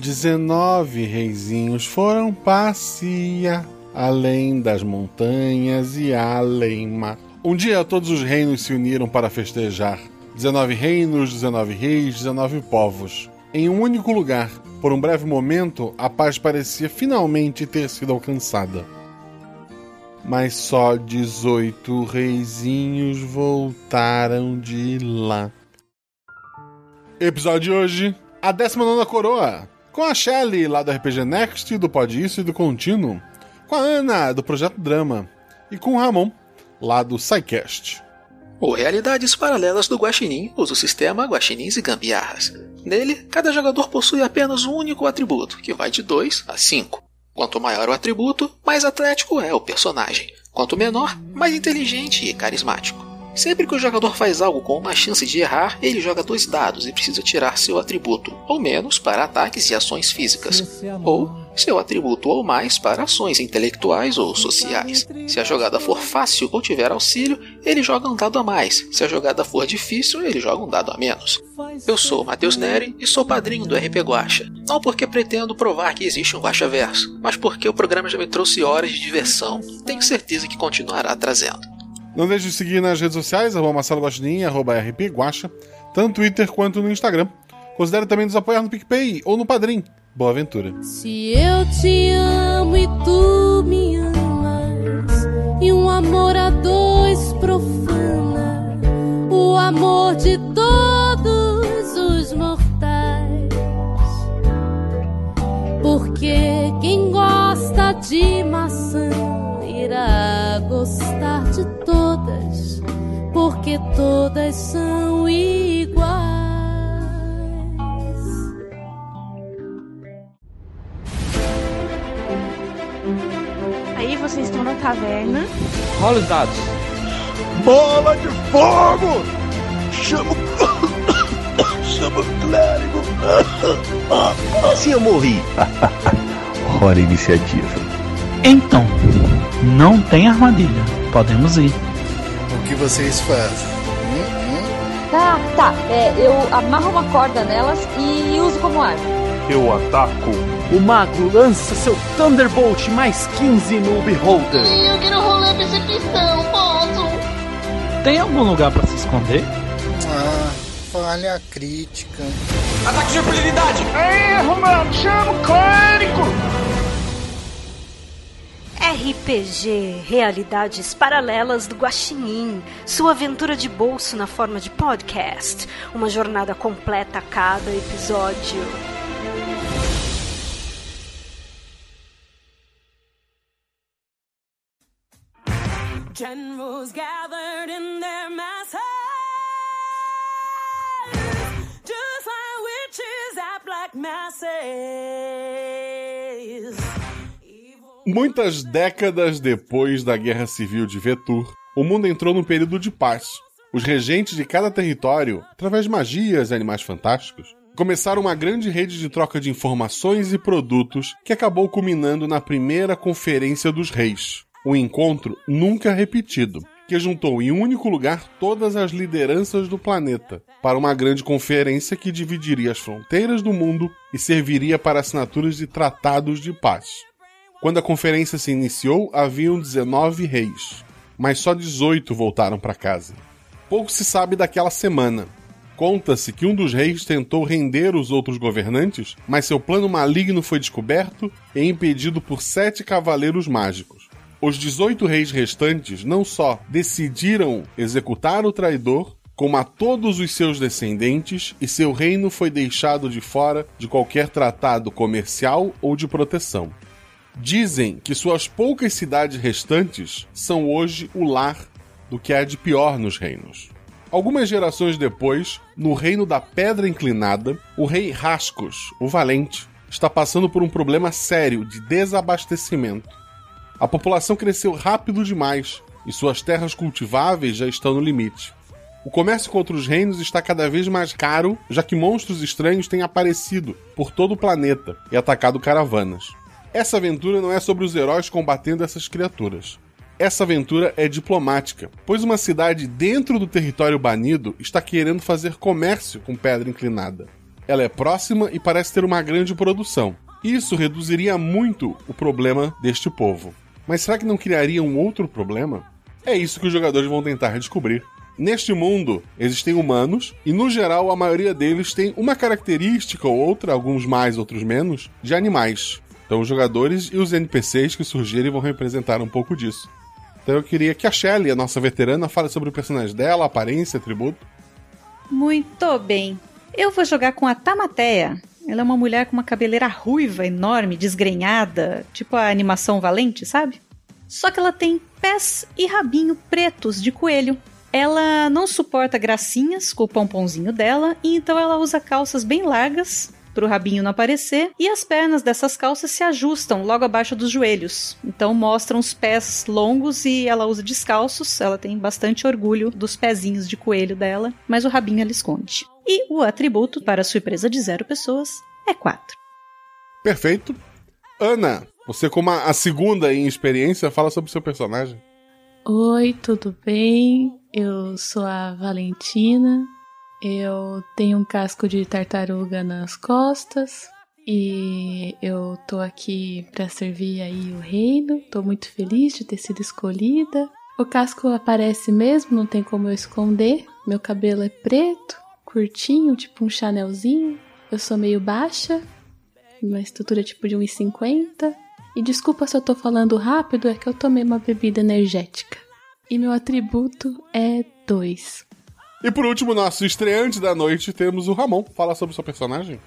19 reizinhos foram passear além das montanhas e além mar. Um dia todos os reinos se uniram para festejar. 19 reinos, 19 reis, 19 povos. Em um único lugar, por um breve momento, a paz parecia finalmente ter sido alcançada. Mas só 18 reizinhos voltaram de lá. Episódio de hoje: A 19 Coroa. Com a Shelly, lá do RPG Next, do Pode Isso e do Contínuo. Com a Ana, do Projeto Drama. E com o Ramon, lá do SciCast. O Realidades Paralelas do Guaxinim usa o sistema Guaxinins e Gambiarras. Nele, cada jogador possui apenas um único atributo, que vai de 2 a 5. Quanto maior o atributo, mais atlético é o personagem. Quanto menor, mais inteligente e carismático. Sempre que o jogador faz algo com uma chance de errar, ele joga dois dados e precisa tirar seu atributo, ou menos para ataques e ações físicas, ou seu atributo ou mais para ações intelectuais ou sociais. Se a jogada for fácil ou tiver auxílio, ele joga um dado a mais. Se a jogada for difícil, ele joga um dado a menos. Eu sou Matheus Neri e sou padrinho do RP Guacha. Não porque pretendo provar que existe um Guacha Verso, mas porque o programa já me trouxe horas de diversão. Tenho certeza que continuará trazendo. Não deixe de seguir nas redes sociais, arroba Marcelo Guaxinim, arroba RP Guacha, tanto no Twitter quanto no Instagram. Considere também nos apoiar no PicPay ou no Padrim. Boa aventura. Se eu te amo e tu me amas, e um amor a dois profana, o amor de todos os mortais. Porque quem gosta de maçã irá gostar de todas, porque todas são iguais. Aí vocês estão na taverna. Rola os dados. Bola de fogo! Chama o. Chama o clérigo! Assim eu morri. Hora iniciativa. Então, não tem armadilha. Podemos ir. O que vocês fazem? Hum, hum? Tá, tá. É, eu amarro uma corda nelas e uso como arma. Eu ataco. O mago lança seu Thunderbolt mais 15 no Beholder. Eu quero rolar percepção, posso? Tem algum lugar para se esconder? Ah, falha crítica. Ataque de oportunidade! Erro, mano! Chama o clérigo! RPG Realidades Paralelas do Guaxinim, sua aventura de bolso na forma de podcast, uma jornada completa a cada episódio. Generals gathered in their masses, just like witches at black masses. Muitas décadas depois da Guerra Civil de Vetur, o mundo entrou num período de paz. Os regentes de cada território, através de magias e animais fantásticos, começaram uma grande rede de troca de informações e produtos que acabou culminando na primeira Conferência dos Reis, um encontro nunca repetido, que juntou em um único lugar todas as lideranças do planeta para uma grande conferência que dividiria as fronteiras do mundo e serviria para assinaturas de tratados de paz. Quando a conferência se iniciou, haviam 19 reis, mas só 18 voltaram para casa. Pouco se sabe daquela semana. Conta-se que um dos reis tentou render os outros governantes, mas seu plano maligno foi descoberto e impedido por sete cavaleiros mágicos. Os 18 reis restantes não só decidiram executar o traidor, como a todos os seus descendentes, e seu reino foi deixado de fora de qualquer tratado comercial ou de proteção. Dizem que suas poucas cidades restantes são hoje o lar do que há de pior nos reinos. Algumas gerações depois, no reino da Pedra Inclinada, o rei Rascos, o Valente, está passando por um problema sério de desabastecimento. A população cresceu rápido demais e suas terras cultiváveis já estão no limite. O comércio contra os reinos está cada vez mais caro, já que monstros estranhos têm aparecido por todo o planeta e atacado caravanas. Essa aventura não é sobre os heróis combatendo essas criaturas. Essa aventura é diplomática, pois uma cidade dentro do território banido está querendo fazer comércio com Pedra Inclinada. Ela é próxima e parece ter uma grande produção. Isso reduziria muito o problema deste povo. Mas será que não criaria um outro problema? É isso que os jogadores vão tentar descobrir. Neste mundo, existem humanos, e no geral a maioria deles tem uma característica ou outra, alguns mais, outros menos, de animais. Então os jogadores e os NPCs que surgirem vão representar um pouco disso. Então eu queria que a Shelly, a nossa veterana, fale sobre o personagem dela, aparência, atributo. Muito bem. Eu vou jogar com a Tamateia. Ela é uma mulher com uma cabeleira ruiva, enorme, desgrenhada, tipo a animação Valente, sabe? Só que ela tem pés e rabinho pretos de coelho. Ela não suporta gracinhas com o pomponzinho dela, e então ela usa calças bem largas para o rabinho não aparecer, e as pernas dessas calças se ajustam logo abaixo dos joelhos. Então mostram os pés longos e ela usa descalços. Ela tem bastante orgulho dos pezinhos de coelho dela, mas o rabinho ela esconde. E o atributo, para surpresa de zero pessoas, é 4. Perfeito. Ana, você como a segunda em experiência, fala sobre o seu personagem. Oi, tudo bem? Eu sou a Valentina, eu tenho um casco de tartaruga nas costas e eu tô aqui para servir aí o reino. Tô muito feliz de ter sido escolhida. O casco aparece mesmo, não tem como eu esconder. Meu cabelo é preto, curtinho, tipo um chanelzinho. Eu sou meio baixa, uma estrutura tipo de 1,50. E desculpa se eu tô falando rápido, é que eu tomei uma bebida energética. E meu atributo é 2. E por último, nosso estreante da noite, temos o Ramon. Fala sobre o seu personagem.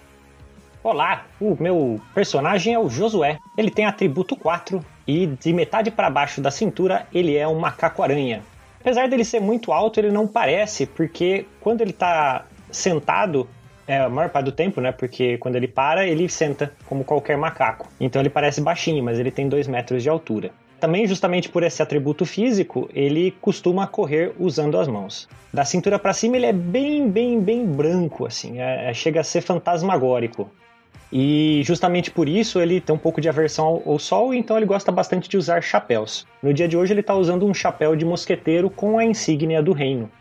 Olá, o meu personagem é o Josué. Ele tem atributo 4 e de metade para baixo da cintura ele é um macaco-aranha. Apesar dele ser muito alto, ele não parece, porque quando ele tá sentado, é a maior parte do tempo, né? Porque quando ele para, ele senta como qualquer macaco. Então ele parece baixinho, mas ele tem 2 metros de altura também justamente por esse atributo físico, ele costuma correr usando as mãos. Da cintura para cima ele é bem, bem, bem branco, assim, é, é, chega a ser fantasmagórico. E justamente por isso ele tem um pouco de aversão ao, ao sol, então ele gosta bastante de usar chapéus. No dia de hoje ele está usando um chapéu de mosqueteiro com a insígnia do reino.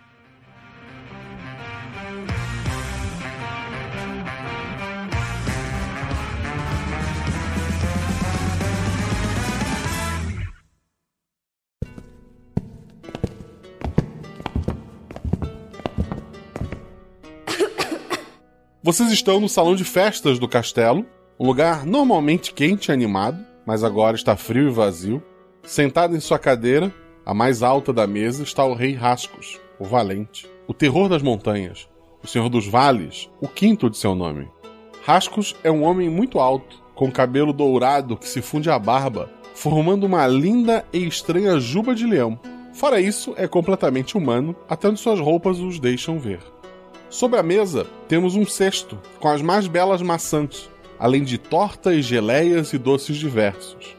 Vocês estão no salão de festas do castelo, um lugar normalmente quente e animado, mas agora está frio e vazio. Sentado em sua cadeira, a mais alta da mesa, está o rei Rascos, o valente, o terror das montanhas, o senhor dos vales, o quinto de seu nome. Rascos é um homem muito alto, com cabelo dourado que se funde à barba, formando uma linda e estranha juba de leão. Fora isso, é completamente humano, até onde suas roupas os deixam ver. Sobre a mesa, temos um cesto com as mais belas maçãs, além de tortas, geleias e doces diversos.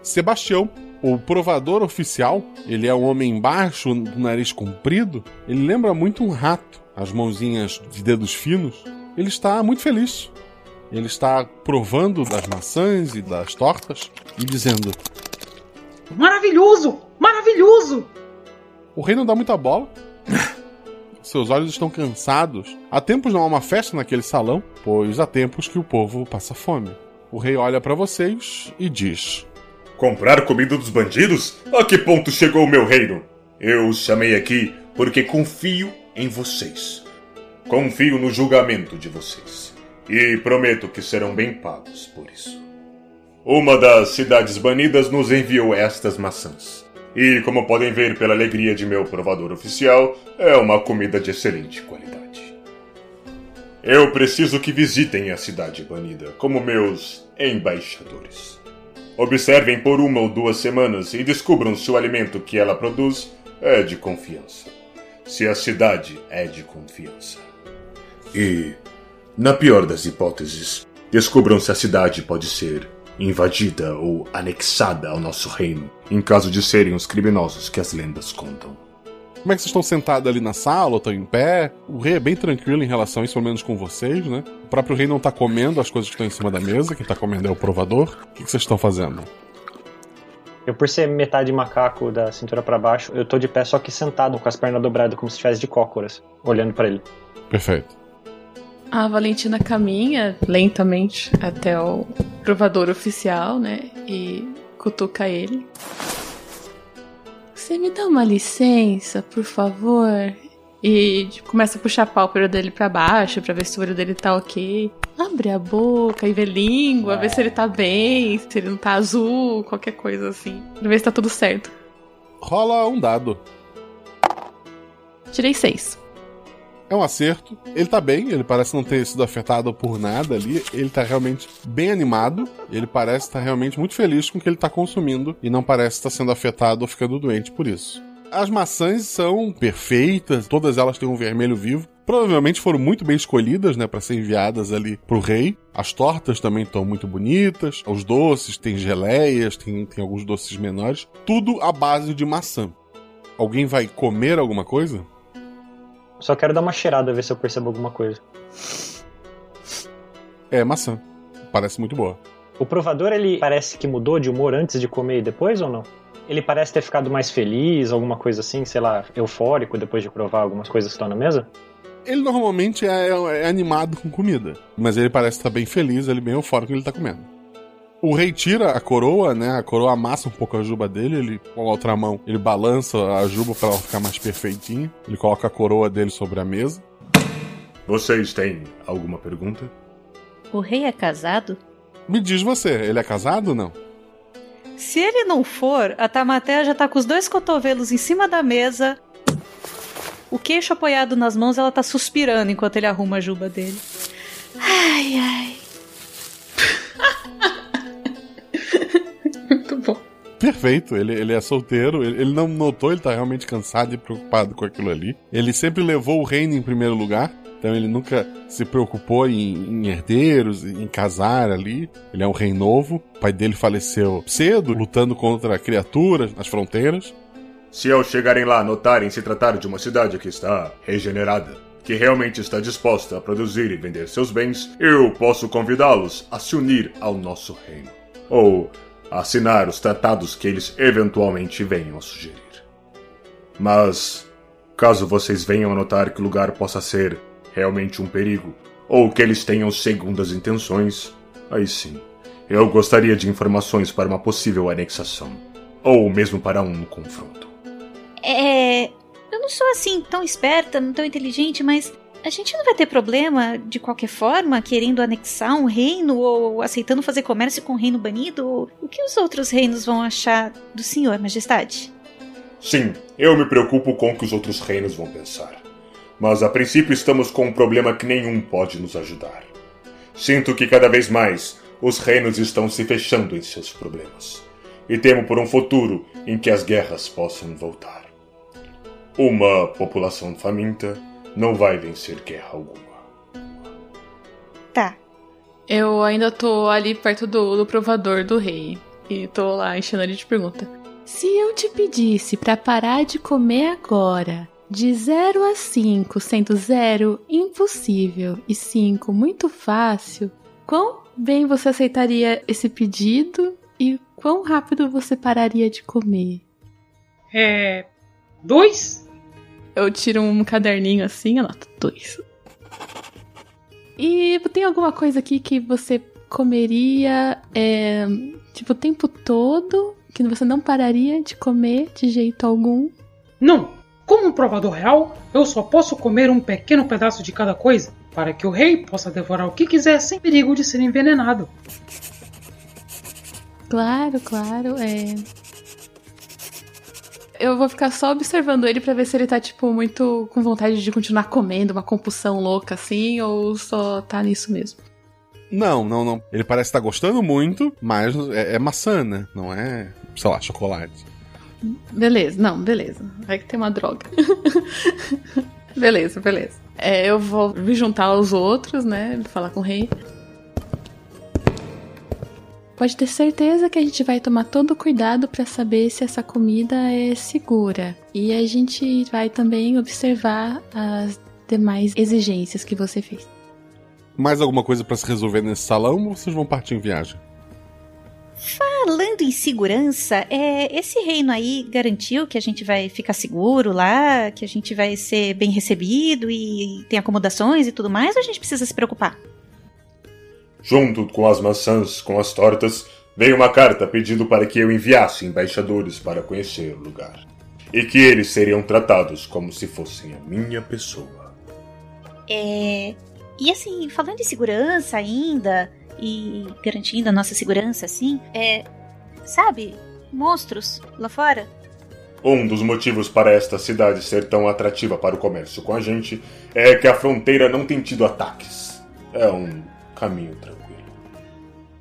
Sebastião, o provador oficial, ele é um homem baixo, do nariz comprido, ele lembra muito um rato, as mãozinhas de dedos finos. Ele está muito feliz. Ele está provando das maçãs e das tortas e dizendo: Maravilhoso! Maravilhoso! O rei não dá muita bola, seus olhos estão cansados. Há tempos não há uma festa naquele salão, pois há tempos que o povo passa fome. O rei olha para vocês e diz: Comprar comida dos bandidos? A que ponto chegou o meu reino? Eu os chamei aqui porque confio em vocês. Confio no julgamento de vocês. E prometo que serão bem pagos por isso. Uma das cidades banidas nos enviou estas maçãs. E como podem ver pela alegria de meu provador oficial, é uma comida de excelente qualidade. Eu preciso que visitem a cidade banida como meus embaixadores. Observem por uma ou duas semanas e descubram se o alimento que ela produz é de confiança. Se a cidade é de confiança. E, na pior das hipóteses, descubram se a cidade pode ser invadida ou anexada ao nosso reino, em caso de serem os criminosos que as lendas contam. Como é que vocês estão sentados ali na sala ou estão em pé? O rei é bem tranquilo em relação a isso, pelo menos com vocês, né? O próprio rei não tá comendo as coisas que estão em cima da mesa, quem tá comendo é o provador. O que vocês estão fazendo? Eu, por ser metade macaco da cintura para baixo, eu tô de pé só que sentado, com as pernas dobradas, como se estivesse de cócoras, olhando para ele. Perfeito. A Valentina caminha lentamente até o provador oficial, né? E cutuca ele. Você me dá uma licença, por favor? E começa a puxar a pálpebra dele para baixo para ver se o olho dele tá ok. Abre a boca e vê língua, ver se ele tá bem, se ele não tá azul, qualquer coisa assim. Pra ver se tá tudo certo. Rola um dado. Tirei seis. É um acerto. Ele tá bem, ele parece não ter sido afetado por nada ali. Ele tá realmente bem animado. Ele parece estar tá realmente muito feliz com o que ele tá consumindo e não parece estar tá sendo afetado ou ficando doente por isso. As maçãs são perfeitas, todas elas têm um vermelho vivo. Provavelmente foram muito bem escolhidas, né, para ser enviadas ali pro rei. As tortas também estão muito bonitas. Os doces, tem geleias, tem, tem alguns doces menores. Tudo à base de maçã. Alguém vai comer alguma coisa? Só quero dar uma cheirada, ver se eu percebo alguma coisa. É maçã. Parece muito boa. O provador, ele parece que mudou de humor antes de comer e depois ou não? Ele parece ter ficado mais feliz, alguma coisa assim, sei lá, eufórico depois de provar algumas coisas que estão na mesa? Ele normalmente é, é animado com comida, mas ele parece estar bem feliz, ele bem eufórico que ele está comendo. O rei tira a coroa, né? A coroa amassa um pouco a juba dele. Ele, com a outra mão, ele balança a juba para ela ficar mais perfeitinha. Ele coloca a coroa dele sobre a mesa. Vocês têm alguma pergunta? O rei é casado? Me diz você, ele é casado ou não? Se ele não for, a Tamatea já tá com os dois cotovelos em cima da mesa, o queixo apoiado nas mãos, ela tá suspirando enquanto ele arruma a juba dele. Ai, ai. perfeito. Ele, ele é solteiro, ele, ele, não notou, ele tá realmente cansado e preocupado com aquilo ali. Ele sempre levou o reino em primeiro lugar. Então ele nunca se preocupou em, em herdeiros, em casar ali. Ele é um rei novo. O pai dele faleceu cedo, lutando contra criaturas nas fronteiras. Se ao chegarem lá notarem se tratar de uma cidade que está regenerada, que realmente está disposta a produzir e vender seus bens, eu posso convidá-los a se unir ao nosso reino. Ou assinar os tratados que eles eventualmente venham a sugerir. Mas, caso vocês venham a notar que o lugar possa ser realmente um perigo, ou que eles tenham segundas intenções, aí sim, eu gostaria de informações para uma possível anexação, ou mesmo para um confronto. É. Eu não sou assim tão esperta, não tão inteligente, mas a gente não vai ter problema, de qualquer forma, querendo anexar um reino ou aceitando fazer comércio com um reino banido? O que os outros reinos vão achar do senhor, majestade? Sim, eu me preocupo com o que os outros reinos vão pensar. Mas a princípio estamos com um problema que nenhum pode nos ajudar. Sinto que cada vez mais os reinos estão se fechando em seus problemas. E temo por um futuro em que as guerras possam voltar. Uma população faminta não vai vencer guerra alguma. Tá. Eu ainda tô ali perto do, do provador do rei. E tô lá enchendo ele de pergunta. Se eu te pedisse para parar de comer agora, de 0 a 5, sendo 0 impossível e 5 muito fácil, quão bem você aceitaria esse pedido e quão rápido você pararia de comer? É. Dois? Eu tiro um caderninho assim, anoto dois. E tem alguma coisa aqui que você comeria, é, tipo, o tempo todo? Que você não pararia de comer de jeito algum? Não! Como um provador real, eu só posso comer um pequeno pedaço de cada coisa, para que o rei possa devorar o que quiser sem perigo de ser envenenado. Claro, claro, é eu vou ficar só observando ele para ver se ele tá, tipo, muito com vontade de continuar comendo, uma compulsão louca assim, ou só tá nisso mesmo. Não, não, não. Ele parece estar tá gostando muito, mas é, é maçã, né? Não é, sei lá, chocolate. Beleza, não, beleza. Vai que tem uma droga. beleza, beleza. É, eu vou me juntar aos outros, né? Falar com o rei. Pode ter certeza que a gente vai tomar todo o cuidado para saber se essa comida é segura. E a gente vai também observar as demais exigências que você fez. Mais alguma coisa para se resolver nesse salão ou vocês vão partir em viagem? Falando em segurança, é, esse reino aí garantiu que a gente vai ficar seguro lá, que a gente vai ser bem recebido e tem acomodações e tudo mais, ou a gente precisa se preocupar? Junto com as maçãs, com as tortas, veio uma carta pedindo para que eu enviasse embaixadores para conhecer o lugar. E que eles seriam tratados como se fossem a minha pessoa. É. E assim, falando em segurança ainda, e garantindo a nossa segurança, assim, é. Sabe, monstros lá fora? Um dos motivos para esta cidade ser tão atrativa para o comércio com a gente é que a fronteira não tem tido ataques. É um caminho tranquilo.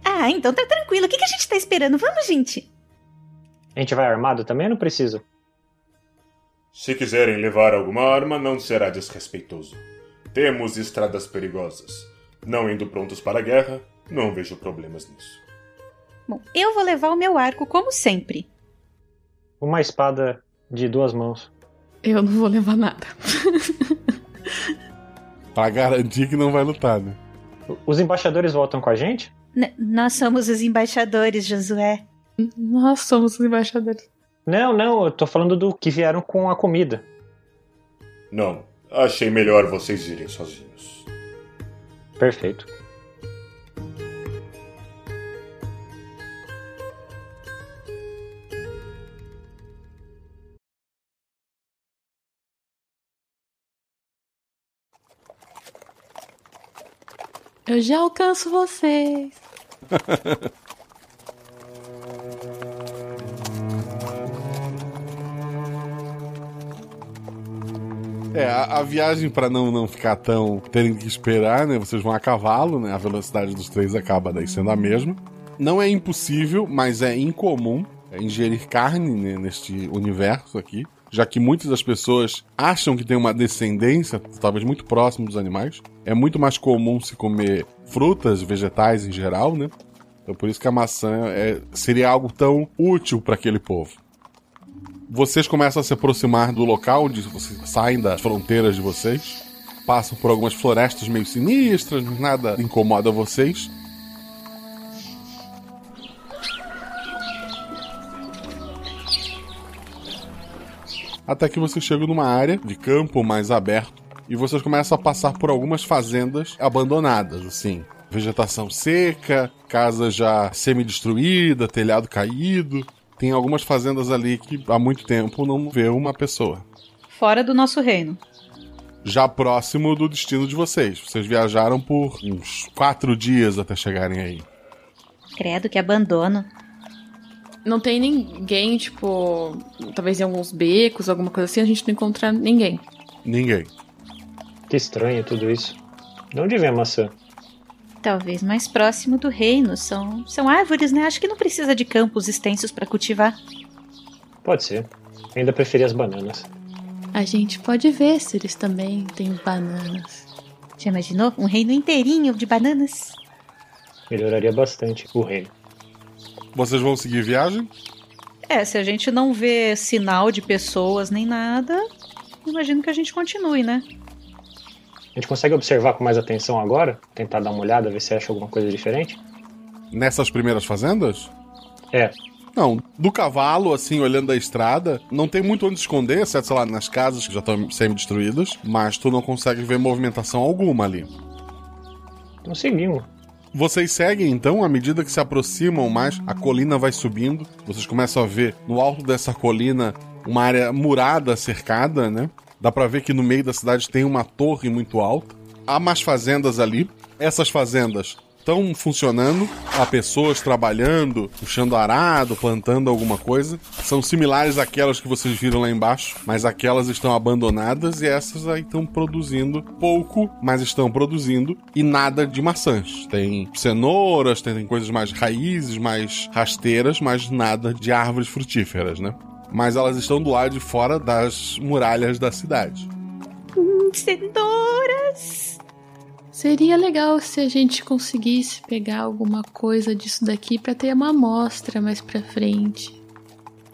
Ah, então tá tranquilo. O que, que a gente tá esperando? Vamos, gente! A gente vai armado também ou não precisa? Se quiserem levar alguma arma, não será desrespeitoso. Temos estradas perigosas. Não indo prontos para a guerra, não vejo problemas nisso. Bom, eu vou levar o meu arco como sempre. Uma espada de duas mãos. Eu não vou levar nada. pra garantir que não vai lutar, né? Os embaixadores voltam com a gente? N nós somos os embaixadores, Josué. Nós somos os embaixadores. Não, não, eu tô falando do que vieram com a comida. Não, achei melhor vocês irem sozinhos. Perfeito. Eu já alcanço vocês. É, a, a viagem para não, não ficar tão. terem que esperar, né? Vocês vão a cavalo, né? A velocidade dos três acaba daí sendo a mesma. Não é impossível, mas é incomum ingerir carne né, neste universo aqui. Já que muitas das pessoas acham que tem uma descendência, talvez muito próximo dos animais. É muito mais comum se comer frutas, vegetais em geral, né? Então por isso que a maçã é, seria algo tão útil para aquele povo vocês começam a se aproximar do local onde vocês saem das fronteiras de vocês. Passam por algumas florestas meio sinistras, nada incomoda vocês. Até que você chega numa área de campo mais aberto e vocês começam a passar por algumas fazendas abandonadas, assim. Vegetação seca, casa já semi-destruída, telhado caído tem algumas fazendas ali que há muito tempo não vê uma pessoa. Fora do nosso reino. Já próximo do destino de vocês. Vocês viajaram por uns quatro dias até chegarem aí. Credo, que abandono. Não tem ninguém, tipo. Talvez em alguns becos, alguma coisa assim, a gente não encontra ninguém. Ninguém. Que estranho tudo isso. De onde vem a maçã? Talvez mais próximo do reino. São, são árvores, né? Acho que não precisa de campos extensos para cultivar. Pode ser. Ainda preferi as bananas. A gente pode ver se eles também têm bananas. Já imaginou? Um reino inteirinho de bananas? Melhoraria bastante o reino. Vocês vão seguir viagem? É, se a gente não vê sinal de pessoas nem nada, imagino que a gente continue, né? A gente consegue observar com mais atenção agora? Tentar dar uma olhada, ver se acha alguma coisa diferente? Nessas primeiras fazendas? É. Não, do cavalo, assim, olhando a estrada, não tem muito onde esconder, exceto, sei lá, nas casas que já estão semi-destruídas, mas tu não consegue ver movimentação alguma ali. Então seguimos. Vocês seguem então, à medida que se aproximam mais, a colina vai subindo. Vocês começam a ver no alto dessa colina uma área murada, cercada, né? Dá para ver que no meio da cidade tem uma torre muito alta. Há mais fazendas ali. Essas fazendas estão funcionando, há pessoas trabalhando, puxando arado, plantando alguma coisa. São similares àquelas que vocês viram lá embaixo, mas aquelas estão abandonadas e essas aí estão produzindo pouco, mas estão produzindo e nada de maçãs. Tem cenouras, tem coisas mais raízes, mais rasteiras, mas nada de árvores frutíferas, né? mas elas estão do lado de fora das muralhas da cidade. Hum, cenouras! Seria legal se a gente conseguisse pegar alguma coisa disso daqui para ter uma amostra mais pra frente.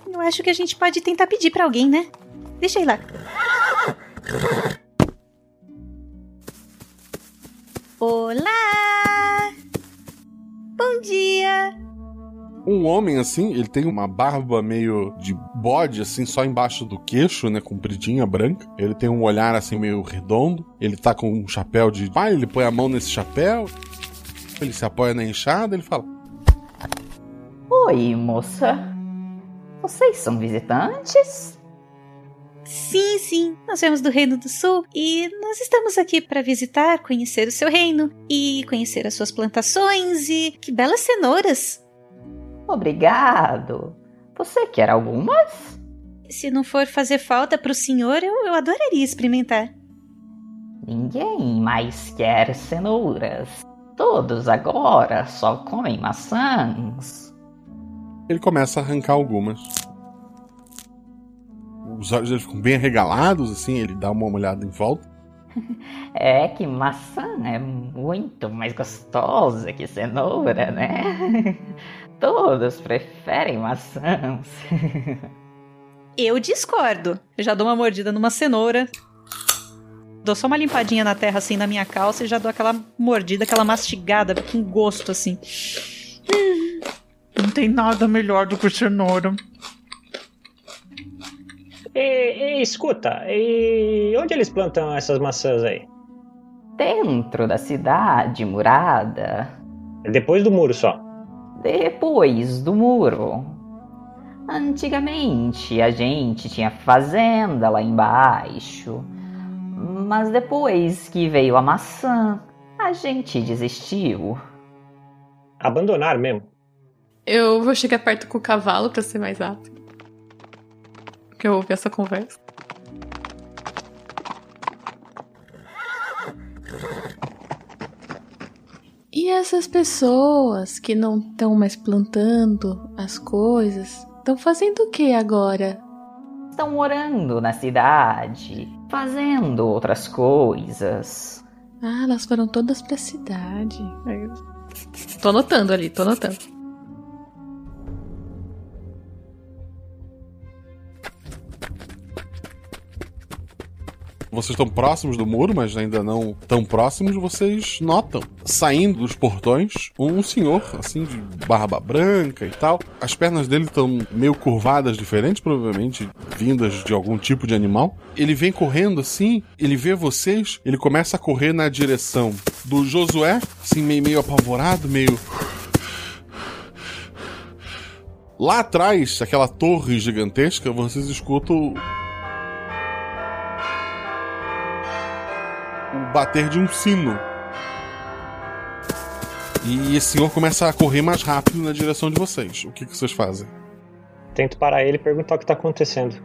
Eu acho que a gente pode tentar pedir para alguém, né? Deixa eu ir lá. Olá! Bom dia! Um homem, assim, ele tem uma barba meio de bode, assim, só embaixo do queixo, né? Compridinha, branca. Ele tem um olhar, assim, meio redondo. Ele tá com um chapéu de pai, ele põe a mão nesse chapéu. Ele se apoia na enxada, ele fala: Oi, moça. Vocês são visitantes? Sim, sim, nós viemos do Reino do Sul e nós estamos aqui para visitar, conhecer o seu reino e conhecer as suas plantações e que belas cenouras. Obrigado. Você quer algumas? Se não for fazer falta para o senhor, eu, eu adoraria experimentar. Ninguém mais quer cenouras. Todos agora só comem maçãs. Ele começa a arrancar algumas. Os olhos dele ficam bem arregalados, assim, ele dá uma olhada em volta. É que maçã é muito mais gostosa que cenoura, né? Todos preferem maçãs. Eu discordo. Eu já dou uma mordida numa cenoura. Dou só uma limpadinha na terra assim na minha calça e já dou aquela mordida, aquela mastigada com gosto assim. Não tem nada melhor do que cenoura. E, e, escuta, e onde eles plantam essas maçãs aí? Dentro da cidade murada. Depois do muro só. Depois do muro. Antigamente a gente tinha fazenda lá embaixo. Mas depois que veio a maçã, a gente desistiu. Abandonar mesmo. Eu vou chegar perto com o cavalo para ser mais rápido. Que eu ouvi essa conversa. E essas pessoas que não estão mais plantando as coisas, estão fazendo o que agora? Estão morando na cidade, fazendo outras coisas. Ah, elas foram todas pra cidade. Tô notando ali, tô notando. Vocês estão próximos do muro, mas ainda não tão próximos. Vocês notam, saindo dos portões, um senhor, assim, de barba branca e tal. As pernas dele estão meio curvadas, diferentes, provavelmente vindas de algum tipo de animal. Ele vem correndo assim, ele vê vocês, ele começa a correr na direção do Josué, assim, meio, meio apavorado, meio. Lá atrás, aquela torre gigantesca, vocês escutam o bater de um sino. E esse senhor começa a correr mais rápido na direção de vocês. O que, que vocês fazem? Tento parar ele e perguntar o que tá acontecendo.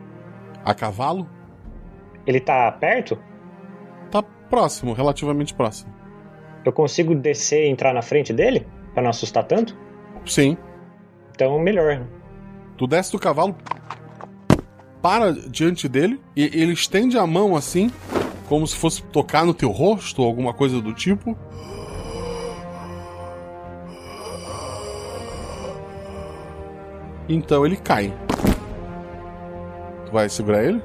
A cavalo? Ele tá perto? Tá próximo, relativamente próximo. Eu consigo descer e entrar na frente dele? Pra não assustar tanto? Sim. Então, melhor. Tu desce do cavalo, para diante dele e ele estende a mão assim, como se fosse tocar no teu rosto ou alguma coisa do tipo. Então ele cai. Tu vai segurar ele?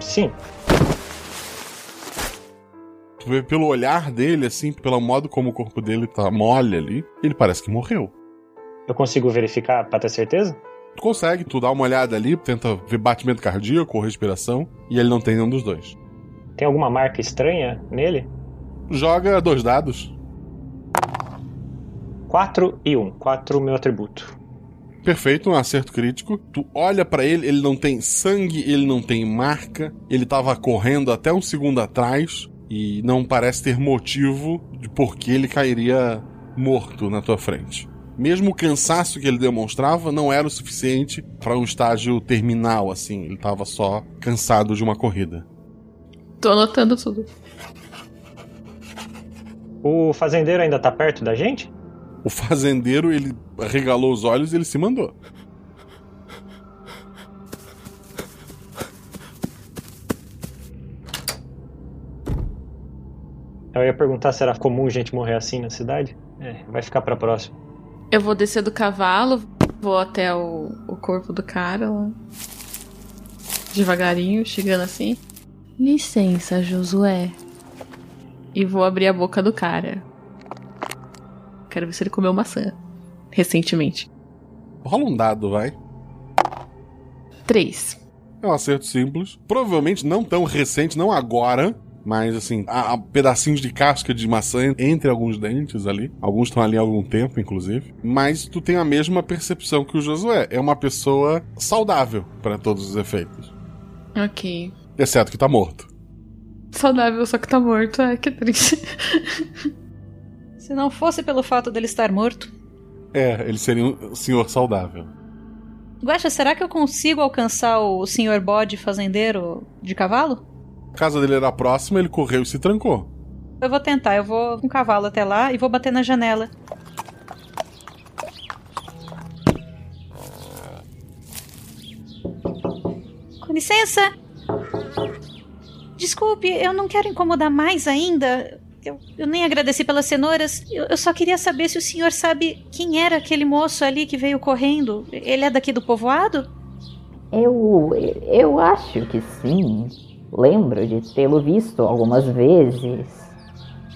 Sim. Tu vê pelo olhar dele, assim, pelo modo como o corpo dele tá mole ali, ele parece que morreu. Eu consigo verificar pra ter certeza? Tu consegue, tu dá uma olhada ali, tenta ver batimento cardíaco ou respiração, e ele não tem nenhum dos dois. Tem alguma marca estranha nele? Joga dois dados. 4 e 1. Um. 4 meu atributo. Perfeito, um acerto crítico. Tu olha para ele, ele não tem sangue, ele não tem marca, ele tava correndo até um segundo atrás e não parece ter motivo de por que ele cairia morto na tua frente. Mesmo o cansaço que ele demonstrava não era o suficiente para um estágio terminal, assim. Ele tava só cansado de uma corrida. Tô anotando tudo. O fazendeiro ainda tá perto da gente? O fazendeiro, ele regalou os olhos e ele se mandou. Eu ia perguntar se era comum gente morrer assim na cidade. É, vai ficar pra próxima. Eu vou descer do cavalo, vou até o, o corpo do cara lá. Devagarinho, chegando assim. Licença, Josué. E vou abrir a boca do cara. Quero ver se ele comeu maçã. Recentemente. Rola um dado, vai. Três. É um acerto simples. Provavelmente não tão recente, não agora. Mas assim, há, há pedacinhos de casca de maçã entre alguns dentes ali. Alguns estão ali há algum tempo, inclusive. Mas tu tem a mesma percepção que o Josué. É uma pessoa saudável para todos os efeitos. Ok. Exceto que tá morto. Saudável, só que tá morto. É, que triste. Se não fosse pelo fato dele estar morto. É, ele seria um senhor saudável. Guaxa, será que eu consigo alcançar o senhor bode fazendeiro de cavalo? A casa dele era próxima, ele correu e se trancou. Eu vou tentar, eu vou com o cavalo até lá e vou bater na janela. Com licença! Desculpe, eu não quero incomodar mais ainda. Eu, eu nem agradeci pelas cenouras. Eu, eu, só queria saber se o senhor sabe quem era aquele moço ali que veio correndo. Ele é daqui do povoado? Eu. Eu acho que sim. Lembro de tê-lo visto algumas vezes.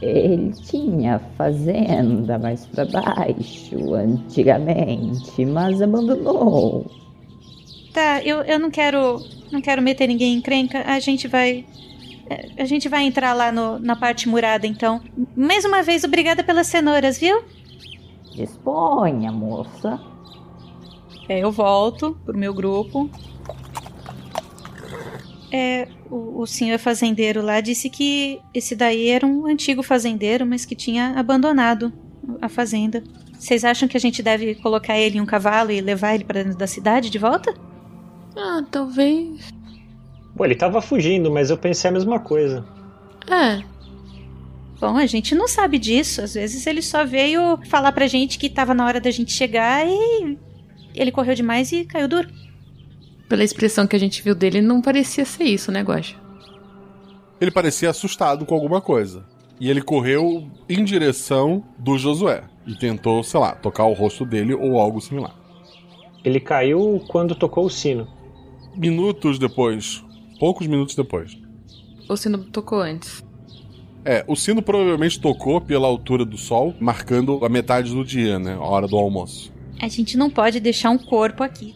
Ele tinha fazenda mais para baixo antigamente, mas abandonou. Tá, eu, eu não quero não quero meter ninguém em crenca. A gente vai a gente vai entrar lá no, na parte murada então. Mais uma vez, obrigada pelas cenouras, viu? Disponha, moça. É, eu volto pro meu grupo. É, o, o senhor fazendeiro lá disse que esse daí era um antigo fazendeiro, mas que tinha abandonado a fazenda. Vocês acham que a gente deve colocar ele em um cavalo e levar ele para dentro da cidade de volta? Ah, talvez. Pô, ele tava fugindo, mas eu pensei a mesma coisa. É. Bom, a gente não sabe disso. Às vezes ele só veio falar pra gente que tava na hora da gente chegar e ele correu demais e caiu duro. Pela expressão que a gente viu dele, não parecia ser isso, né, Guaxa? Ele parecia assustado com alguma coisa. E ele correu em direção do Josué. E tentou, sei lá, tocar o rosto dele ou algo similar. Ele caiu quando tocou o sino. Minutos depois. Poucos minutos depois. O sino tocou antes. É, o sino provavelmente tocou pela altura do sol, marcando a metade do dia, né? A hora do almoço. A gente não pode deixar um corpo aqui.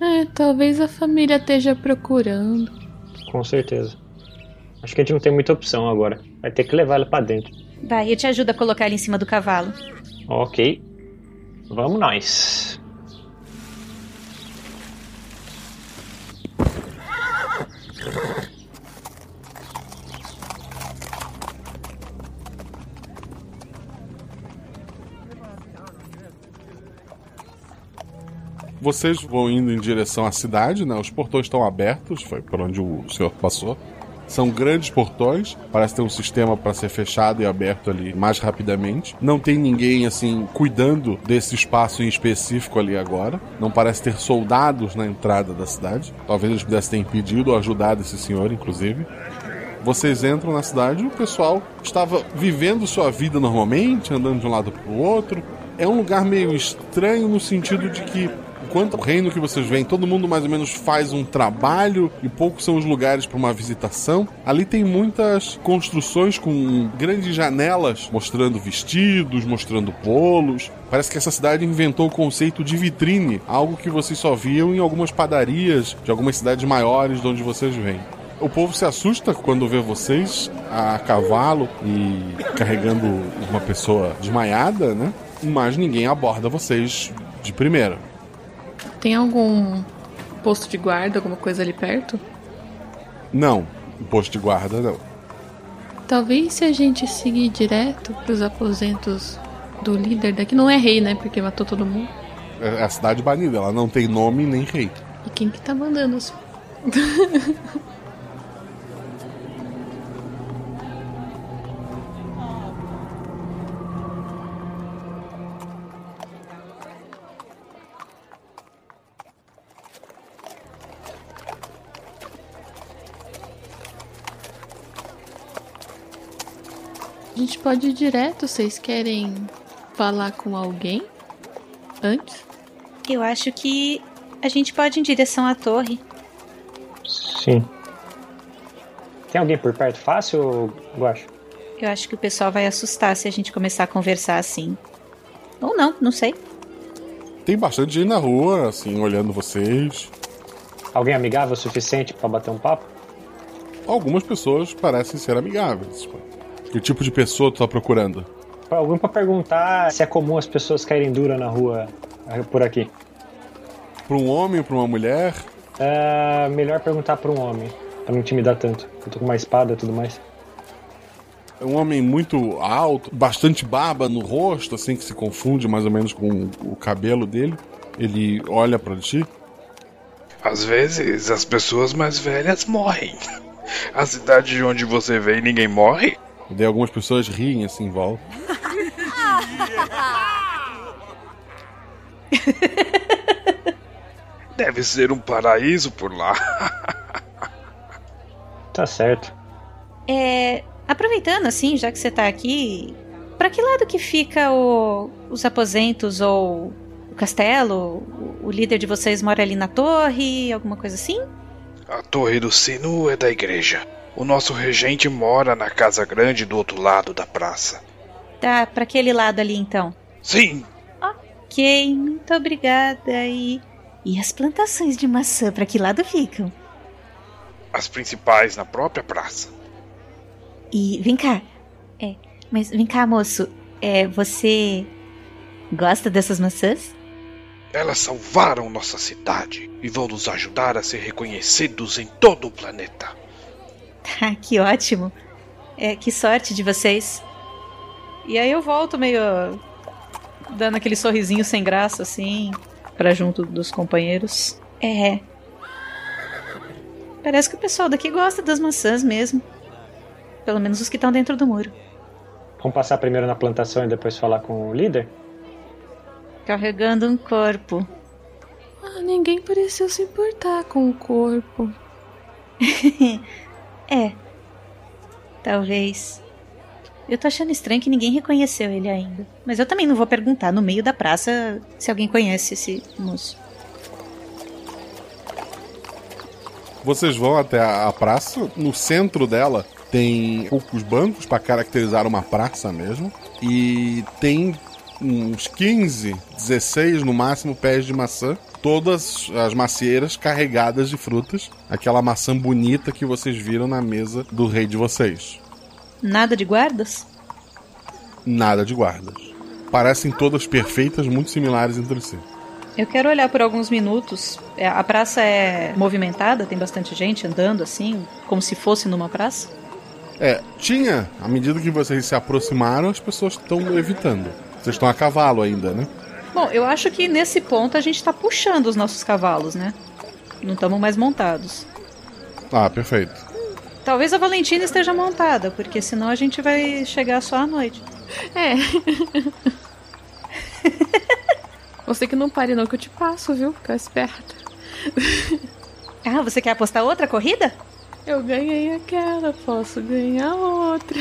É, talvez a família esteja procurando. Com certeza. Acho que a gente não tem muita opção agora. Vai ter que levar ela pra dentro. Vai, eu te ajudo a colocar ele em cima do cavalo. Ok. Vamos nós. Vocês vão indo em direção à cidade, né? Os portões estão abertos, foi por onde o senhor passou. São grandes portões, parece ter um sistema para ser fechado e aberto ali mais rapidamente. Não tem ninguém assim cuidando desse espaço em específico ali agora. Não parece ter soldados na entrada da cidade. Talvez eles pudessem ter impedido ou ajudado esse senhor, inclusive. Vocês entram na cidade, o pessoal estava vivendo sua vida normalmente, andando de um lado para o outro. É um lugar meio estranho no sentido de que enquanto o reino que vocês veem, todo mundo mais ou menos faz um trabalho e poucos são os lugares para uma visitação. Ali tem muitas construções com grandes janelas mostrando vestidos, mostrando bolos. Parece que essa cidade inventou o conceito de vitrine, algo que vocês só viam em algumas padarias de algumas cidades maiores de onde vocês vêm. O povo se assusta quando vê vocês a cavalo e carregando uma pessoa desmaiada, né? Mas ninguém aborda vocês de primeira. Tem algum posto de guarda, alguma coisa ali perto? Não, posto de guarda não. Talvez se a gente seguir direto pros aposentos do líder daqui, não é rei, né? Porque matou todo mundo. É a cidade banida, ela não tem nome nem rei. E quem que tá mandando os. gente pode ir direto, vocês querem falar com alguém antes? Eu acho que a gente pode ir em direção à torre. Sim. Tem alguém por perto fácil, Guacho? Eu acho que o pessoal vai assustar se a gente começar a conversar assim. Ou não, não sei. Tem bastante gente na rua, assim, olhando vocês. Alguém amigável o suficiente para bater um papo? Algumas pessoas parecem ser amigáveis. Que tipo de pessoa tu tá procurando? Alguém pra perguntar se é comum as pessoas caírem dura na rua eh, por aqui. Pra um homem ou pra uma mulher? É melhor perguntar pra um homem, pra não intimidar tanto. Eu tô com uma espada e tudo mais. É um homem muito alto, bastante barba no rosto, assim, que se confunde mais ou menos com o cabelo dele. Ele olha para ti. Às vezes as pessoas mais velhas morrem. A cidade de onde você vem ninguém morre? E daí algumas pessoas riem assim em volta. Deve ser um paraíso por lá. tá certo. É, aproveitando assim, já que você tá aqui, para que lado que fica o, os aposentos ou o castelo? O, o líder de vocês mora ali na torre, alguma coisa assim? A torre do sino é da igreja. O nosso regente mora na casa grande do outro lado da praça. Tá, para aquele lado ali então. Sim. Ok, muito obrigada. E e as plantações de maçã para que lado ficam? As principais na própria praça. E vem cá. É, mas vem cá, moço. É, você gosta dessas maçãs? Elas salvaram nossa cidade e vão nos ajudar a ser reconhecidos em todo o planeta. Tá, que ótimo. É, que sorte de vocês. E aí eu volto meio dando aquele sorrisinho sem graça assim, para junto dos companheiros. É. Parece que o pessoal daqui gosta das maçãs mesmo. Pelo menos os que estão dentro do muro. Vamos passar primeiro na plantação e depois falar com o líder? Carregando um corpo. Ah, ninguém pareceu se importar com o corpo. é. Talvez. Eu tô achando estranho que ninguém reconheceu ele ainda. Mas eu também não vou perguntar no meio da praça se alguém conhece esse moço. Vocês vão até a praça. No centro dela tem poucos bancos para caracterizar uma praça mesmo. E tem uns 15, 16 no máximo pés de maçã. Todas as macieiras carregadas de frutas. Aquela maçã bonita que vocês viram na mesa do rei de vocês. Nada de guardas? Nada de guardas. Parecem todas perfeitas, muito similares entre si. Eu quero olhar por alguns minutos. É, a praça é movimentada, tem bastante gente andando assim, como se fosse numa praça? É, tinha. À medida que vocês se aproximaram, as pessoas estão evitando. Vocês estão a cavalo ainda, né? Bom, eu acho que nesse ponto a gente está puxando os nossos cavalos, né? Não estamos mais montados. Ah, perfeito. Talvez a Valentina esteja montada, porque senão a gente vai chegar só à noite. É. você que não pare não que eu te passo, viu? Fica esperta. ah, você quer apostar outra corrida? Eu ganhei aquela, posso ganhar outra.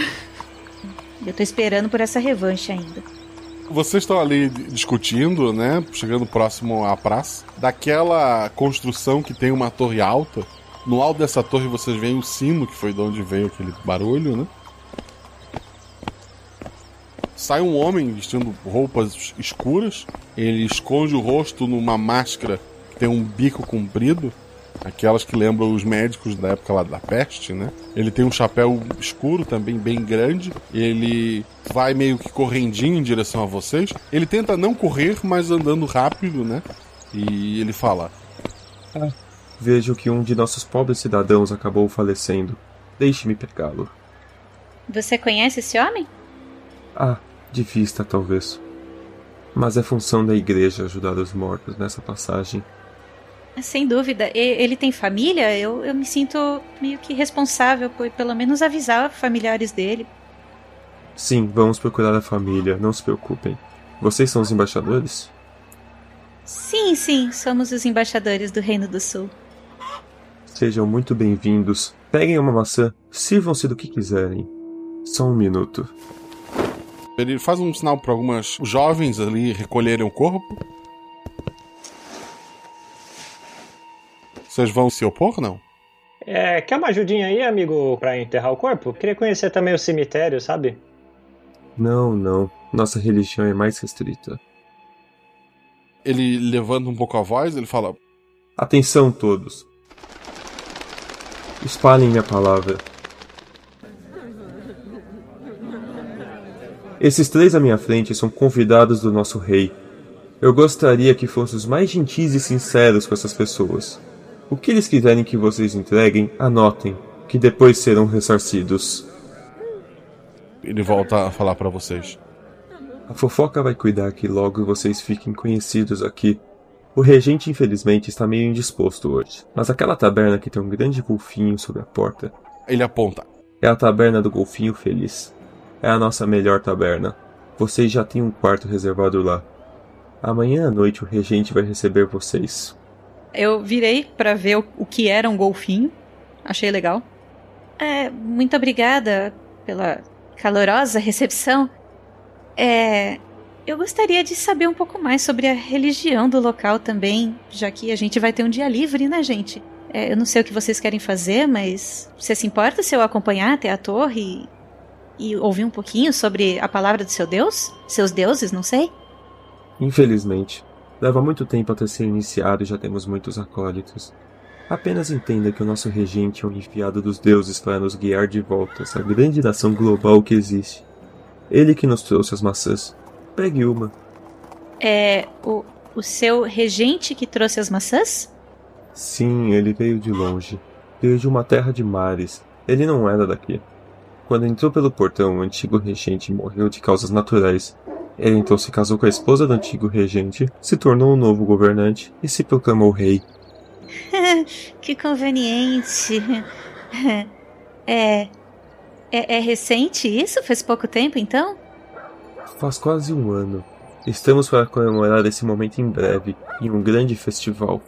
Eu tô esperando por essa revanche ainda. Vocês estão ali discutindo, né? Chegando próximo à praça. Daquela construção que tem uma torre alta no alto dessa torre vocês veem o sino, que foi de onde veio aquele barulho, né? Sai um homem vestindo roupas escuras. Ele esconde o rosto numa máscara que tem um bico comprido. Aquelas que lembram os médicos da época lá da peste, né? Ele tem um chapéu escuro também, bem grande. Ele vai meio que correndinho em direção a vocês. Ele tenta não correr, mas andando rápido, né? E ele fala: ah, Vejo que um de nossos pobres cidadãos acabou falecendo. Deixe-me pegá-lo. Você conhece esse homem? Ah, de vista talvez. Mas é função da igreja ajudar os mortos nessa passagem. Sem dúvida. Ele tem família? Eu, eu me sinto meio que responsável por pelo menos avisar familiares dele. Sim, vamos procurar a família, não se preocupem. Vocês são os embaixadores? Sim, sim, somos os embaixadores do Reino do Sul. Sejam muito bem-vindos. Peguem uma maçã, sirvam-se do que quiserem. Só um minuto. Ele faz um sinal para algumas jovens ali recolherem o corpo. Vocês vão se opor, não? É, quer uma ajudinha aí, amigo, para enterrar o corpo? Queria conhecer também o cemitério, sabe? Não, não. Nossa religião é mais restrita. Ele levanta um pouco a voz, ele fala: Atenção todos. Espalhem minha palavra. Esses três à minha frente são convidados do nosso rei. Eu gostaria que fossem os mais gentis e sinceros com essas pessoas. O que eles quiserem que vocês entreguem, anotem, que depois serão ressarcidos. Ele volta a falar para vocês. A fofoca vai cuidar que logo vocês fiquem conhecidos aqui. O regente, infelizmente, está meio indisposto hoje, mas aquela taberna que tem um grande golfinho sobre a porta. Ele aponta. É a taberna do Golfinho Feliz. É a nossa melhor taberna. Vocês já têm um quarto reservado lá. Amanhã à noite o regente vai receber vocês. Eu virei para ver o, o que era um golfinho. Achei legal. É, muito obrigada pela calorosa recepção. É, eu gostaria de saber um pouco mais sobre a religião do local também, já que a gente vai ter um dia livre, né, gente? É, eu não sei o que vocês querem fazer, mas você se importa se eu acompanhar até a torre e, e ouvir um pouquinho sobre a palavra do seu Deus? Seus deuses, não sei? Infelizmente, leva muito tempo até ser iniciado e já temos muitos acólitos. Apenas entenda que o nosso regente é um enviado dos deuses para nos guiar de volta a essa grande nação global que existe. Ele que nos trouxe as maçãs. Pegue uma. É o, o seu regente que trouxe as maçãs? Sim, ele veio de longe. Veio de uma terra de mares. Ele não era daqui. Quando entrou pelo portão, o antigo regente morreu de causas naturais. Ele então se casou com a esposa do antigo regente, se tornou o um novo governante e se proclamou rei. que conveniente. É, é. É recente isso? Faz pouco tempo então? Faz quase um ano. Estamos para comemorar esse momento em breve, em um grande festival.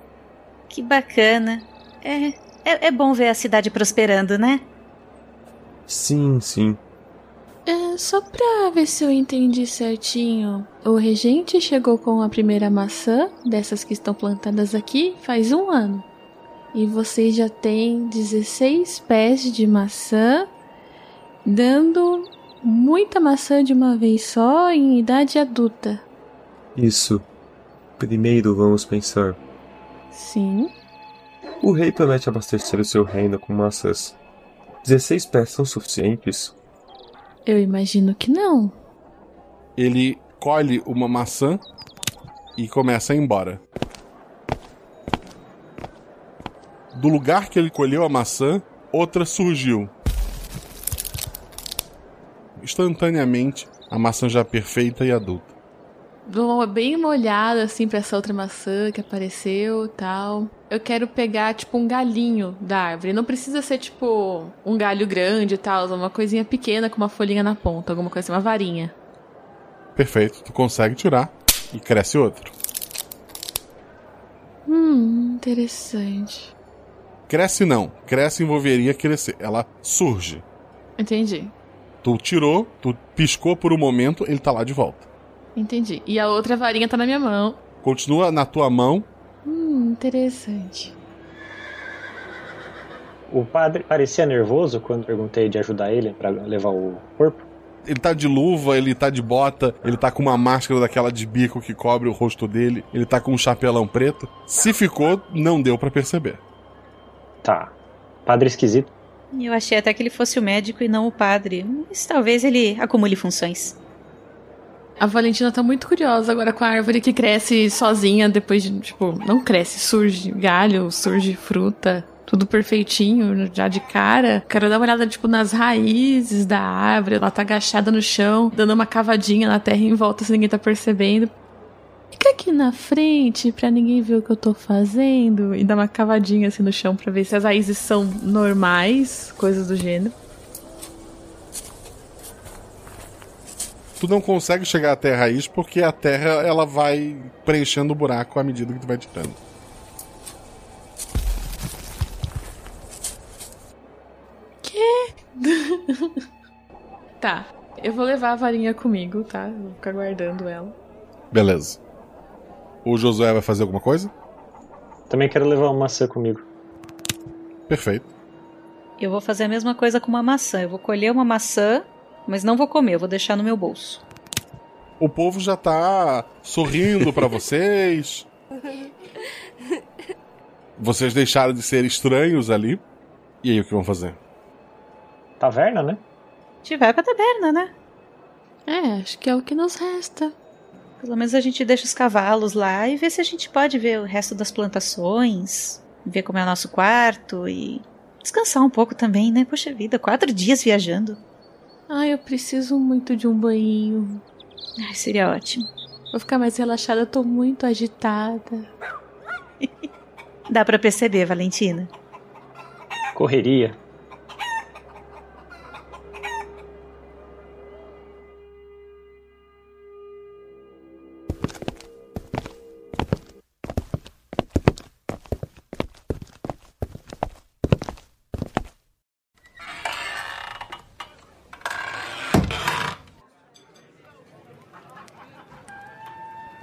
Que bacana. É, é, é bom ver a cidade prosperando, né? Sim, sim. É, só pra ver se eu entendi certinho. O regente chegou com a primeira maçã, dessas que estão plantadas aqui, faz um ano. E vocês já têm 16 pés de maçã, dando muita maçã de uma vez só em idade adulta. Isso. Primeiro vamos pensar. Sim. O rei promete abastecer o seu reino com maçãs. 16 pés são suficientes? Eu imagino que não. Ele colhe uma maçã e começa a ir embora. Do lugar que ele colheu a maçã, outra surgiu. Instantaneamente, a maçã já perfeita e adulta. Dou uma bem uma olhada assim pra essa outra maçã que apareceu tal. Eu quero pegar, tipo, um galinho da árvore. Não precisa ser, tipo, um galho grande e tal. Uma coisinha pequena com uma folhinha na ponta. Alguma coisa, uma varinha. Perfeito. Tu consegue tirar e cresce outro. Hum, interessante. Cresce não. Cresce envolveria crescer. Ela surge. Entendi. Tu tirou, tu piscou por um momento, ele tá lá de volta. Entendi. E a outra varinha tá na minha mão. Continua na tua mão. Hum, interessante. O padre parecia nervoso quando perguntei de ajudar ele para levar o corpo. Ele tá de luva, ele tá de bota, ele tá com uma máscara daquela de bico que cobre o rosto dele, ele tá com um chapelão preto. Se ficou, não deu para perceber. Tá. Padre esquisito. Eu achei até que ele fosse o médico e não o padre. Mas talvez ele acumule funções. A Valentina tá muito curiosa agora com a árvore que cresce sozinha depois de, tipo, não cresce, surge galho, surge fruta, tudo perfeitinho, já de cara. Quero dar uma olhada, tipo, nas raízes da árvore. Ela tá agachada no chão, dando uma cavadinha na terra em volta, se ninguém tá percebendo. Fica aqui na frente pra ninguém ver o que eu tô fazendo. E dá uma cavadinha assim no chão pra ver se as raízes são normais, coisas do gênero. Tu não consegue chegar até a raiz porque a terra ela vai preenchendo o buraco à medida que tu vai tirando. Que? tá. Eu vou levar a varinha comigo, tá? vou ficar guardando ela. Beleza. O Josué vai fazer alguma coisa? Também quero levar uma maçã comigo. Perfeito. Eu vou fazer a mesma coisa com uma maçã. Eu vou colher uma maçã mas não vou comer, eu vou deixar no meu bolso. O povo já tá sorrindo para vocês. Vocês deixaram de ser estranhos ali. E aí, o que vão fazer? Taverna, né? A gente vai pra taberna, né? É, acho que é o que nos resta. Pelo menos a gente deixa os cavalos lá e vê se a gente pode ver o resto das plantações, ver como é o nosso quarto e descansar um pouco também, né? Poxa vida, quatro dias viajando. Ai, eu preciso muito de um banho. Ai, seria ótimo. Vou ficar mais relaxada, eu tô muito agitada. Dá pra perceber, Valentina. Correria.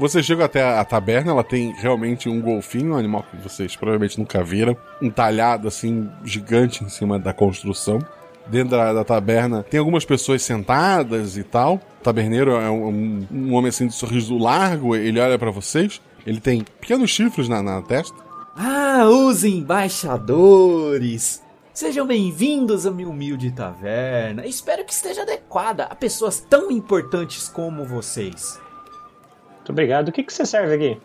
Você chega até a, taberna, ela tem realmente um golfinho, um animal que vocês provavelmente nunca viram, entalhado assim, gigante em cima da construção. Dentro da, da taberna tem algumas pessoas sentadas e tal. O taberneiro é um, um, um homem assim de sorriso largo, ele olha para vocês. Ele tem pequenos chifres na, na testa. Ah, os embaixadores! Sejam bem-vindos à minha humilde taverna. Espero que esteja adequada a pessoas tão importantes como vocês. Muito obrigado. O que, que você serve aqui?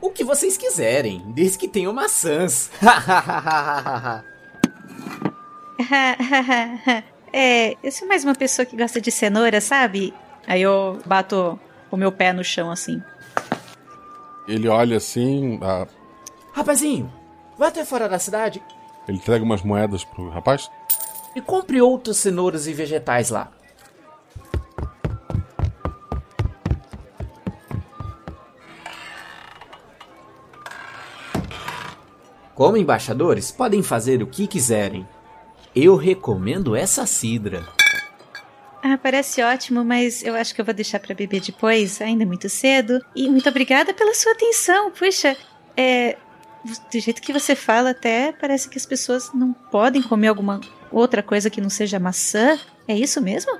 O que vocês quiserem, desde que tenham maçãs. é, eu sou mais uma pessoa que gosta de cenoura, sabe? Aí eu bato o meu pé no chão assim. Ele olha assim. A... Rapazinho, vai até fora da cidade. Ele entrega umas moedas pro rapaz. E compre outras cenouras e vegetais lá. Como embaixadores, podem fazer o que quiserem. Eu recomendo essa cidra. Ah, parece ótimo, mas eu acho que eu vou deixar para beber depois, ainda é muito cedo. E muito obrigada pela sua atenção. Puxa, é. Do jeito que você fala, até parece que as pessoas não podem comer alguma outra coisa que não seja maçã. É isso mesmo?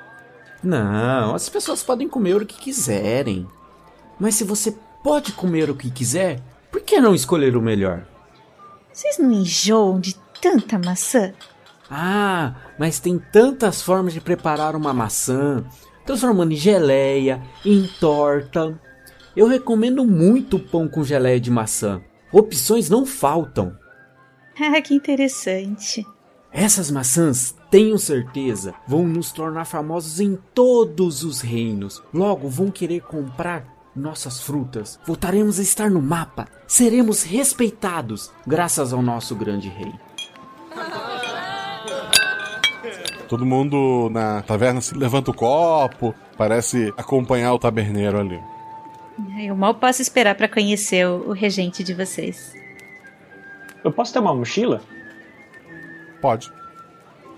Não, as pessoas podem comer o que quiserem. Mas se você pode comer o que quiser, por que não escolher o melhor? Vocês não enjoam de tanta maçã? Ah, mas tem tantas formas de preparar uma maçã, transformando em geleia, em torta. Eu recomendo muito pão com geleia de maçã. Opções não faltam. Ah, que interessante. Essas maçãs, tenho certeza, vão nos tornar famosos em todos os reinos. Logo vão querer comprar nossas frutas. Voltaremos a estar no mapa. Seremos respeitados graças ao nosso grande rei. Todo mundo na taverna se levanta o copo, parece acompanhar o taberneiro ali. Eu mal posso esperar para conhecer o, o regente de vocês. Eu posso ter uma mochila? Pode.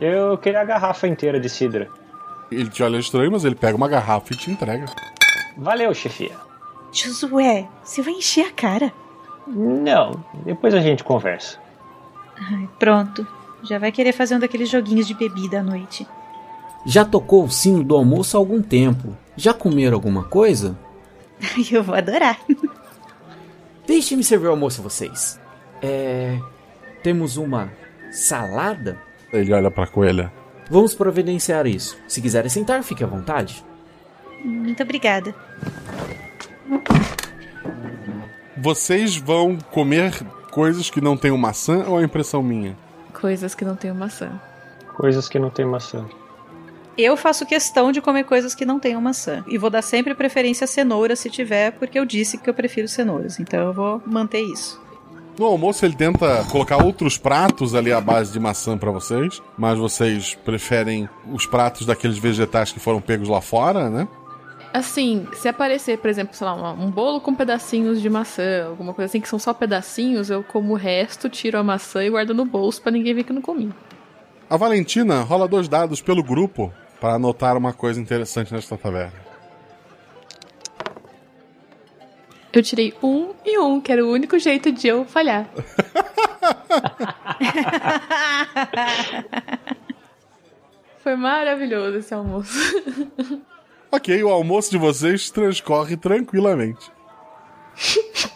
Eu queria a garrafa inteira de cidra. Ele te olha estranho, mas ele pega uma garrafa e te entrega. Valeu, chefia. Josué, você vai encher a cara. Não, depois a gente conversa. Ai, pronto. Já vai querer fazer um daqueles joguinhos de bebida à noite. Já tocou o sino do almoço há algum tempo. Já comeram alguma coisa? Eu vou adorar. Deixe-me servir o almoço a vocês. É. Temos uma salada? Ele olha pra coelha. Vamos providenciar isso. Se quiserem sentar, fique à vontade. Muito obrigada. Vocês vão comer coisas que não tenham maçã ou é impressão minha? Coisas que não tenham maçã. Coisas que não tem maçã. Eu faço questão de comer coisas que não tenham maçã. E vou dar sempre preferência a cenoura se tiver, porque eu disse que eu prefiro cenouras. Então eu vou manter isso. No almoço ele tenta colocar outros pratos ali à base de maçã para vocês, mas vocês preferem os pratos daqueles vegetais que foram pegos lá fora, né? Assim, se aparecer, por exemplo, sei lá, um bolo com pedacinhos de maçã, alguma coisa assim que são só pedacinhos, eu como o resto, tiro a maçã e guardo no bolso para ninguém ver que eu não comi. A Valentina rola dois dados pelo grupo para anotar uma coisa interessante nesta taverna. Eu tirei um e um, que era o único jeito de eu falhar. Foi maravilhoso esse almoço. Ok, o almoço de vocês transcorre tranquilamente.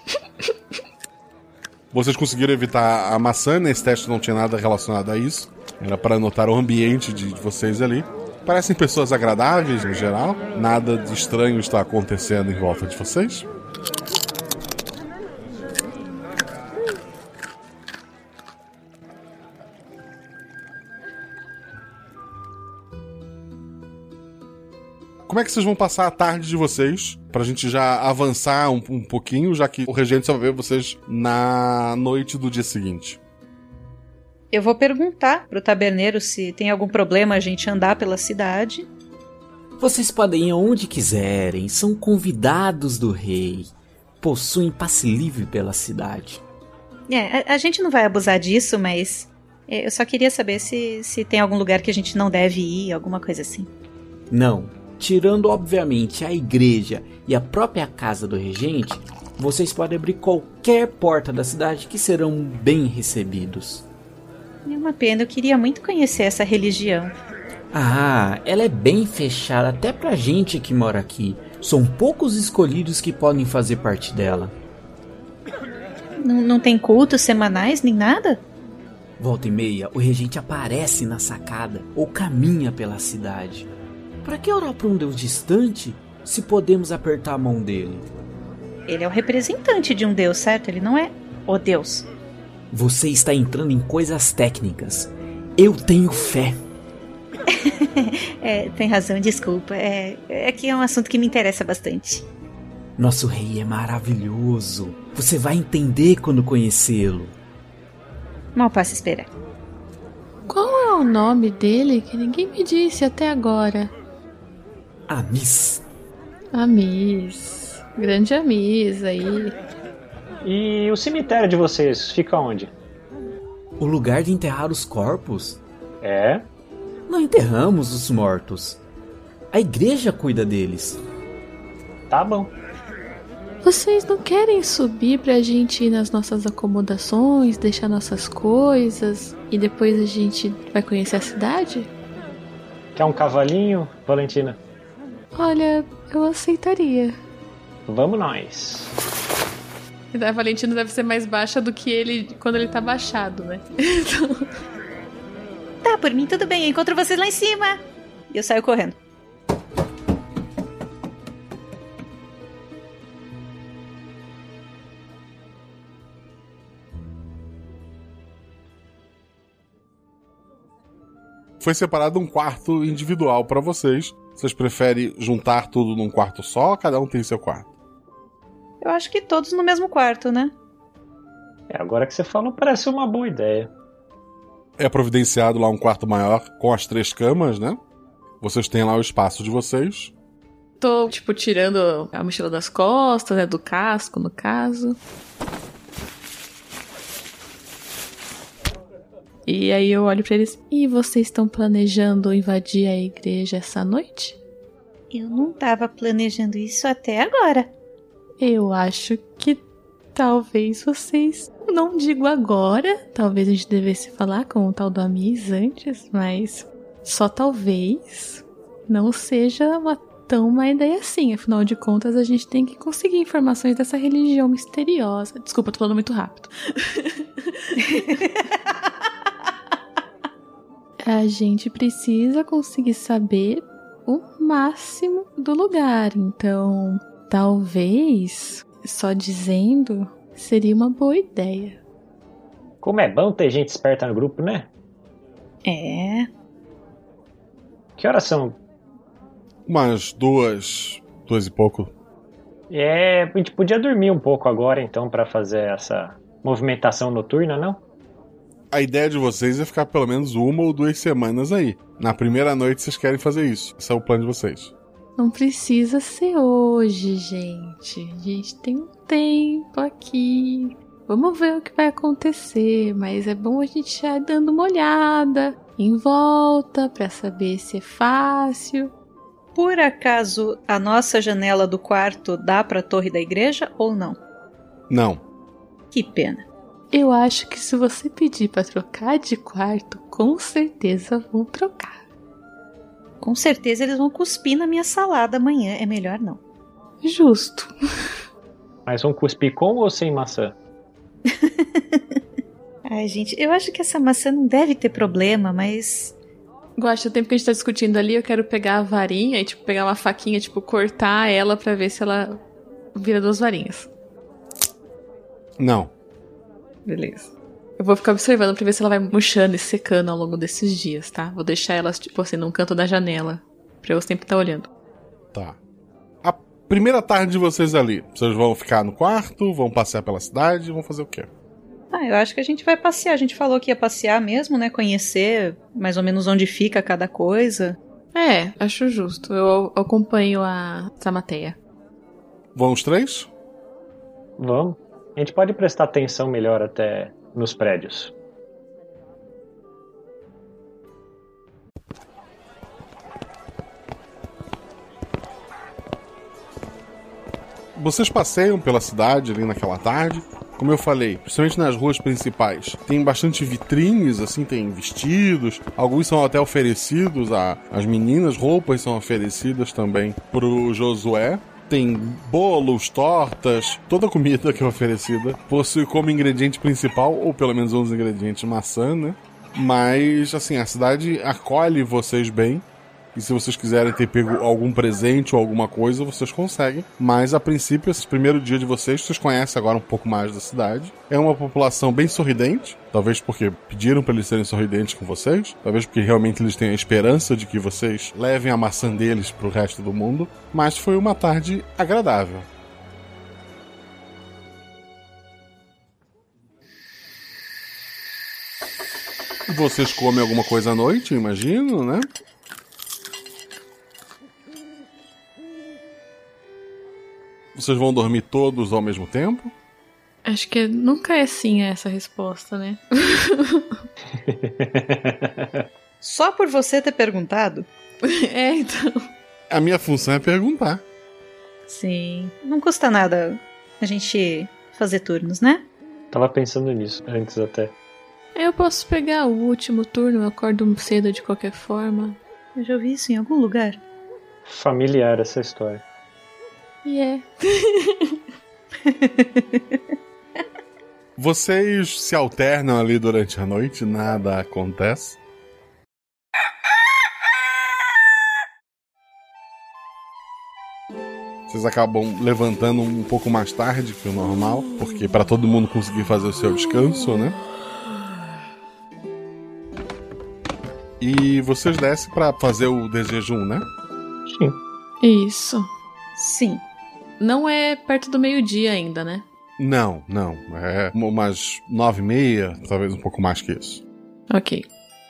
Vocês conseguiram evitar a maçã, nesse teste não tinha nada relacionado a isso. Era para notar o ambiente de vocês ali. Parecem pessoas agradáveis no geral. Nada de estranho está acontecendo em volta de vocês. Como é que vocês vão passar a tarde de vocês? Pra gente já avançar um, um pouquinho, já que o regente só vai ver vocês na noite do dia seguinte. Eu vou perguntar pro taberneiro se tem algum problema a gente andar pela cidade. Vocês podem ir aonde quiserem, são convidados do rei. Possuem passe livre pela cidade. É, a, a gente não vai abusar disso, mas é, eu só queria saber se, se tem algum lugar que a gente não deve ir, alguma coisa assim. Não, tirando obviamente a igreja e a própria casa do regente, vocês podem abrir qualquer porta da cidade que serão bem recebidos. É uma pena, eu queria muito conhecer essa religião. Ah, ela é bem fechada até pra gente que mora aqui. São poucos escolhidos que podem fazer parte dela. Não, não tem cultos semanais nem nada? Volta e meia, o regente aparece na sacada ou caminha pela cidade. Para que orar para um Deus distante se podemos apertar a mão dele? Ele é o representante de um Deus, certo? Ele não é o Deus. Você está entrando em coisas técnicas. Eu tenho fé. é, tem razão, desculpa. É, é que é um assunto que me interessa bastante. Nosso rei é maravilhoso. Você vai entender quando conhecê-lo. Mal posso esperar. Qual é o nome dele que ninguém me disse até agora? Amis. Amis. Grande Amis aí. E o cemitério de vocês fica onde? O lugar de enterrar os corpos? É? Não enterramos os mortos. A igreja cuida deles. Tá bom. Vocês não querem subir pra gente ir nas nossas acomodações, deixar nossas coisas e depois a gente vai conhecer a cidade? Quer um cavalinho, Valentina? Olha, eu aceitaria. Vamos nós. A Valentina deve ser mais baixa do que ele quando ele tá baixado, né? Então... Tá, por mim tudo bem, eu encontro vocês lá em cima. E eu saio correndo. Foi separado um quarto individual para vocês. Vocês preferem juntar tudo num quarto só ou cada um tem seu quarto? Eu acho que todos no mesmo quarto, né? É, agora que você falou, parece uma boa ideia. É providenciado lá um quarto maior com as três camas, né? Vocês têm lá o espaço de vocês. Tô, tipo, tirando a mochila das costas, né? Do casco, no caso. E aí eu olho para eles. E vocês estão planejando invadir a igreja essa noite? Eu não tava planejando isso até agora. Eu acho que talvez vocês. Não digo agora. Talvez a gente devesse falar com o tal do Amis antes, mas só talvez não seja uma tão má ideia assim. Afinal de contas, a gente tem que conseguir informações dessa religião misteriosa. Desculpa, tô falando muito rápido. a gente precisa conseguir saber o máximo do lugar. Então, talvez só dizendo seria uma boa ideia. Como é bom ter gente esperta no grupo, né? É. Que horas são? Umas duas. duas e pouco. É, a gente podia dormir um pouco agora então para fazer essa movimentação noturna, não? A ideia de vocês é ficar pelo menos uma ou duas semanas aí. Na primeira noite vocês querem fazer isso. Esse é o plano de vocês. Não precisa ser hoje, gente. A gente tem um tempo aqui. Vamos ver o que vai acontecer, mas é bom a gente já ir dando uma olhada em volta para saber se é fácil. Por acaso a nossa janela do quarto dá para a torre da igreja ou não? Não. Que pena. Eu acho que se você pedir para trocar de quarto, com certeza vão trocar. Com certeza eles vão cuspir na minha salada amanhã. É melhor não. Justo. Mas vão cuspir com ou sem maçã? Ai, gente, eu acho que essa maçã não deve ter problema, mas. Gosta, o tempo que a gente tá discutindo ali, eu quero pegar a varinha e, tipo, pegar uma faquinha, tipo, cortar ela pra ver se ela vira duas varinhas. Não. Beleza. Eu vou ficar observando pra ver se ela vai murchando e secando ao longo desses dias, tá? Vou deixar elas, tipo assim, num canto da janela. Pra eu sempre estar tá olhando. Tá. A primeira tarde de vocês ali, vocês vão ficar no quarto, vão passear pela cidade, vão fazer o quê? Ah, eu acho que a gente vai passear. A gente falou que ia passear mesmo, né? Conhecer mais ou menos onde fica cada coisa. É, acho justo. Eu acompanho a Samateia. Vão os três? Vamos. A gente pode prestar atenção melhor até nos prédios. Vocês passeiam pela cidade ali naquela tarde. Como eu falei, principalmente nas ruas principais, tem bastante vitrines, assim, tem vestidos. Alguns são até oferecidos às meninas, roupas são oferecidas também pro Josué tem bolos, tortas, toda comida que é oferecida possui como ingrediente principal, ou pelo menos um dos ingredientes, maçã, né? Mas, assim, a cidade acolhe vocês bem. E se vocês quiserem ter pego algum presente ou alguma coisa, vocês conseguem. Mas a princípio, esse primeiro dia de vocês, vocês conhecem agora um pouco mais da cidade. É uma população bem sorridente, talvez porque pediram para eles serem sorridentes com vocês, talvez porque realmente eles têm a esperança de que vocês levem a maçã deles para o resto do mundo. Mas foi uma tarde agradável. Vocês comem alguma coisa à noite, imagino, né? Vocês vão dormir todos ao mesmo tempo? Acho que nunca é sim essa resposta, né? Só por você ter perguntado? É, então. A minha função é perguntar. Sim. Não custa nada a gente fazer turnos, né? Tava pensando nisso antes até. Eu posso pegar o último turno, eu acordo cedo de qualquer forma. Eu já ouvi isso em algum lugar. Familiar essa história. E yeah. é. Vocês se alternam ali durante a noite, nada acontece. Vocês acabam levantando um pouco mais tarde que o normal, porque para todo mundo conseguir fazer o seu descanso, né? E vocês descem para fazer o desjejum, né? Sim. Isso. Sim. Não é perto do meio-dia ainda, né? Não, não. É umas nove e meia, talvez um pouco mais que isso. Ok.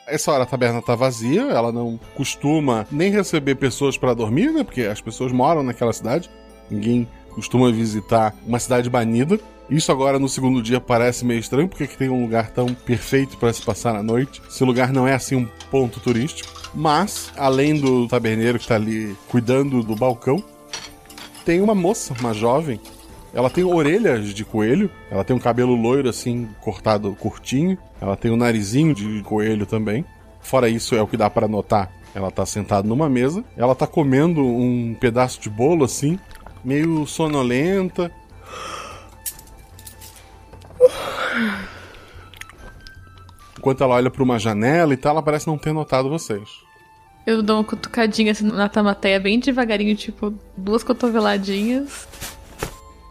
Essa hora a taberna tá vazia, ela não costuma nem receber pessoas para dormir, né? Porque as pessoas moram naquela cidade. Ninguém costuma visitar uma cidade banida. Isso agora no segundo dia parece meio estranho, porque tem um lugar tão perfeito para se passar a noite. Esse lugar não é assim um ponto turístico. Mas, além do taberneiro que tá ali cuidando do balcão, tem uma moça, uma jovem. Ela tem orelhas de coelho, ela tem um cabelo loiro assim, cortado curtinho, ela tem um narizinho de coelho também. Fora isso, é o que dá para notar. Ela tá sentada numa mesa, ela tá comendo um pedaço de bolo assim, meio sonolenta. Enquanto ela olha para uma janela e tal, ela parece não ter notado vocês. Eu dou uma cutucadinha assim na tamateia bem devagarinho, tipo, duas cotoveladinhas.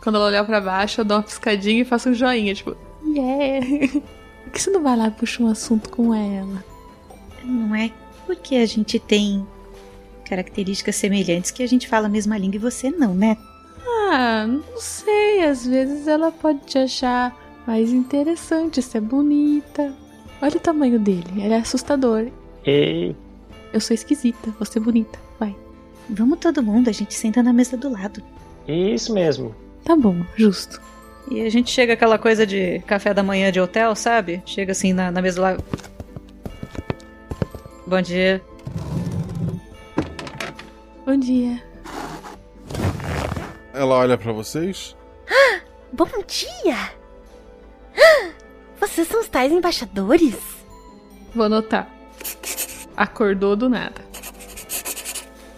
Quando ela olhar para baixo, eu dou uma piscadinha e faço um joinha, tipo, yeah. Por que você não vai lá e puxa um assunto com ela? Não é porque a gente tem características semelhantes que a gente fala a mesma língua e você não, né? Ah, não sei. Às vezes ela pode te achar mais interessante, ser bonita. Olha o tamanho dele, ele é assustador. Ei. Eu sou esquisita, você é bonita. Vai. Vamos todo mundo, a gente senta na mesa do lado. Isso mesmo. Tá bom, justo. E a gente chega aquela coisa de café da manhã de hotel, sabe? Chega assim na, na mesa lá. Bom dia. Bom dia. Ela olha para vocês. Ah, bom dia! Ah, vocês são os tais embaixadores? Vou anotar. Acordou do nada.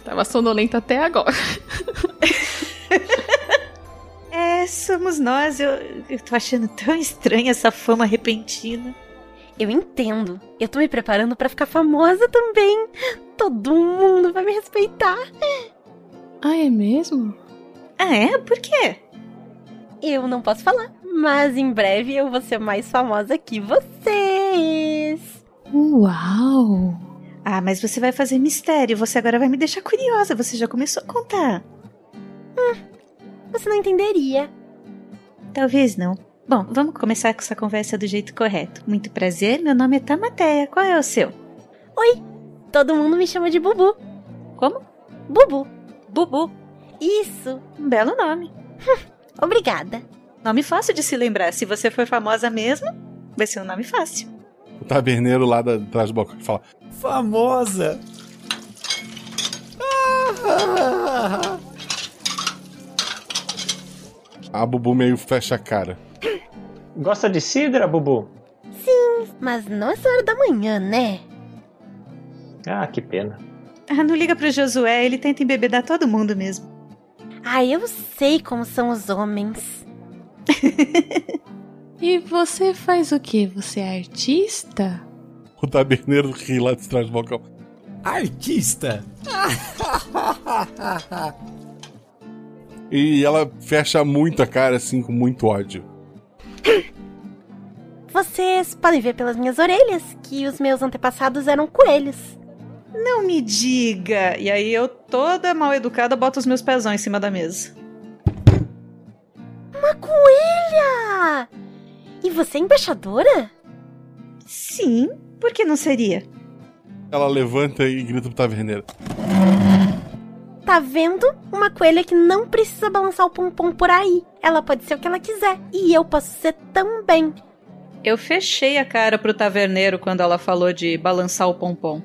Tava sonolenta até agora. É, somos nós. Eu, eu tô achando tão estranha essa fama repentina. Eu entendo. Eu tô me preparando para ficar famosa também. Todo mundo vai me respeitar. Ah, é mesmo? Ah, é? Por quê? Eu não posso falar, mas em breve eu vou ser mais famosa que vocês. Uau! Ah, mas você vai fazer mistério. Você agora vai me deixar curiosa. Você já começou a contar. Hum, você não entenderia. Talvez não. Bom, vamos começar com essa conversa do jeito correto. Muito prazer, meu nome é Tamateia. Qual é o seu? Oi, todo mundo me chama de Bubu. Como? Bubu. Bubu. Isso. Um belo nome. Obrigada. Nome fácil de se lembrar. Se você for famosa mesmo, vai ser um nome fácil. O taberneiro lá da, atrás do balcão fala: Famosa! A Bubu meio fecha a cara. Gosta de cidra, Bubu? Sim, mas não essa hora da manhã, né? Ah, que pena. Ah, não liga pro Josué, ele tenta embebedar todo mundo mesmo. Ah, eu sei como são os homens. e você faz o que? Você é artista? O taberneiro ri lá de trás do balcão. Artista? e ela fecha muito a cara, assim, com muito ódio. Vocês podem ver pelas minhas orelhas que os meus antepassados eram coelhos. Não me diga! E aí eu, toda mal educada, boto os meus pezão em cima da mesa. Uma coelha! E você é embaixadora? Sim, por que não seria? Ela levanta e grita pro taverneiro. Tá vendo? Uma coelha que não precisa balançar o pompom por aí. Ela pode ser o que ela quiser. E eu posso ser também. Eu fechei a cara pro taverneiro quando ela falou de balançar o pompom.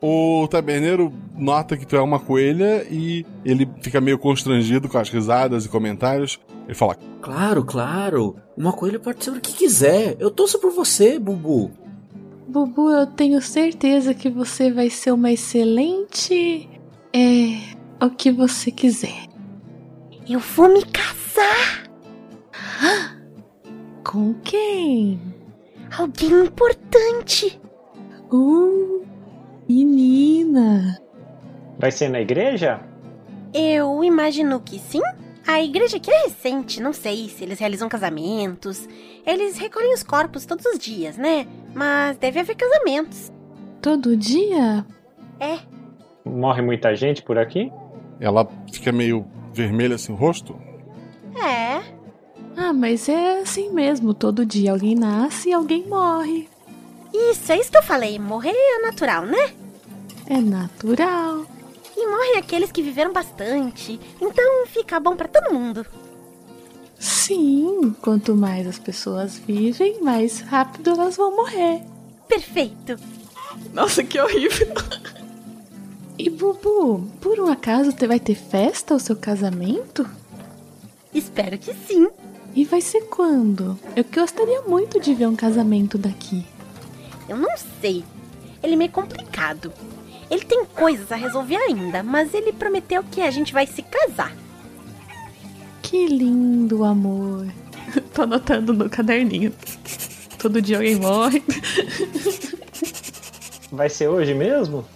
O taberneiro nota que tu é uma coelha e ele fica meio constrangido com as risadas e comentários. Ele fala: Claro, claro. Uma coelha pode ser o que quiser. Eu torço por você, Bubu. Bubu, eu tenho certeza que você vai ser uma excelente. É. O que você quiser. Eu vou me casar! Com quem? Alguém importante! Uh, menina! Vai ser na igreja? Eu imagino que sim. A igreja aqui é recente, não sei se eles realizam casamentos. Eles recolhem os corpos todos os dias, né? Mas deve haver casamentos. Todo dia? É. Morre muita gente por aqui? Ela fica meio vermelha assim, o rosto? É. Ah, mas é assim mesmo. Todo dia alguém nasce e alguém morre. Isso, é isso que eu falei. Morrer é natural, né? É natural. E morrem aqueles que viveram bastante. Então fica bom para todo mundo. Sim, quanto mais as pessoas vivem, mais rápido elas vão morrer. Perfeito. Nossa, que horrível. E Bubu, por um acaso vai ter festa ao seu casamento? Espero que sim. E vai ser quando? Eu gostaria muito de ver um casamento daqui. Eu não sei. Ele é meio complicado. Ele tem coisas a resolver ainda, mas ele prometeu que a gente vai se casar. Que lindo, amor. Tô anotando no caderninho. Todo dia alguém morre. Vai ser hoje mesmo?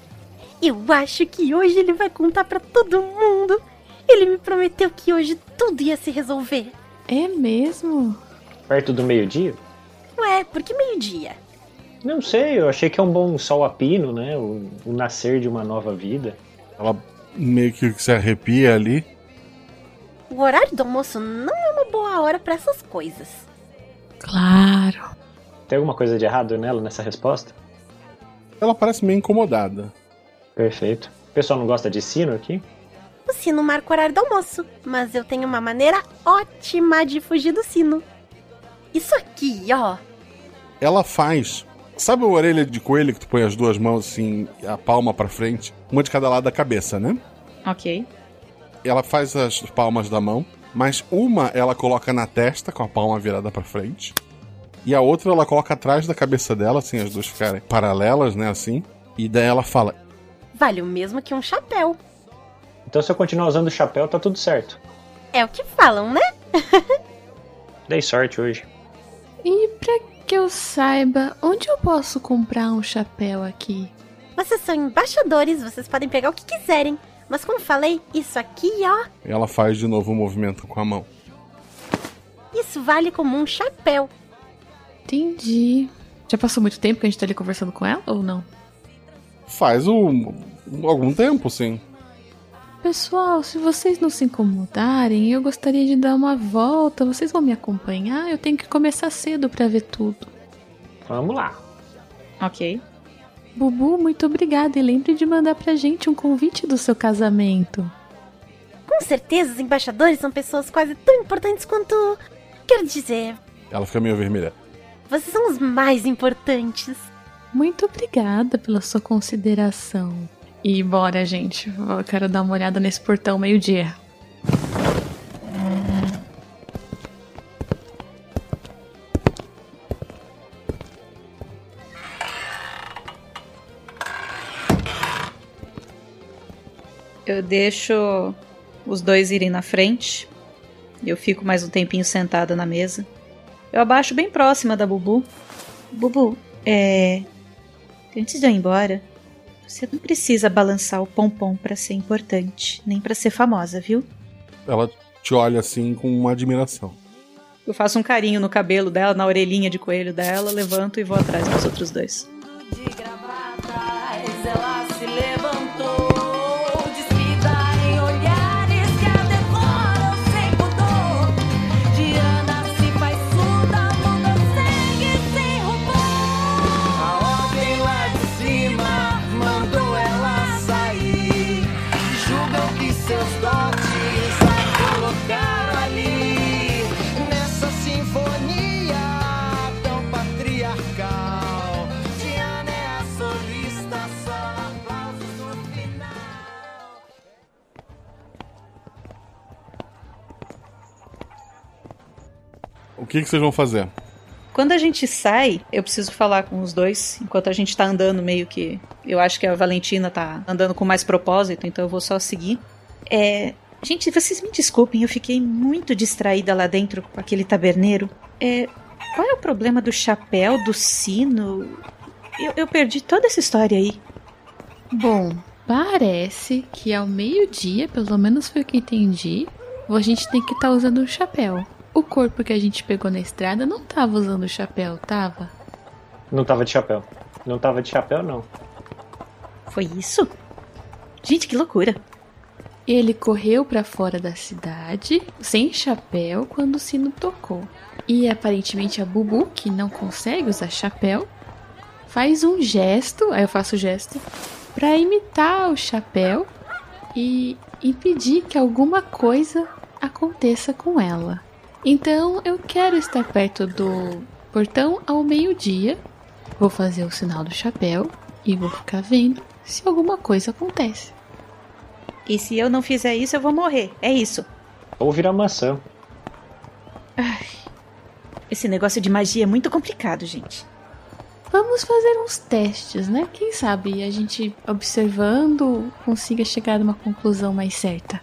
Eu acho que hoje ele vai contar para todo mundo. Ele me prometeu que hoje tudo ia se resolver. É mesmo? Perto do meio-dia? Ué, por que meio-dia? Não sei, eu achei que é um bom sol a pino, né? O, o nascer de uma nova vida. Ela meio que se arrepia ali. O horário do almoço não é uma boa hora para essas coisas. Claro. Tem alguma coisa de errado nela nessa resposta? Ela parece meio incomodada. Perfeito. O pessoal não gosta de sino aqui? O sino marca o horário do almoço, mas eu tenho uma maneira ótima de fugir do sino. Isso aqui, ó. Ela faz. Sabe a orelha de coelho que tu põe as duas mãos assim, a palma para frente, uma de cada lado da cabeça, né? Ok. Ela faz as palmas da mão, mas uma ela coloca na testa com a palma virada para frente, e a outra ela coloca atrás da cabeça dela, assim, as duas ficarem paralelas, né, assim. E daí ela fala: vale o mesmo que um chapéu. Então se eu continuar usando o chapéu, tá tudo certo. É o que falam, né? Dei sorte hoje. E pra que eu saiba, onde eu posso comprar um chapéu aqui? Vocês são embaixadores, vocês podem pegar o que quiserem. Mas como falei, isso aqui, ó. Ela faz de novo o um movimento com a mão. Isso vale como um chapéu. Entendi. Já passou muito tempo que a gente tá ali conversando com ela ou não? Faz um, algum tempo, sim. Pessoal, se vocês não se incomodarem, eu gostaria de dar uma volta. Vocês vão me acompanhar? Eu tenho que começar cedo para ver tudo. Vamos lá. Ok. Bubu, muito obrigada e lembre de mandar pra gente um convite do seu casamento. Com certeza, os embaixadores são pessoas quase tão importantes quanto. Quero dizer. Ela fica meio vermelha. Vocês são os mais importantes. Muito obrigada pela sua consideração. E bora, gente. Eu quero dar uma olhada nesse portão meio-dia. Eu deixo os dois irem na frente. Eu fico mais um tempinho sentada na mesa. Eu abaixo bem próxima da Bubu. Bubu, é. Antes de eu ir embora, você não precisa balançar o pompom para ser importante, nem para ser famosa, viu? Ela te olha assim com uma admiração. Eu faço um carinho no cabelo dela, na orelhinha de coelho dela, levanto e vou atrás dos outros dois. Que, que vocês vão fazer? Quando a gente sai, eu preciso falar com os dois, enquanto a gente tá andando meio que. Eu acho que a Valentina tá andando com mais propósito, então eu vou só seguir. É. Gente, vocês me desculpem, eu fiquei muito distraída lá dentro com aquele taberneiro. É. Qual é o problema do chapéu, do sino? Eu, eu perdi toda essa história aí. Bom, parece que ao meio-dia, pelo menos foi o que entendi, a gente tem que estar tá usando um chapéu. O corpo que a gente pegou na estrada não tava usando o chapéu, tava? Não tava de chapéu. Não tava de chapéu, não. Foi isso? Gente, que loucura. Ele correu para fora da cidade, sem chapéu, quando o sino tocou. E aparentemente a Bubu, que não consegue usar chapéu, faz um gesto, aí eu faço o gesto, para imitar o chapéu e impedir que alguma coisa aconteça com ela. Então eu quero estar perto do portão ao meio-dia. Vou fazer o sinal do chapéu e vou ficar vendo se alguma coisa acontece. E se eu não fizer isso, eu vou morrer. É isso. Ou virar maçã. Ai, esse negócio de magia é muito complicado, gente. Vamos fazer uns testes, né? Quem sabe a gente observando consiga chegar a uma conclusão mais certa.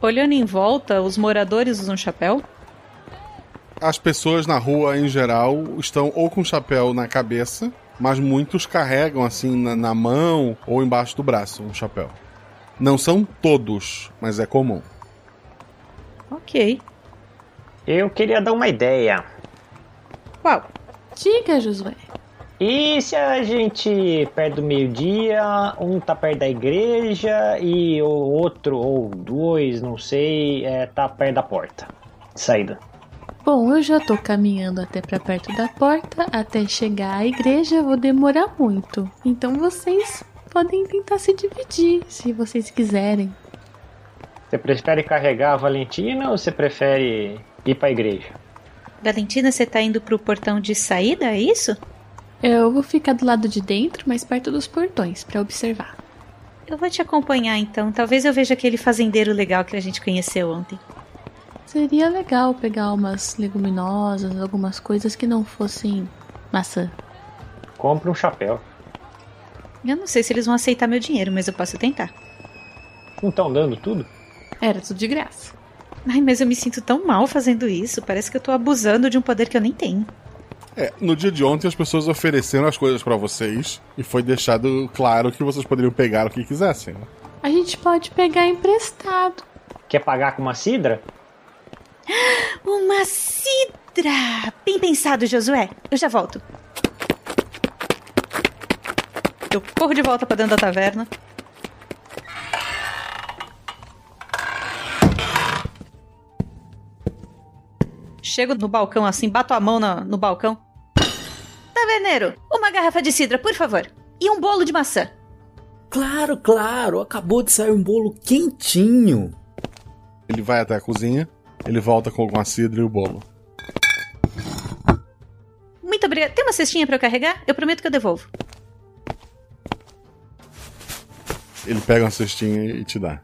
Olhando em volta, os moradores usam chapéu? As pessoas na rua em geral estão ou com chapéu na cabeça, mas muitos carregam assim na, na, mão ou embaixo do braço um chapéu. Não são todos, mas é comum. Ok. Eu queria dar uma ideia. Qual? Diga, Josué. E se a gente, perto do meio-dia, um tá perto da igreja e o outro, ou dois, não sei, é, tá perto da porta? Saída. Bom, eu já tô caminhando até para perto da porta, até chegar à igreja vou demorar muito. Então vocês podem tentar se dividir, se vocês quiserem. Você prefere carregar a Valentina ou você prefere ir para a igreja? Valentina, você tá indo pro portão de saída, é isso? Eu vou ficar do lado de dentro, mais perto dos portões, para observar. Eu vou te acompanhar então. Talvez eu veja aquele fazendeiro legal que a gente conheceu ontem. Seria legal pegar umas leguminosas, algumas coisas que não fossem maçã. Compre um chapéu. Eu não sei se eles vão aceitar meu dinheiro, mas eu posso tentar. Não estão dando tudo? Era tudo de graça. Ai, mas eu me sinto tão mal fazendo isso. Parece que eu tô abusando de um poder que eu nem tenho. É, no dia de ontem as pessoas ofereceram as coisas para vocês e foi deixado claro que vocês poderiam pegar o que quisessem. Né? A gente pode pegar emprestado. Quer pagar com uma cidra? Uma cidra! Bem pensado, Josué. Eu já volto. Eu corro de volta para dentro da taverna. Chego no balcão assim, bato a mão no, no balcão. Taverneiro, uma garrafa de cidra, por favor. E um bolo de maçã. Claro, claro. Acabou de sair um bolo quentinho. Ele vai até a cozinha, ele volta com a cidra e o bolo. Muito obrigada. Tem uma cestinha para eu carregar? Eu prometo que eu devolvo. Ele pega uma cestinha e te dá.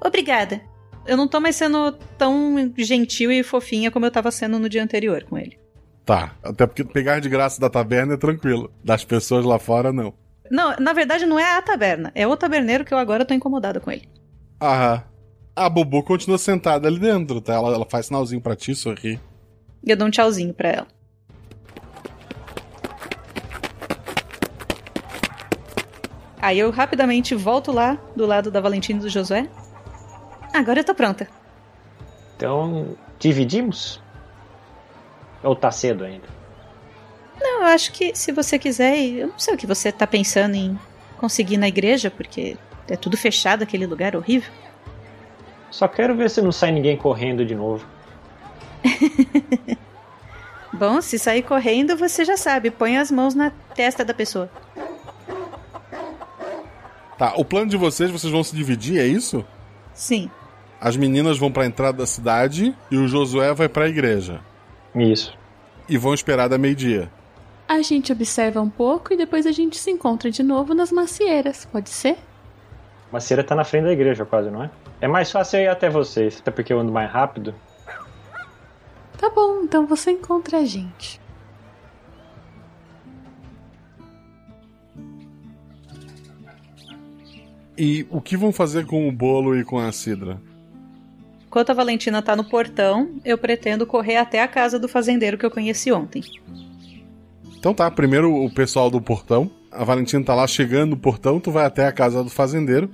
Obrigada. Eu não tô mais sendo tão gentil e fofinha como eu tava sendo no dia anterior com ele. Tá, até porque pegar de graça da taberna é tranquilo. Das pessoas lá fora, não. Não, na verdade não é a taberna. É o taberneiro que eu agora tô incomodada com ele. Aham. A Bubu continua sentada ali dentro, tá? Ela, ela faz sinalzinho pra ti, sorri. E eu dou um tchauzinho pra ela. Aí eu rapidamente volto lá, do lado da Valentina e do Josué. Agora eu tô pronta. Então, dividimos? Ou tá cedo ainda? Não, eu acho que se você quiser, eu não sei o que você tá pensando em conseguir na igreja, porque é tudo fechado aquele lugar horrível. Só quero ver se não sai ninguém correndo de novo. Bom, se sair correndo, você já sabe, põe as mãos na testa da pessoa. Tá, o plano de vocês, vocês vão se dividir, é isso? Sim. As meninas vão para a entrada da cidade e o Josué vai para a igreja. Isso. E vão esperar da meio-dia. A gente observa um pouco e depois a gente se encontra de novo nas macieiras, pode ser? Macieira tá na frente da igreja quase, não é? É mais fácil eu ir até vocês, até porque eu ando mais rápido. Tá bom, então você encontra a gente. E o que vão fazer com o bolo e com a cidra? Enquanto a Valentina tá no portão, eu pretendo correr até a casa do fazendeiro que eu conheci ontem. Então tá, primeiro o pessoal do portão. A Valentina tá lá chegando no portão, tu vai até a casa do fazendeiro.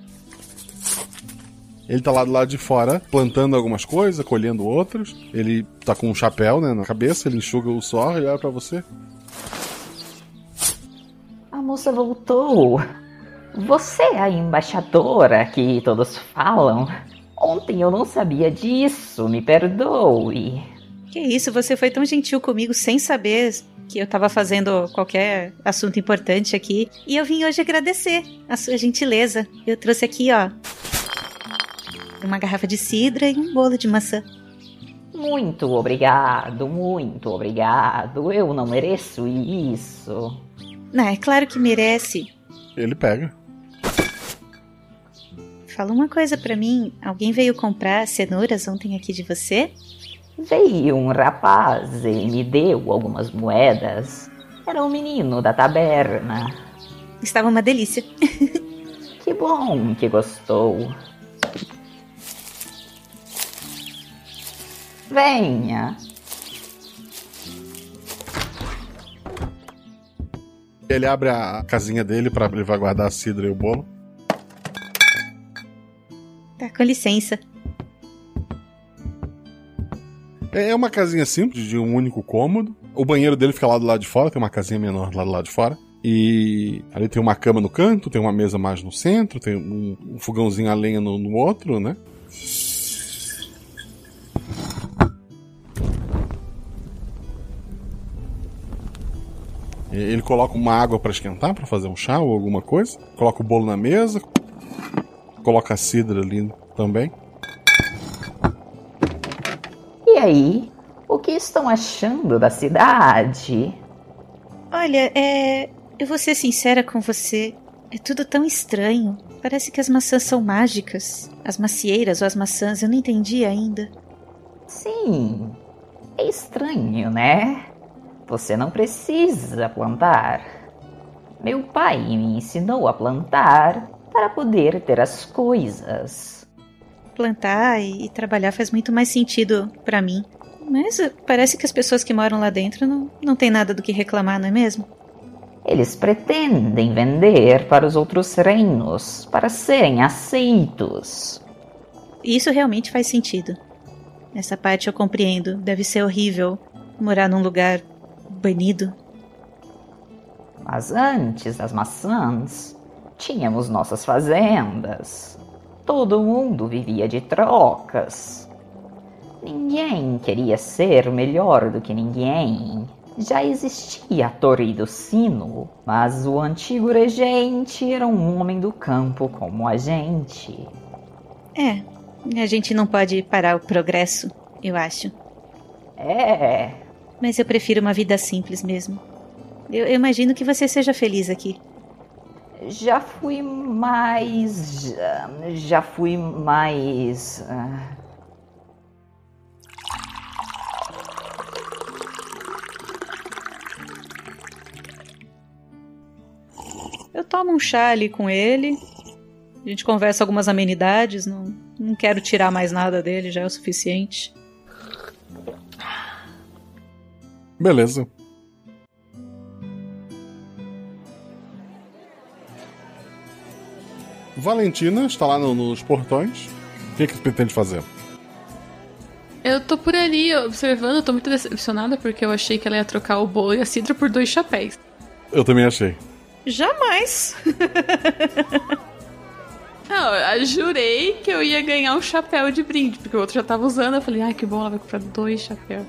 Ele tá lá do lado de fora, plantando algumas coisas, colhendo outras. Ele tá com um chapéu, né, na cabeça, ele enxuga o suor e olha pra você. A moça voltou. Você é a embaixadora que todos falam? Ontem eu não sabia disso, me perdoe. Que isso, você foi tão gentil comigo sem saber que eu tava fazendo qualquer assunto importante aqui. E eu vim hoje agradecer a sua gentileza. Eu trouxe aqui, ó, uma garrafa de cidra e um bolo de maçã. Muito obrigado, muito obrigado. Eu não mereço isso. Não, é claro que merece. Ele pega. Fala uma coisa para mim. Alguém veio comprar cenouras ontem aqui de você? Veio um rapaz e me deu algumas moedas. Era um menino da taberna. Estava uma delícia. que bom que gostou. Venha. Ele abre a casinha dele para ele vai guardar a cidra e o bolo. Tá, com licença. É uma casinha simples, de um único cômodo. O banheiro dele fica lá do lado de fora, tem uma casinha menor lá do lado de fora. E ali tem uma cama no canto, tem uma mesa mais no centro, tem um, um fogãozinho a lenha no, no outro, né? Ele coloca uma água para esquentar, para fazer um chá ou alguma coisa. Coloca o bolo na mesa. Coloca a cidra ali também. E aí? O que estão achando da cidade? Olha, é. Eu vou ser sincera com você. É tudo tão estranho. Parece que as maçãs são mágicas. As macieiras ou as maçãs, eu não entendi ainda. Sim. É estranho, né? Você não precisa plantar. Meu pai me ensinou a plantar para poder ter as coisas. Plantar e trabalhar faz muito mais sentido para mim. Mas parece que as pessoas que moram lá dentro não, não têm nada do que reclamar, não é mesmo? Eles pretendem vender para os outros reinos para serem aceitos. Isso realmente faz sentido. Essa parte eu compreendo. Deve ser horrível morar num lugar banido. Mas antes das maçãs, tínhamos nossas fazendas. Todo mundo vivia de trocas. Ninguém queria ser melhor do que ninguém. Já existia a Torre do Sino, mas o antigo regente era um homem do campo como a gente. É, a gente não pode parar o progresso, eu acho. É. Mas eu prefiro uma vida simples mesmo. Eu, eu imagino que você seja feliz aqui. Já fui mais. Já, já fui mais. Uh... Eu tomo um chá ali com ele. A gente conversa algumas amenidades. Não, não quero tirar mais nada dele, já é o suficiente. Beleza. Valentina está lá no- nos portões. O que, que você pretende fazer? Eu tô por ali observando, eu tô muito decepcionada porque eu achei que ela ia trocar o bolo e a cidra por dois chapéus. Eu também achei. Jamais! Não, eu jurei que eu ia ganhar um chapéu de brinde, porque o outro já tava usando. Eu falei, ai que bom, ela vai comprar dois chapéus.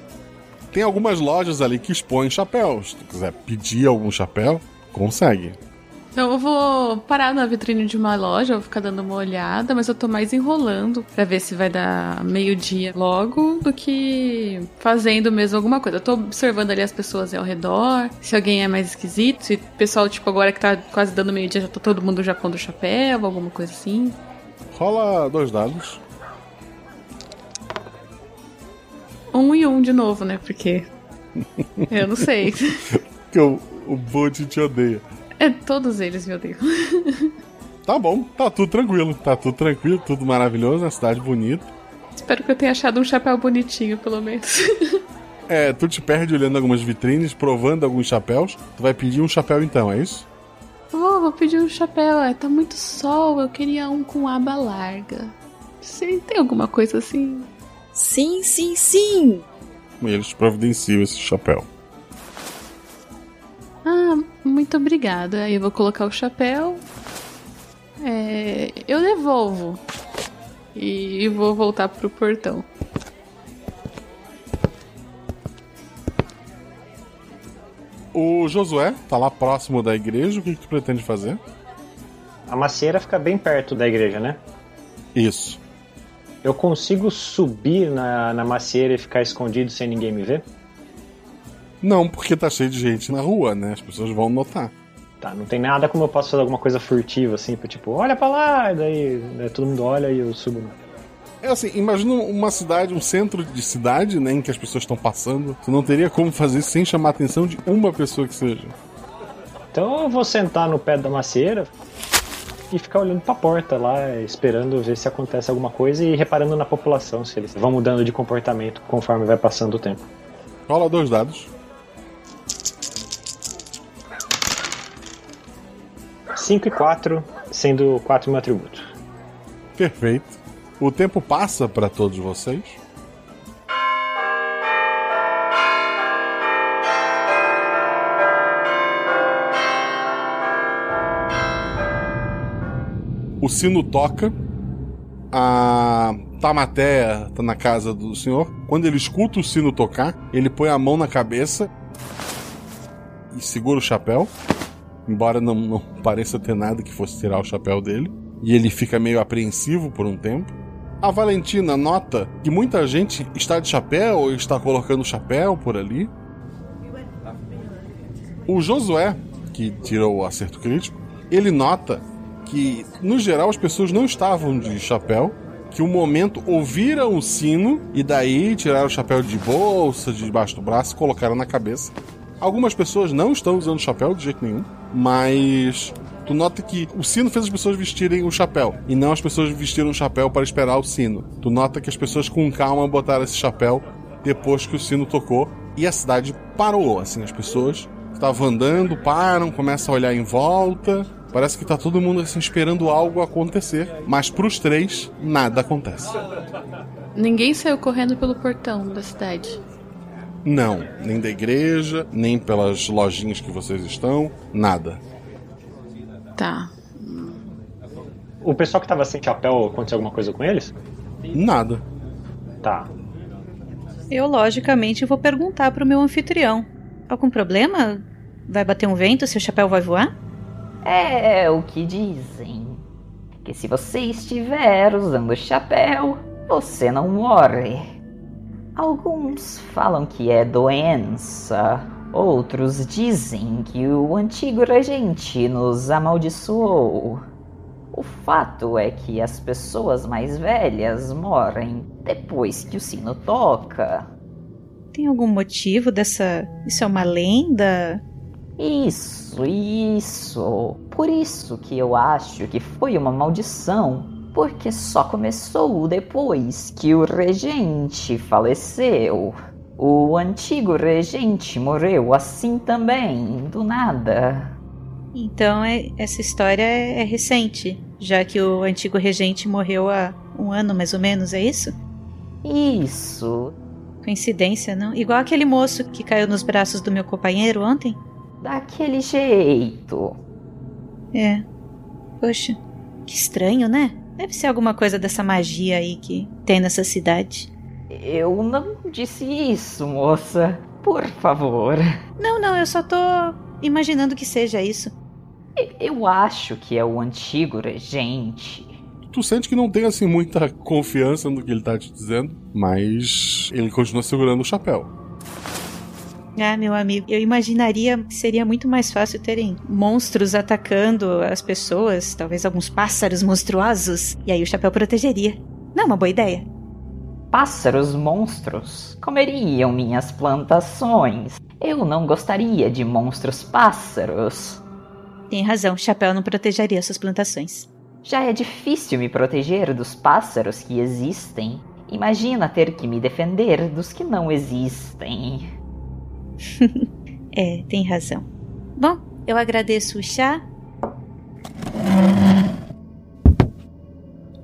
Tem algumas lojas ali que expõem chapéus. Se tu quiser pedir algum chapéu, consegue. Então eu vou parar na vitrine de uma loja, vou ficar dando uma olhada, mas eu tô mais enrolando pra ver se vai dar meio-dia logo do que fazendo mesmo alguma coisa. Eu tô observando ali as pessoas ao redor, se alguém é mais esquisito, se o pessoal, tipo, agora que tá quase dando meio-dia, já tá todo mundo já pondo chapéu, alguma coisa assim. Rola dois dados. Um e um de novo, né? Porque. Eu não sei. Que o, o Bud te odeia. É, todos eles, meu Deus. Tá bom, tá tudo tranquilo. Tá tudo tranquilo, tudo maravilhoso, uma cidade bonita. Espero que eu tenha achado um chapéu bonitinho, pelo menos. É, tu te perde olhando algumas vitrines, provando alguns chapéus. Tu vai pedir um chapéu então, é isso? Oh, vou pedir um chapéu. É, tá muito sol. Eu queria um com aba larga. Você tem alguma coisa assim? Sim, sim, sim! E eles providenciam esse chapéu. Ah, muito obrigada. Aí eu vou colocar o chapéu. É, eu devolvo. E vou voltar pro portão. O Josué tá lá próximo da igreja. O que, que tu pretende fazer? A macieira fica bem perto da igreja, né? Isso. Eu consigo subir na, na macieira e ficar escondido sem ninguém me ver? Não, porque tá cheio de gente na rua, né? As pessoas vão notar. Tá, não tem nada como eu posso fazer alguma coisa furtiva assim, pra tipo, olha pra lá, e daí né, todo mundo olha e eu subo. É assim, imagina uma cidade, um centro de cidade, né, em que as pessoas estão passando. Tu não teria como fazer isso sem chamar a atenção de uma pessoa que seja. Então eu vou sentar no pé da macieira e ficar olhando pra porta lá, esperando ver se acontece alguma coisa e reparando na população, se eles vão mudando de comportamento conforme vai passando o tempo. Rola dois dados. 5 e 4, sendo 4 meu atributo. Perfeito. O tempo passa para todos vocês. O sino toca. A Tamateia tá na casa do senhor. Quando ele escuta o sino tocar, ele põe a mão na cabeça e segura o chapéu. Embora não, não pareça ter nada que fosse tirar o chapéu dele. E ele fica meio apreensivo por um tempo. A Valentina nota que muita gente está de chapéu ou está colocando chapéu por ali. O Josué, que tirou o acerto crítico, ele nota que, no geral, as pessoas não estavam de chapéu, que um momento ouviram o sino e daí tiraram o chapéu de bolsa, de debaixo do braço colocaram na cabeça. Algumas pessoas não estão usando chapéu de jeito nenhum, mas tu nota que o sino fez as pessoas vestirem o chapéu e não as pessoas vestiram o chapéu para esperar o sino. Tu nota que as pessoas com calma botaram esse chapéu depois que o sino tocou e a cidade parou, assim, as pessoas estavam andando, param, começam a olhar em volta. Parece que tá todo mundo assim esperando algo acontecer, mas pros três nada acontece. Ninguém saiu correndo pelo portão da cidade. Não, nem da igreja, nem pelas lojinhas que vocês estão, nada. Tá. O pessoal que tava sem chapéu, aconteceu alguma coisa com eles? Nada. Tá. Eu, logicamente, vou perguntar pro meu anfitrião: algum problema? Vai bater um vento? Seu chapéu vai voar? É o que dizem. Que se você estiver usando chapéu, você não morre. Alguns falam que é doença, outros dizem que o antigo regente nos amaldiçoou. O fato é que as pessoas mais velhas morrem depois que o sino toca. Tem algum motivo dessa. Isso é uma lenda? Isso, isso. Por isso que eu acho que foi uma maldição. Porque só começou depois que o regente faleceu. O antigo regente morreu assim também, do nada. Então é, essa história é, é recente, já que o antigo regente morreu há um ano mais ou menos, é isso? Isso. Coincidência, não? Igual aquele moço que caiu nos braços do meu companheiro ontem? Daquele jeito. É. Poxa, que estranho, né? Deve ser alguma coisa dessa magia aí que tem nessa cidade. Eu não disse isso, moça. Por favor. Não, não, eu só tô imaginando que seja isso. Eu acho que é o antigo regente. Tu sente que não tem assim muita confiança no que ele tá te dizendo, mas ele continua segurando o chapéu. Ah, meu amigo, eu imaginaria que seria muito mais fácil terem monstros atacando as pessoas, talvez alguns pássaros monstruosos, e aí o chapéu protegeria. Não é uma boa ideia. Pássaros monstros comeriam minhas plantações. Eu não gostaria de monstros pássaros. Tem razão, chapéu não protegeria suas plantações. Já é difícil me proteger dos pássaros que existem. Imagina ter que me defender dos que não existem. é, tem razão. Bom, eu agradeço o chá.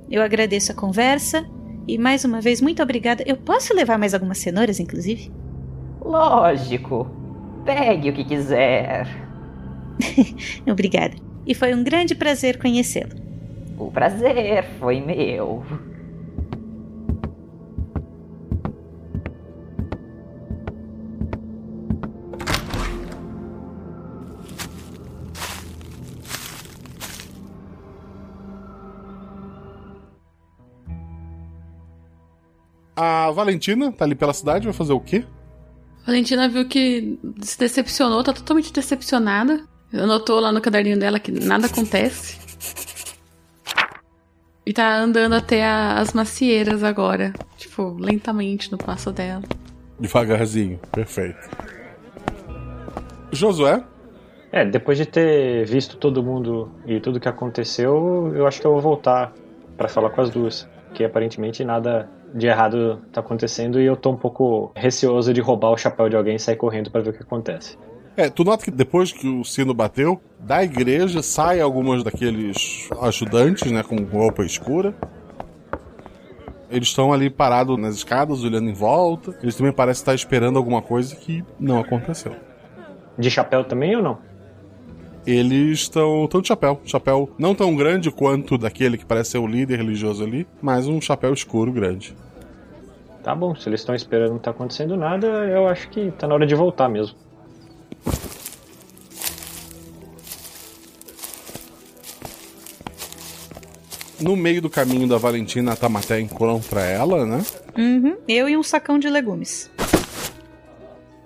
Eu agradeço a conversa. E mais uma vez, muito obrigada. Eu posso levar mais algumas cenouras, inclusive? Lógico. Pegue o que quiser. obrigada. E foi um grande prazer conhecê-lo. O prazer foi meu. A Valentina tá ali pela cidade, vai fazer o quê? Valentina viu que se decepcionou, tá totalmente decepcionada. Anotou lá no caderninho dela que nada acontece. E tá andando até a, as macieiras agora. Tipo, lentamente no passo dela. Devagarzinho, perfeito. Josué? É, depois de ter visto todo mundo e tudo que aconteceu, eu acho que eu vou voltar para falar com as duas. Que aparentemente nada de errado tá acontecendo e eu tô um pouco receoso de roubar o chapéu de alguém e sair correndo para ver o que acontece. É, tu nota que depois que o sino bateu, da igreja saem algumas daqueles ajudantes, né, com roupa escura. Eles estão ali parados nas escadas, olhando em volta. Eles também parecem estar esperando alguma coisa que não aconteceu. De chapéu também ou não? Eles estão tão de chapéu. Chapéu não tão grande quanto daquele que parece ser o líder religioso ali, mas um chapéu escuro grande. Tá bom, se eles estão esperando não tá acontecendo nada, eu acho que tá na hora de voltar mesmo. No meio do caminho da Valentina, a Tamaté encontra ela, né? Uhum, eu e um sacão de legumes.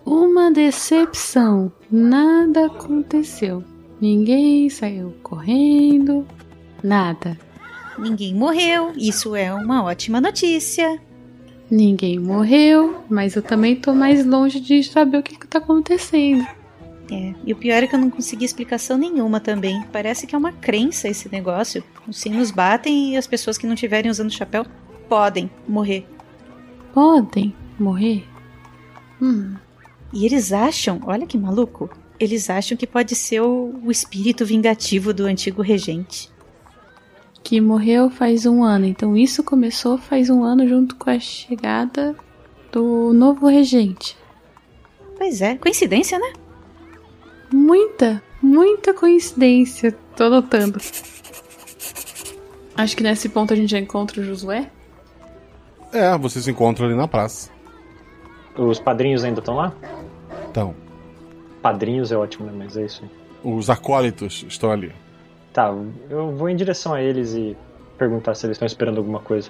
Uma decepção. Nada aconteceu. Ninguém saiu correndo. Nada. Ninguém morreu. Isso é uma ótima notícia. Ninguém morreu, mas eu também tô mais longe de saber o que, que tá acontecendo. É, e o pior é que eu não consegui explicação nenhuma também. Parece que é uma crença esse negócio. Os sinos batem e as pessoas que não estiverem usando chapéu podem morrer. Podem morrer? Hum. E eles acham, olha que maluco, eles acham que pode ser o, o espírito vingativo do antigo regente. Que morreu faz um ano, então isso começou faz um ano junto com a chegada do novo regente. Pois é, coincidência, né? Muita, muita coincidência, tô notando. Acho que nesse ponto a gente já encontra o Josué. É, vocês se encontram ali na praça. Os padrinhos ainda estão lá? Então, Padrinhos é ótimo, né? Mas é isso aí. os acólitos estão ali. Tá, eu vou em direção a eles e perguntar se eles estão esperando alguma coisa.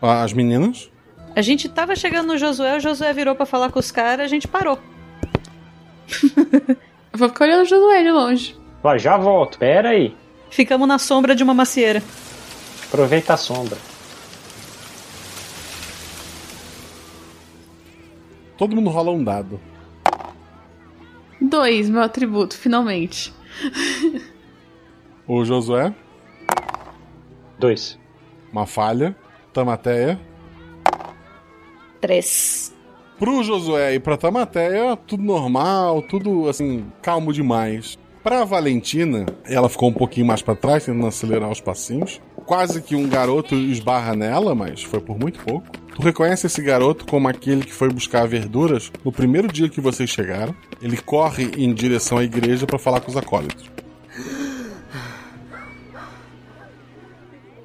Ah, As meninas? A gente tava chegando no Josué, o Josué virou pra falar com os caras, a gente parou. Eu vou ficar olhando o Josué de longe. Ó, já volto, pera aí. Ficamos na sombra de uma macieira. Aproveita a sombra. Todo mundo rola um dado. Dois, meu atributo, finalmente. O Josué, Dois. uma falha. Tamateia. Três. Pro Josué e pra Tamateia, tudo normal, tudo assim, calmo demais. Pra Valentina, ela ficou um pouquinho mais pra trás, tentando acelerar os passinhos. Quase que um garoto esbarra nela, mas foi por muito pouco. Tu reconhece esse garoto como aquele que foi buscar verduras no primeiro dia que vocês chegaram. Ele corre em direção à igreja pra falar com os acólitos.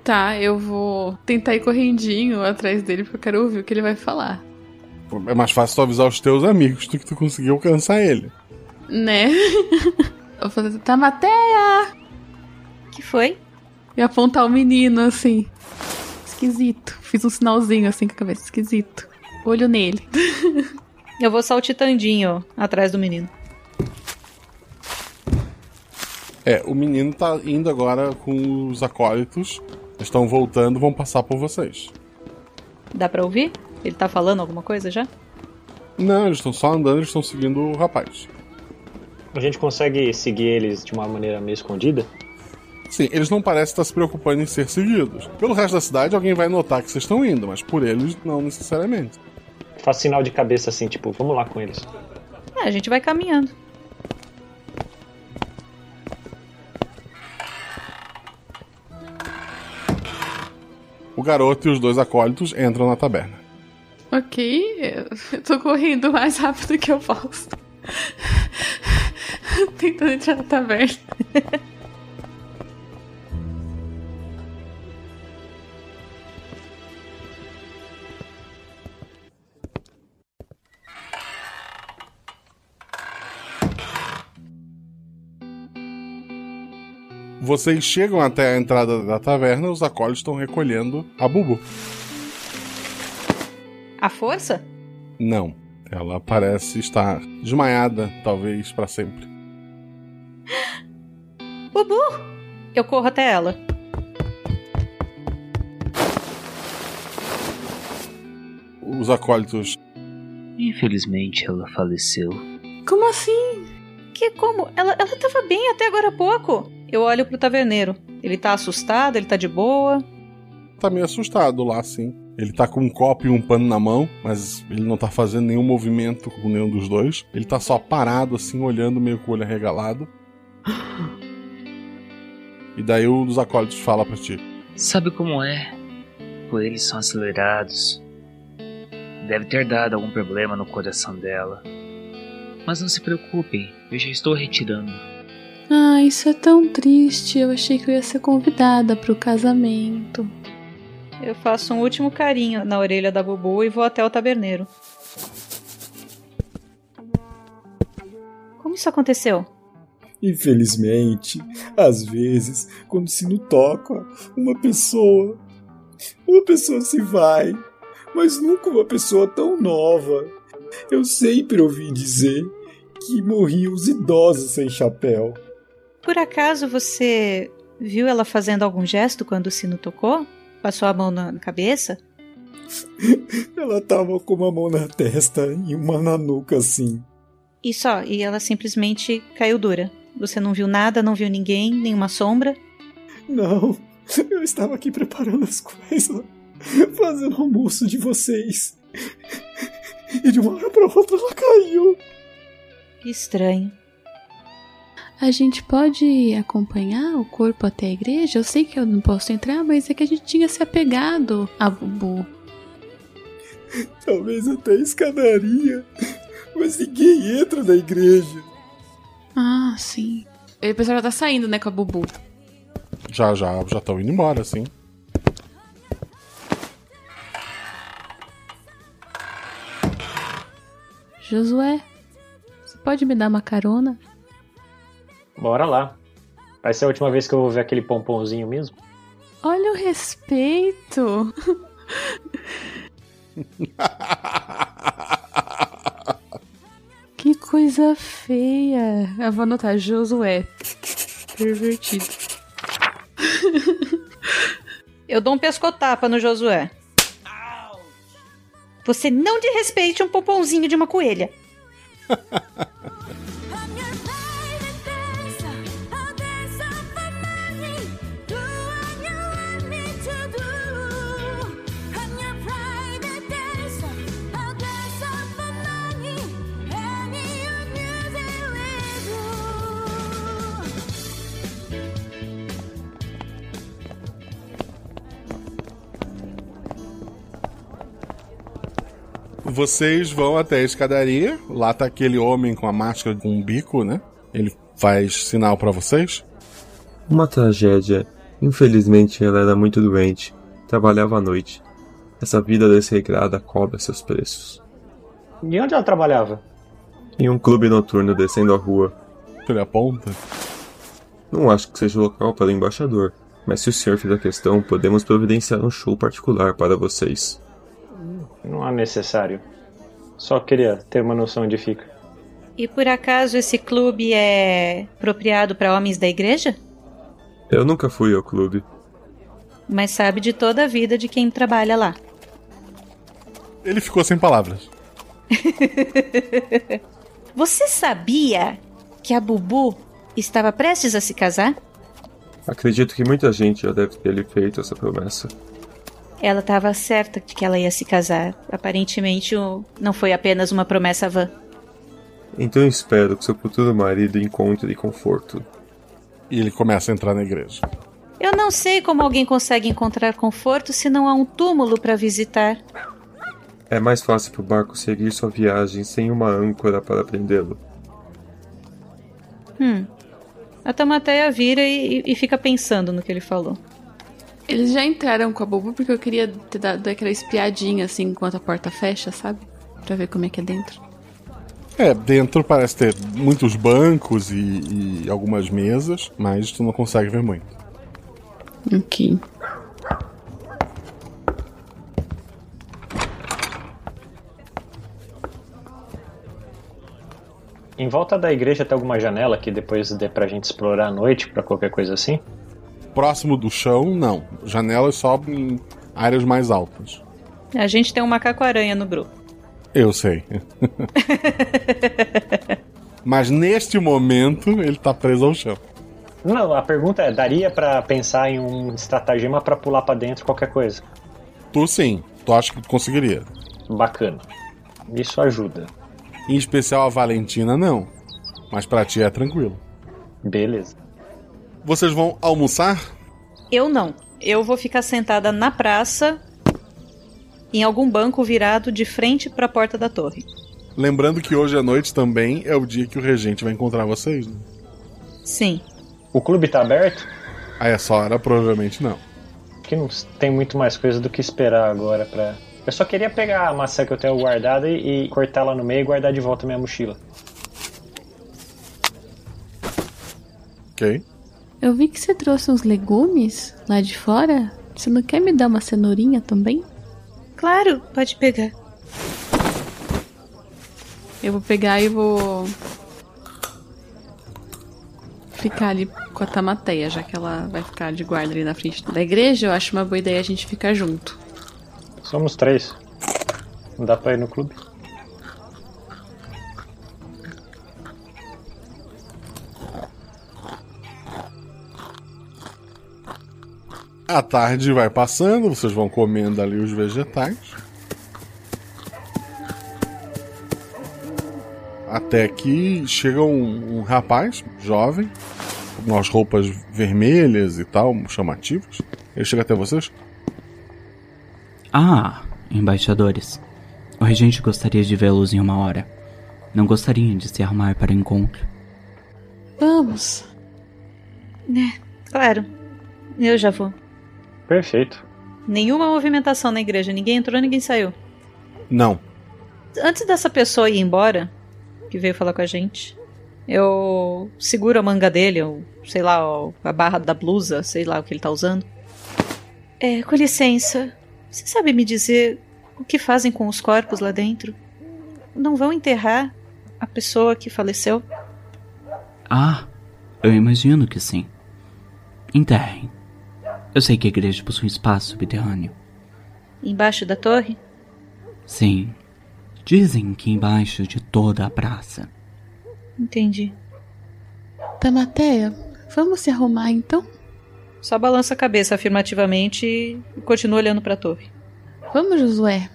Tá, eu vou tentar ir correndinho atrás dele porque eu quero ouvir o que ele vai falar. É mais fácil tu avisar os teus amigos do que tu conseguir alcançar ele. Né? eu vou fazer Tamateia! que foi? E apontar o menino assim. Esquisito. Fiz um sinalzinho assim com a cabeça. Esquisito. Olho nele. Eu vou saltitandinho atrás do menino. É, o menino tá indo agora com os acólitos. Eles estão voltando, vão passar por vocês. Dá pra ouvir? Ele tá falando alguma coisa já? Não, eles estão só andando, eles estão seguindo o rapaz. A gente consegue seguir eles de uma maneira meio escondida? Sim, eles não parecem estar se preocupando em ser seguidos. Pelo resto da cidade, alguém vai notar que vocês estão indo, mas por eles, não necessariamente. Faço sinal de cabeça assim, tipo, vamos lá com eles. É, a gente vai caminhando. O garoto e os dois acólitos entram na taberna. Ok, eu tô correndo o mais rápido que eu posso. Tentando entrar na taverna. Vocês chegam até a entrada da taverna, os acólitos estão recolhendo a Bubu. A força? Não, ela parece estar desmaiada, talvez para sempre. Bubu! Eu corro até ela. Os acólitos. Infelizmente ela faleceu. Como assim? Que como? Ela, ela tava bem até agora há pouco. Eu olho pro taverneiro. Ele tá assustado? Ele tá de boa? Tá meio assustado lá, sim. Ele tá com um copo e um pano na mão, mas ele não tá fazendo nenhum movimento com nenhum dos dois. Ele tá só parado, assim, olhando meio com o olho arregalado. E daí um dos acólitos fala pra ti. Sabe como é? Por eles são acelerados. Deve ter dado algum problema no coração dela. Mas não se preocupem, eu já estou retirando. Ah, isso é tão triste. Eu achei que eu ia ser convidada pro casamento. Eu faço um último carinho na orelha da Bubu e vou até o taberneiro. Como isso aconteceu? Infelizmente, às vezes, quando o sino toca, uma pessoa. Uma pessoa se vai, mas nunca uma pessoa tão nova. Eu sempre ouvi dizer que morriam os idosos sem chapéu. Por acaso você viu ela fazendo algum gesto quando o sino tocou? Passou a mão na cabeça? Ela tava com uma mão na testa e uma na nuca, assim. E só, e ela simplesmente caiu dura. Você não viu nada, não viu ninguém, nenhuma sombra? Não, eu estava aqui preparando as coisas, fazendo almoço de vocês. E de uma hora pra outra ela caiu. Que estranho. A gente pode acompanhar o corpo até a igreja? Eu sei que eu não posso entrar, mas é que a gente tinha se apegado a Bubu. Talvez até escadaria. Mas ninguém entra na igreja. Ah, sim. E o pessoal já tá saindo, né, com a Bubu. Já, já, já estão indo embora, sim. Josué, você pode me dar uma carona? Bora lá. Vai ser a última vez que eu vou ver aquele pomponzinho mesmo? Olha o respeito. que coisa feia. Eu vou anotar Josué. Pervertido. Eu dou um pescotapa no Josué. Você não desrespeite um pompomzinho de uma coelha. Vocês vão até a escadaria. Lá tá aquele homem com a máscara com um bico, né? Ele faz sinal pra vocês. Uma tragédia. Infelizmente ela era muito doente. Trabalhava à noite. Essa vida desregrada cobra seus preços. E onde ela trabalhava? Em um clube noturno descendo a rua. Ele aponta. Não acho que seja o local para o embaixador, mas se o senhor fizer questão, podemos providenciar um show particular para vocês. Não há necessário. Só queria ter uma noção onde fica. E por acaso esse clube é apropriado para homens da igreja? Eu nunca fui ao clube. Mas sabe de toda a vida de quem trabalha lá. Ele ficou sem palavras. Você sabia que a Bubu estava prestes a se casar? Acredito que muita gente já deve ter lhe feito essa promessa. Ela estava certa de que ela ia se casar. Aparentemente, não foi apenas uma promessa vã. Então espero que seu futuro marido encontre conforto. E ele começa a entrar na igreja. Eu não sei como alguém consegue encontrar conforto se não há um túmulo para visitar. É mais fácil para o barco seguir sua viagem sem uma âncora para prendê-lo. Hum. A Tamateia vira e, e fica pensando no que ele falou. Eles já entraram com a Bubu porque eu queria ter dado aquela espiadinha assim enquanto a porta fecha, sabe? Pra ver como é que é dentro. É, dentro parece ter muitos bancos e, e algumas mesas, mas tu não consegue ver muito. Ok. Em volta da igreja tem alguma janela que depois dê pra gente explorar à noite, pra qualquer coisa assim? Próximo do chão, não. Janelas só em áreas mais altas. A gente tem um macaco-aranha no grupo. Eu sei. Mas neste momento ele tá preso ao chão. Não, a pergunta é: daria para pensar em um estratagema para pular para dentro qualquer coisa? Tu sim, tu acha que tu conseguiria. Bacana. Isso ajuda. Em especial a Valentina, não. Mas pra ti é tranquilo. Beleza. Vocês vão almoçar? Eu não. Eu vou ficar sentada na praça, em algum banco virado de frente para a porta da torre. Lembrando que hoje à noite também é o dia que o regente vai encontrar vocês, né? Sim. O clube tá aberto? A essa hora, provavelmente não. Que não tem muito mais coisa do que esperar agora pra. Eu só queria pegar a maçã que eu tenho guardada e, e cortar lá no meio e guardar de volta minha mochila. Ok. Eu vi que você trouxe uns legumes lá de fora. Você não quer me dar uma cenourinha também? Claro, pode pegar. Eu vou pegar e vou ficar ali com a Tamateia, já que ela vai ficar de guarda ali na frente da igreja. Eu acho uma boa ideia a gente ficar junto. Somos três. Não dá pra ir no clube? A tarde vai passando, vocês vão comendo ali os vegetais. Até que chega um, um rapaz, jovem, com umas roupas vermelhas e tal, chamativas. Ele chega até vocês. Ah, embaixadores. O regente gostaria de vê-los em uma hora. Não gostaria de se arrumar para o encontro. Vamos. É, claro. Eu já vou. Perfeito. Nenhuma movimentação na igreja. Ninguém entrou, ninguém saiu. Não. Antes dessa pessoa ir embora, que veio falar com a gente, eu seguro a manga dele, ou sei lá, a barra da blusa, sei lá o que ele tá usando. É, com licença. Você sabe me dizer o que fazem com os corpos lá dentro? Não vão enterrar a pessoa que faleceu? Ah, eu imagino que sim. Enterrem. Eu sei que a igreja possui um espaço subterrâneo. Embaixo da torre? Sim. Dizem que embaixo de toda a praça. Entendi. Tamateia, vamos se arrumar então? Só balança a cabeça afirmativamente e continua olhando para a torre. Vamos, Josué.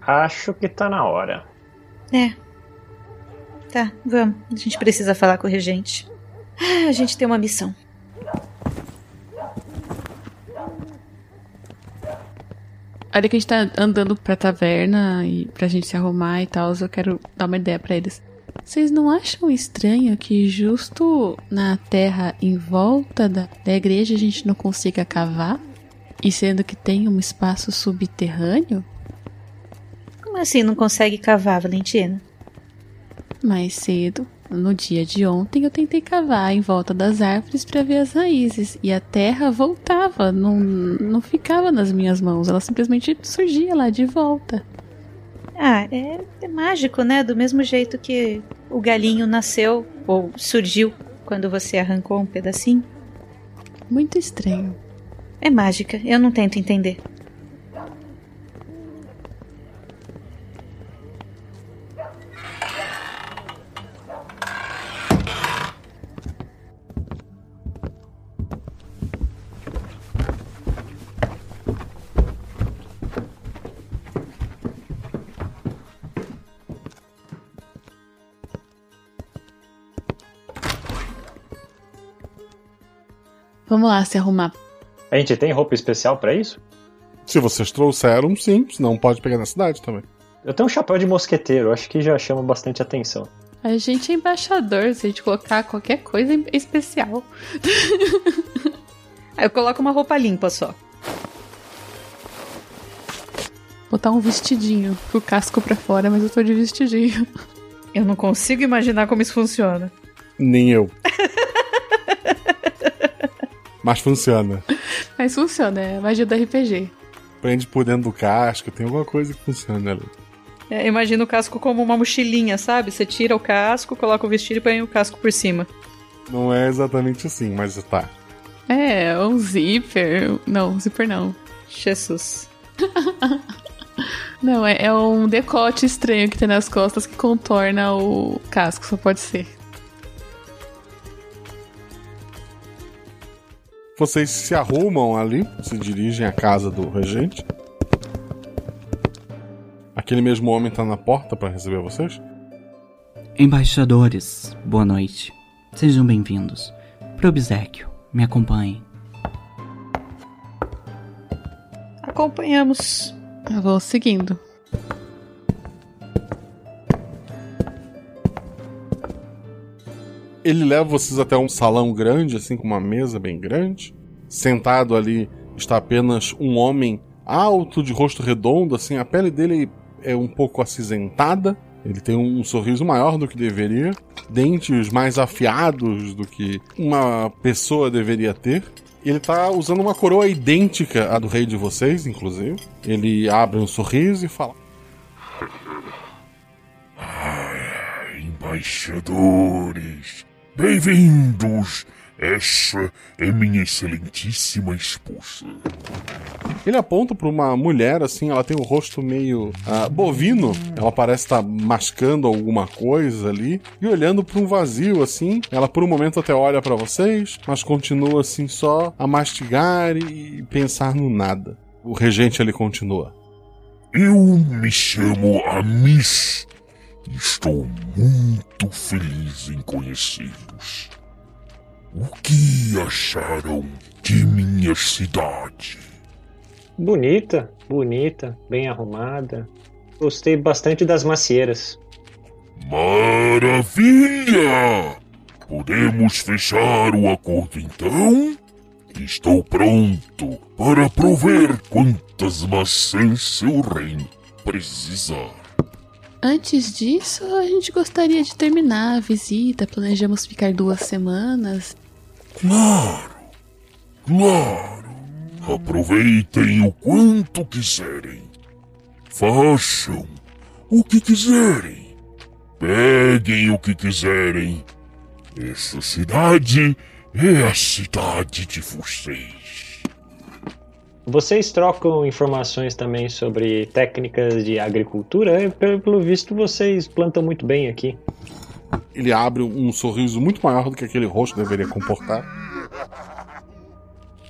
Acho que tá na hora. É. Tá, vamos. A gente precisa falar com o regente. Ah, a gente tem uma missão. A hora que a gente tá andando pra taverna e pra gente se arrumar e tal, eu quero dar uma ideia pra eles. Vocês não acham estranho que justo na terra em volta da, da igreja a gente não consiga cavar? E sendo que tem um espaço subterrâneo? Como assim não consegue cavar, Valentina? Mais cedo, no dia de ontem, eu tentei cavar em volta das árvores para ver as raízes e a terra voltava, não, não ficava nas minhas mãos, ela simplesmente surgia lá de volta. Ah, é, é mágico, né? Do mesmo jeito que o galinho nasceu ou surgiu quando você arrancou um pedacinho. Muito estranho. É mágica, eu não tento entender. Vamos lá se arrumar. A gente tem roupa especial para isso? Se vocês trouxeram, sim, senão pode pegar na cidade também. Eu tenho um chapéu de mosqueteiro, acho que já chama bastante atenção. A gente é embaixador, se a gente colocar qualquer coisa especial. Aí eu coloco uma roupa limpa só. Botar um vestidinho, com o casco pra fora, mas eu tô de vestidinho. Eu não consigo imaginar como isso funciona. Nem eu. Mas funciona. Mas funciona, é a magia do RPG. Prende por dentro do casco, tem alguma coisa que funciona ali. É, imagina o casco como uma mochilinha, sabe? Você tira o casco, coloca o vestido e põe o casco por cima. Não é exatamente assim, mas tá. É, um zíper. Não, zíper não. Jesus. não, é, é um decote estranho que tem nas costas que contorna o casco, só pode ser. Vocês se arrumam ali, se dirigem à casa do regente. Aquele mesmo homem tá na porta para receber vocês? Embaixadores, boa noite. Sejam bem-vindos. Pro obsequio, me acompanhem. Acompanhamos. Eu vou seguindo. Ele leva vocês até um salão grande, assim, com uma mesa bem grande. Sentado ali está apenas um homem alto, de rosto redondo, assim, a pele dele é um pouco acinzentada. Ele tem um sorriso maior do que deveria, dentes mais afiados do que uma pessoa deveria ter. Ele tá usando uma coroa idêntica à do rei de vocês, inclusive. Ele abre um sorriso e fala: Embaixadores, bem-vindos! Essa é minha excelentíssima esposa. Ele aponta pra uma mulher, assim, ela tem o rosto meio ah, bovino. Ela parece estar mascando alguma coisa ali. E olhando pra um vazio, assim. Ela por um momento até olha pra vocês, mas continua, assim, só a mastigar e pensar no nada. O regente ali continua. Eu me chamo Amis. E Estou muito feliz em conhecê-los. O que acharam de minha cidade? Bonita, bonita, bem arrumada. Gostei bastante das macieiras. Maravilha! Podemos fechar o acordo então? Estou pronto para prover quantas maçãs seu reino precisar. Antes disso, a gente gostaria de terminar a visita. Planejamos ficar duas semanas. Claro, claro. Aproveitem o quanto quiserem. Façam o que quiserem. Peguem o que quiserem. Essa cidade é a cidade de vocês. Vocês trocam informações também sobre técnicas de agricultura? É, Pelo visto, vocês plantam muito bem aqui. Ele abre um sorriso muito maior do que aquele rosto deveria comportar.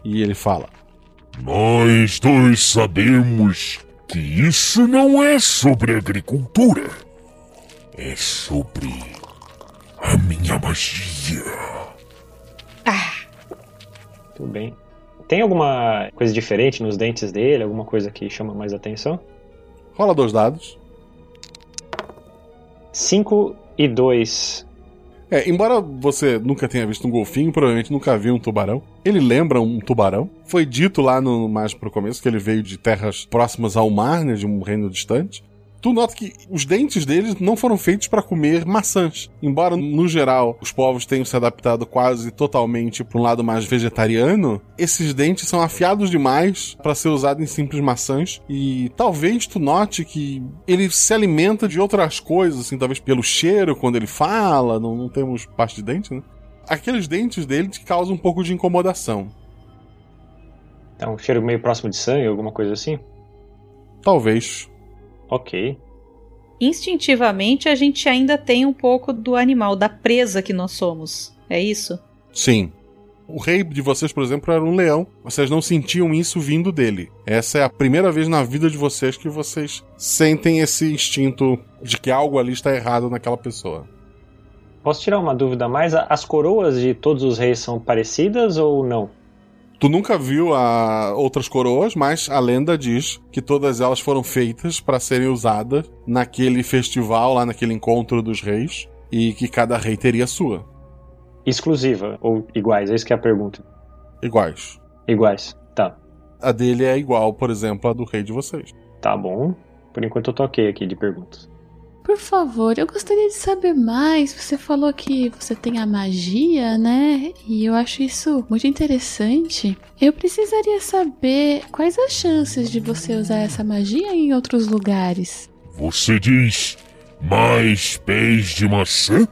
E ele fala: Nós dois sabemos que isso não é sobre agricultura. É sobre a minha magia. Tudo bem. Tem alguma coisa diferente nos dentes dele? Alguma coisa que chama mais atenção? Rola dois dados. 5 e 2. É, embora você nunca tenha visto um golfinho, provavelmente nunca viu um tubarão. Ele lembra um tubarão. Foi dito lá no mais pro começo que ele veio de terras próximas ao mar, né, de um reino distante. Tu nota que os dentes deles não foram feitos para comer maçãs. Embora, no geral, os povos tenham se adaptado quase totalmente para um lado mais vegetariano, esses dentes são afiados demais para ser usado em simples maçãs. E talvez tu note que ele se alimenta de outras coisas, assim, talvez pelo cheiro quando ele fala. Não, não temos parte de dente, né? Aqueles dentes dele te causam um pouco de incomodação. É um cheiro meio próximo de sangue, alguma coisa assim? Talvez. Ok. Instintivamente, a gente ainda tem um pouco do animal, da presa que nós somos. É isso? Sim. O rei de vocês, por exemplo, era um leão. Vocês não sentiam isso vindo dele. Essa é a primeira vez na vida de vocês que vocês sentem esse instinto de que algo ali está errado naquela pessoa. Posso tirar uma dúvida a mais? As coroas de todos os reis são parecidas ou não? Tu nunca viu a outras coroas, mas a lenda diz que todas elas foram feitas para serem usadas naquele festival, lá naquele encontro dos reis, e que cada rei teria a sua. Exclusiva ou iguais? É isso que é a pergunta. Iguais. Iguais, tá. A dele é igual, por exemplo, a do rei de vocês. Tá bom. Por enquanto eu toquei aqui de perguntas. Por favor, eu gostaria de saber mais. Você falou que você tem a magia, né? E eu acho isso muito interessante. Eu precisaria saber quais as chances de você usar essa magia em outros lugares. Você diz mais pés de maçã?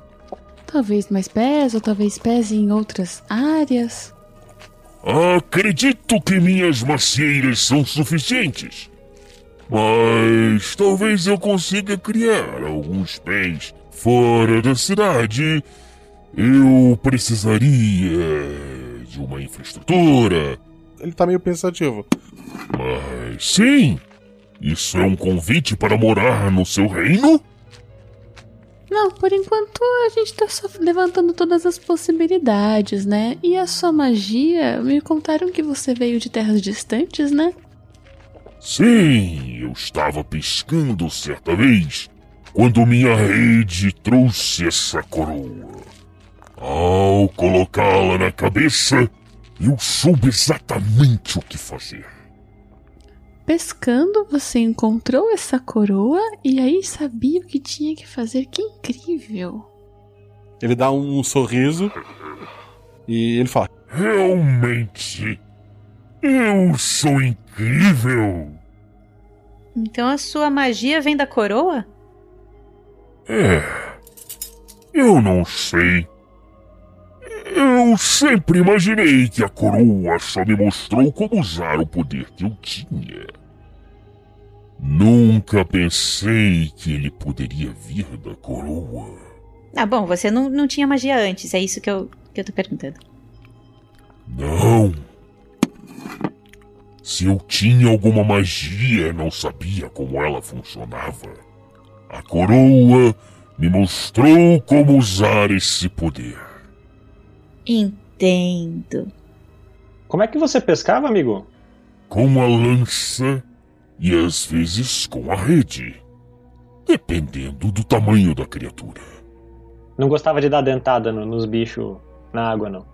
Talvez mais pés, ou talvez pés em outras áreas. Acredito que minhas macieiras são suficientes. Mas talvez eu consiga criar alguns pés fora da cidade. Eu precisaria de uma infraestrutura. Ele tá meio pensativo. Mas sim, isso é um convite para morar no seu reino? Não, por enquanto a gente tá só levantando todas as possibilidades, né? E a sua magia, me contaram que você veio de terras distantes, né? Sim, eu estava pescando certa vez quando minha rede trouxe essa coroa. Ao colocá-la na cabeça, eu soube exatamente o que fazer. Pescando, você encontrou essa coroa e aí sabia o que tinha que fazer. Que incrível! Ele dá um sorriso e ele fala: Realmente, eu sou incrível. Então a sua magia vem da coroa? É. Eu não sei. Eu sempre imaginei que a coroa só me mostrou como usar o poder que eu tinha. Nunca pensei que ele poderia vir da coroa. Ah, bom, você não, não tinha magia antes, é isso que eu, que eu tô perguntando. Não. Se eu tinha alguma magia, não sabia como ela funcionava. A coroa me mostrou como usar esse poder. Entendo. Como é que você pescava, amigo? Com a lança e às vezes com a rede. Dependendo do tamanho da criatura. Não gostava de dar dentada no- nos bichos na água, não.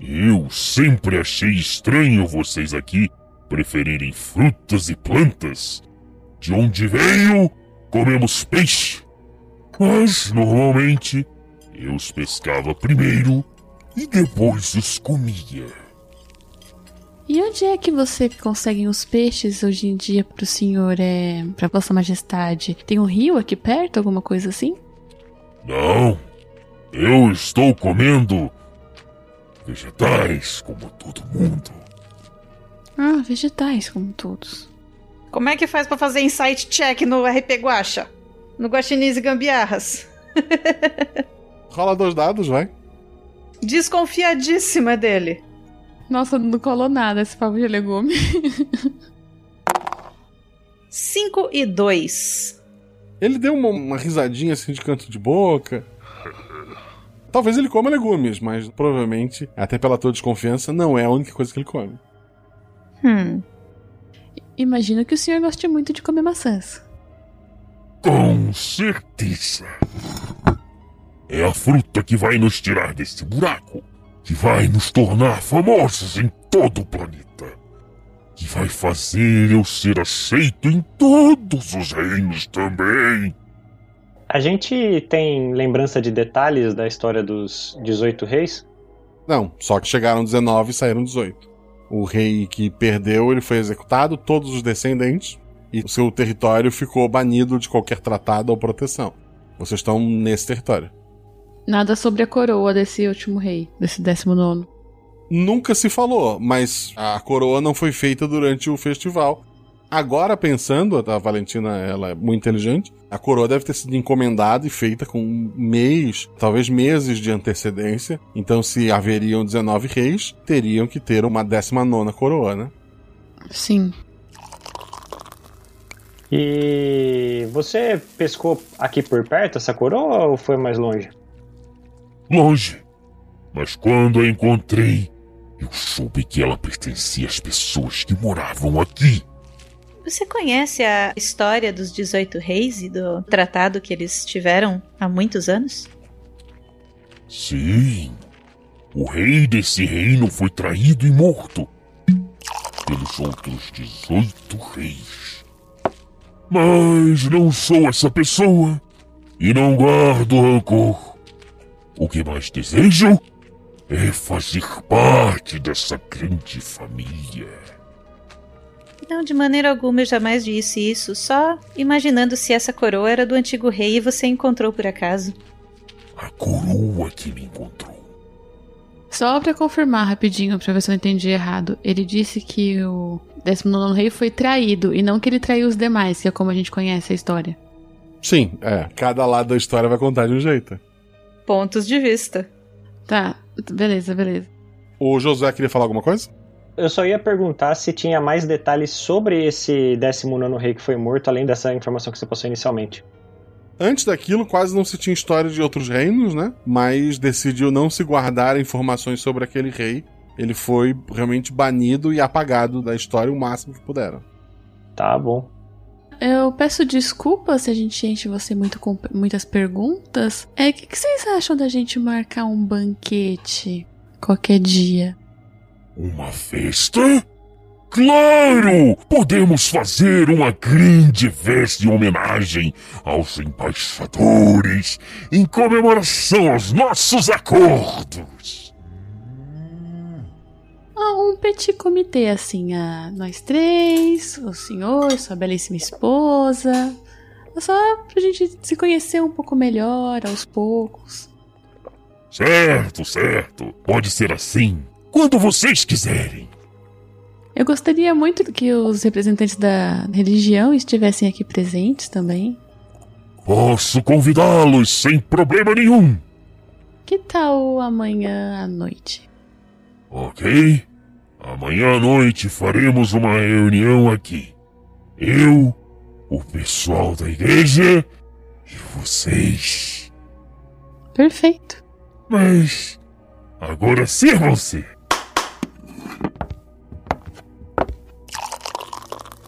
Eu sempre achei estranho vocês aqui preferirem frutas e plantas. De onde veio, comemos peixe. Mas, normalmente, eu os pescava primeiro e depois os comia. E onde é que você consegue os peixes hoje em dia pro senhor, é, pra vossa majestade? Tem um rio aqui perto, alguma coisa assim? Não, eu estou comendo vegetais como todo mundo. Ah, vegetais, como todos. Como é que faz pra fazer insight check no RP Guacha? No Guaxinins e Gambiarras? Rola dois dados, vai. Desconfiadíssima dele. Nossa, não colou nada esse pavo de legume. 5 e 2. Ele deu uma, uma risadinha assim de canto de boca. Talvez ele coma legumes, mas provavelmente, até pela tua desconfiança, não é a única coisa que ele come. Hum. Imagino que o senhor goste muito de comer maçãs. Com certeza. É a fruta que vai nos tirar desse buraco. Que vai nos tornar famosos em todo o planeta. Que vai fazer eu ser aceito em todos os reinos também. A gente tem lembrança de detalhes da história dos 18 reis? Não, só que chegaram 19 e saíram 18. O rei que perdeu, ele foi executado, todos os descendentes, e o seu território ficou banido de qualquer tratado ou proteção. Vocês estão nesse território. Nada sobre a coroa desse último rei, desse décimo nono. Nunca se falou, mas a coroa não foi feita durante o festival. Agora pensando, a Valentina ela é muito inteligente, a coroa deve ter sido encomendada e feita com um mês, talvez meses de antecedência. Então, se haveriam 19 reis, teriam que ter uma 19 coroa, né? Sim. E você pescou aqui por perto essa coroa ou foi mais longe? Longe. Mas quando a encontrei, eu soube que ela pertencia às pessoas que moravam aqui. Você conhece a história dos 18 reis e do tratado que eles tiveram há muitos anos? Sim. O rei desse reino foi traído e morto pelos outros 18 reis. Mas não sou essa pessoa e não guardo rancor. O que mais desejo é fazer parte dessa grande família. Não, de maneira alguma eu jamais disse isso, só imaginando se essa coroa era do antigo rei e você encontrou por acaso. A coroa que me encontrou. Só pra confirmar rapidinho, pra ver se eu entendi errado. Ele disse que o 19 rei foi traído e não que ele traiu os demais, que é como a gente conhece a história. Sim, é. Cada lado da história vai contar de um jeito. Pontos de vista. Tá, beleza, beleza. O Josué queria falar alguma coisa? Eu só ia perguntar se tinha mais detalhes sobre esse 19 rei que foi morto, além dessa informação que você passou inicialmente. Antes daquilo, quase não se tinha história de outros reinos, né? Mas decidiu não se guardar informações sobre aquele rei. Ele foi realmente banido e apagado da história o máximo que puderam. Tá bom. Eu peço desculpas se a gente enche você muito com muitas perguntas. É, o que, que vocês acham da gente marcar um banquete qualquer dia? Uma festa? Claro! Podemos fazer uma grande festa em homenagem aos embaixadores, em comemoração aos nossos acordos. Ah, um petit comitê, assim, a nós três, o senhor, sua belíssima esposa. Só pra gente se conhecer um pouco melhor, aos poucos. Certo, certo. Pode ser assim. Quando vocês quiserem. Eu gostaria muito que os representantes da religião estivessem aqui presentes também. Posso convidá-los sem problema nenhum. Que tal amanhã à noite? Ok? Amanhã à noite faremos uma reunião aqui. Eu, o pessoal da igreja e vocês. Perfeito. Mas agora sirvam-se.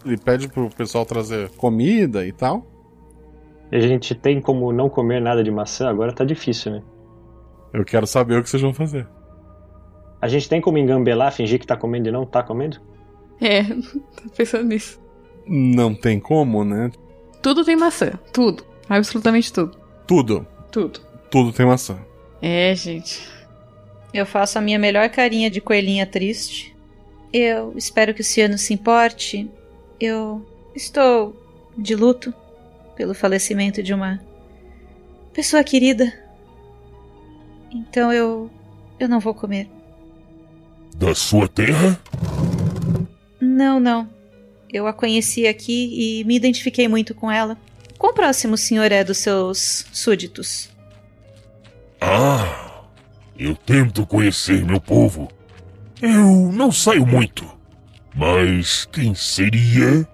Ele pede pro pessoal trazer comida e tal. A gente tem como não comer nada de maçã, agora tá difícil, né? Eu quero saber o que vocês vão fazer. A gente tem como engambelar, fingir que tá comendo e não tá comendo? É, tô pensando nisso. Não tem como, né? Tudo tem maçã. Tudo. Absolutamente tudo. Tudo. Tudo. Tudo tem maçã. É, gente. Eu faço a minha melhor carinha de coelhinha triste. Eu espero que o Ciano se importe. Eu estou de luto pelo falecimento de uma pessoa querida. Então eu. eu não vou comer. Da sua terra? Não, não. Eu a conheci aqui e me identifiquei muito com ela. Quão próximo o senhor é dos seus súditos? Ah, eu tento conhecer meu povo. Eu não saio muito. Mas quem seria?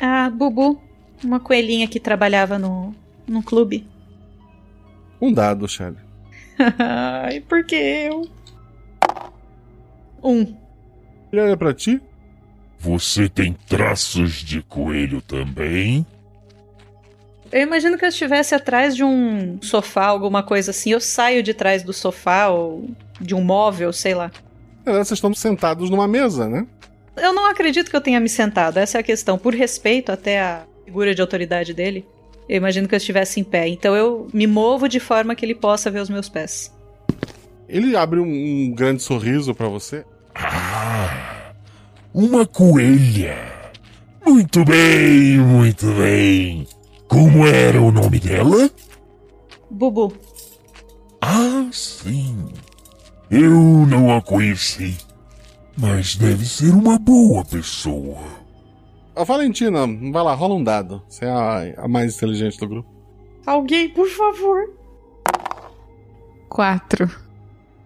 A Bubu, uma coelhinha que trabalhava no, no clube. Um dado, Shelly. Ai, por que eu? Um. Ele olha pra ti. Você tem traços de coelho também? Eu imagino que eu estivesse atrás de um sofá, alguma coisa assim. Eu saio de trás do sofá ou de um móvel, sei lá. É, vocês estão sentados numa mesa, né? Eu não acredito que eu tenha me sentado, essa é a questão. Por respeito até à figura de autoridade dele, eu imagino que eu estivesse em pé. Então eu me movo de forma que ele possa ver os meus pés. Ele abre um, um grande sorriso para você. Ah, uma coelha. Muito bem, muito bem. Como era o nome dela? Bubu. Ah, sim. Eu não a conheci. Mas deve ser uma boa pessoa. A Valentina, vai lá, rola um dado. Você é a, a mais inteligente do grupo. Alguém, por favor. Quatro.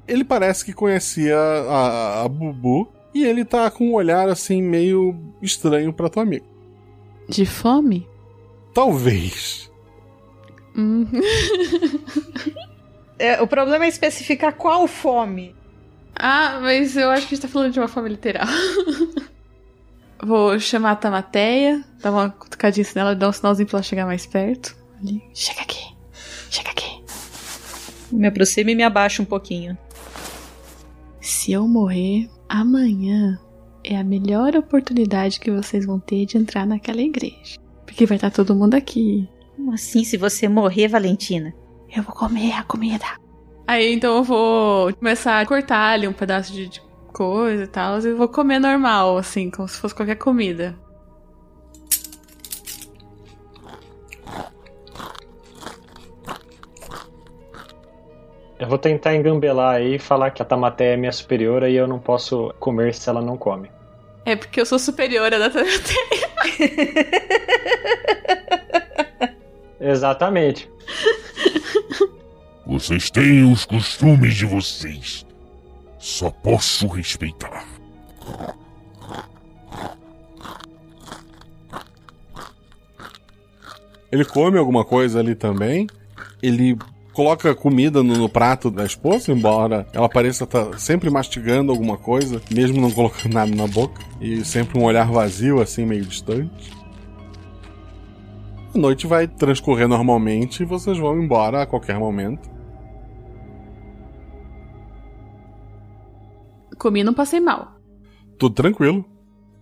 Ele parece que conhecia a, a Bubu e ele tá com um olhar assim meio estranho pra tua amiga. De fome? Talvez. Hum. É, o problema é especificar qual fome. Ah, mas eu acho que a gente tá falando de uma fome literal. Vou chamar a Tamateia, dar uma cutucadinha nela, dar um sinalzinho pra ela chegar mais perto. Ali. Chega aqui, chega aqui. Me aproximo e me abaixo um pouquinho. Se eu morrer, amanhã é a melhor oportunidade que vocês vão ter de entrar naquela igreja. Porque vai estar todo mundo aqui. Como assim, se você morrer, Valentina? Eu vou comer a comida. Aí então eu vou começar a cortar ali um pedaço de, de coisa e tal. E vou comer normal, assim, como se fosse qualquer comida. Eu vou tentar engambelar aí e falar que a Tamaté é minha superiora e eu não posso comer se ela não come. É porque eu sou superiora da Tamateia. Exatamente. Vocês têm os costumes de vocês. Só posso respeitar. Ele come alguma coisa ali também. Ele coloca comida no, no prato da esposa, embora ela pareça estar sempre mastigando alguma coisa, mesmo não colocando nada na boca. E sempre um olhar vazio, assim, meio distante. A noite vai transcorrer normalmente e vocês vão embora a qualquer momento. Comi e não passei mal. Tudo tranquilo.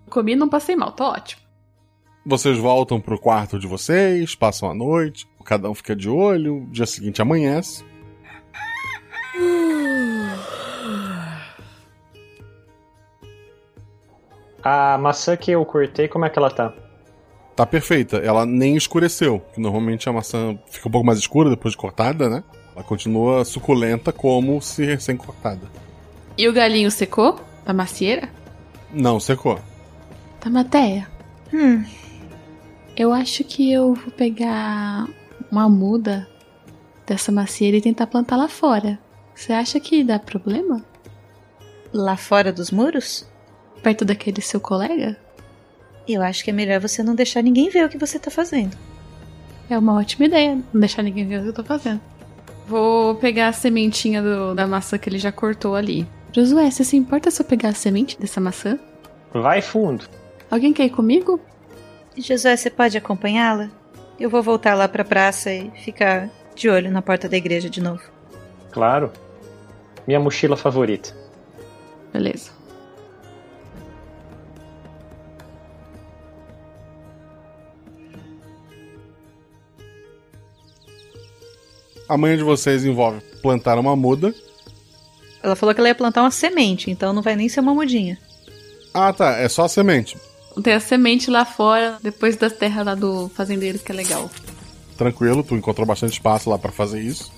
Comi e não passei mal, tô ótimo. Vocês voltam pro quarto de vocês, passam a noite, cada um fica de olho, dia seguinte amanhece. A maçã que eu cortei, como é que ela tá? tá perfeita. Ela nem escureceu. que Normalmente a maçã fica um pouco mais escura depois de cortada, né? Ela continua suculenta como se recém-cortada. E o galinho secou? Da macieira? Não, secou. Tamateia. Hum. Eu acho que eu vou pegar uma muda dessa macieira e tentar plantar lá fora. Você acha que dá problema? Lá fora dos muros? Perto daquele seu colega? Eu acho que é melhor você não deixar ninguém ver o que você tá fazendo. É uma ótima ideia, não deixar ninguém ver o que eu tô fazendo. Vou pegar a sementinha do- da maçã que ele já cortou ali. Josué, você se importa se eu pegar a semente dessa maçã? Vai fundo. Alguém quer ir comigo? Josué, você pode acompanhá-la? Eu vou voltar lá pra praça e ficar de olho na porta da igreja de novo. Claro. Minha mochila favorita. Beleza. A manhã de vocês envolve plantar uma muda. Ela falou que ela ia plantar uma semente, então não vai nem ser uma mudinha. Ah, tá. É só a semente. Tem a semente lá fora, depois das terras lá do fazendeiro, que é legal. Tranquilo, tu encontrou bastante espaço lá pra fazer isso.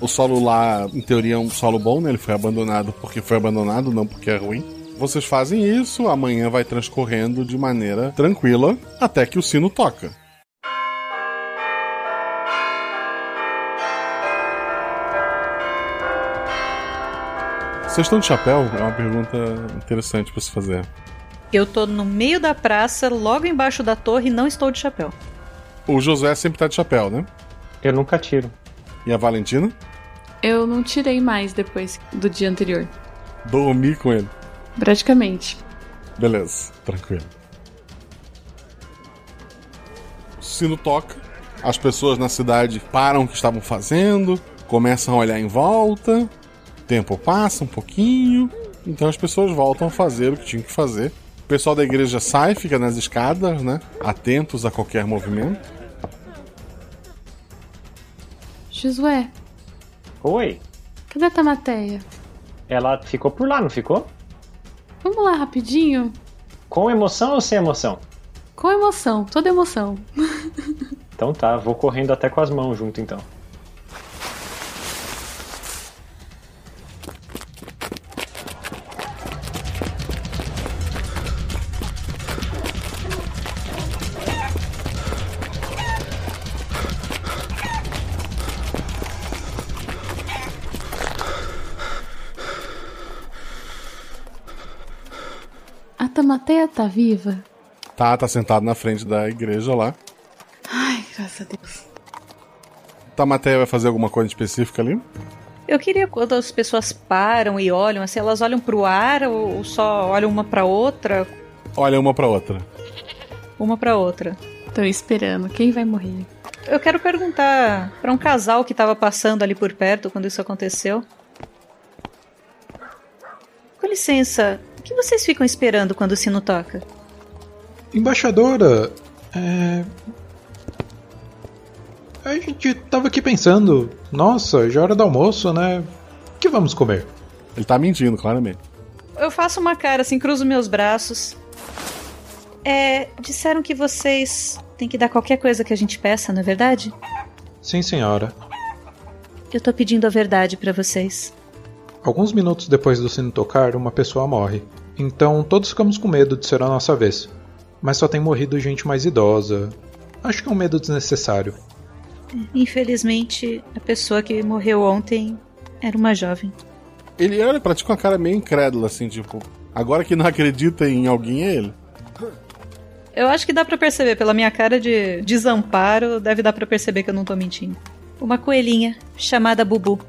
O solo lá, em teoria, é um solo bom, né? Ele foi abandonado porque foi abandonado, não porque é ruim. Vocês fazem isso, amanhã vai transcorrendo de maneira tranquila até que o sino toca. Vocês estão de chapéu? É uma pergunta interessante pra se fazer. Eu tô no meio da praça, logo embaixo da torre, e não estou de chapéu. O Josué sempre tá de chapéu, né? Eu nunca tiro. E a Valentina? Eu não tirei mais depois do dia anterior. Dormi com ele. Praticamente. Beleza, tranquilo. O sino toca, as pessoas na cidade param o que estavam fazendo, começam a olhar em volta, o tempo passa um pouquinho, então as pessoas voltam a fazer o que tinham que fazer. O pessoal da igreja sai, fica nas escadas, né? Atentos a qualquer movimento. Josué, Oi. cadê a Tamateia? Ela ficou por lá, não ficou? Vamos lá rapidinho? Com emoção ou sem emoção? Com emoção, toda emoção. Então tá, vou correndo até com as mãos junto então. A Tamateia tá viva? Tá, tá sentado na frente da igreja lá. Ai, graças a Deus. Tamateia vai fazer alguma coisa específica ali? Eu queria quando as pessoas param e olham, assim, elas olham pro ar ou só olham uma pra outra? Olha uma pra outra. Uma pra outra. Tô esperando. Quem vai morrer? Eu quero perguntar pra um casal que tava passando ali por perto quando isso aconteceu. Com licença, o que vocês ficam esperando quando o sino toca? Embaixadora, é. A gente tava aqui pensando, nossa, já é hora do almoço, né? O que vamos comer? Ele tá mentindo, claramente. Eu faço uma cara assim, cruzo meus braços. É, disseram que vocês têm que dar qualquer coisa que a gente peça, não é verdade? Sim, senhora. Eu tô pedindo a verdade pra vocês. Alguns minutos depois do sino tocar, uma pessoa morre. Então todos ficamos com medo de ser a nossa vez. Mas só tem morrido gente mais idosa. Acho que é um medo desnecessário. Infelizmente, a pessoa que morreu ontem era uma jovem. Ele olha pra ti com a cara meio incrédula, assim, tipo, agora que não acredita em alguém é ele. Eu acho que dá pra perceber, pela minha cara de desamparo, deve dar pra perceber que eu não tô mentindo. Uma coelhinha chamada Bubu.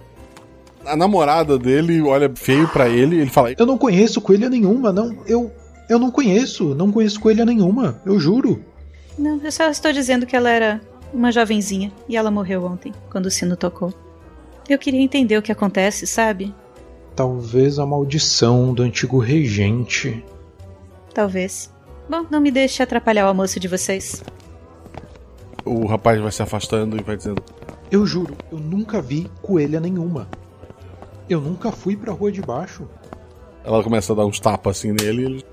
A namorada dele olha feio pra ele e ele fala: Eu não conheço coelha nenhuma, não. Eu. Eu não conheço, não conheço coelha nenhuma, eu juro. Não, eu só estou dizendo que ela era uma jovenzinha e ela morreu ontem, quando o sino tocou. Eu queria entender o que acontece, sabe? Talvez a maldição do antigo regente. Talvez. Bom, não me deixe atrapalhar o almoço de vocês. O rapaz vai se afastando e vai dizendo: Eu juro, eu nunca vi coelha nenhuma. Eu nunca fui pra rua de baixo. Ela começa a dar uns tapas assim nele e eles...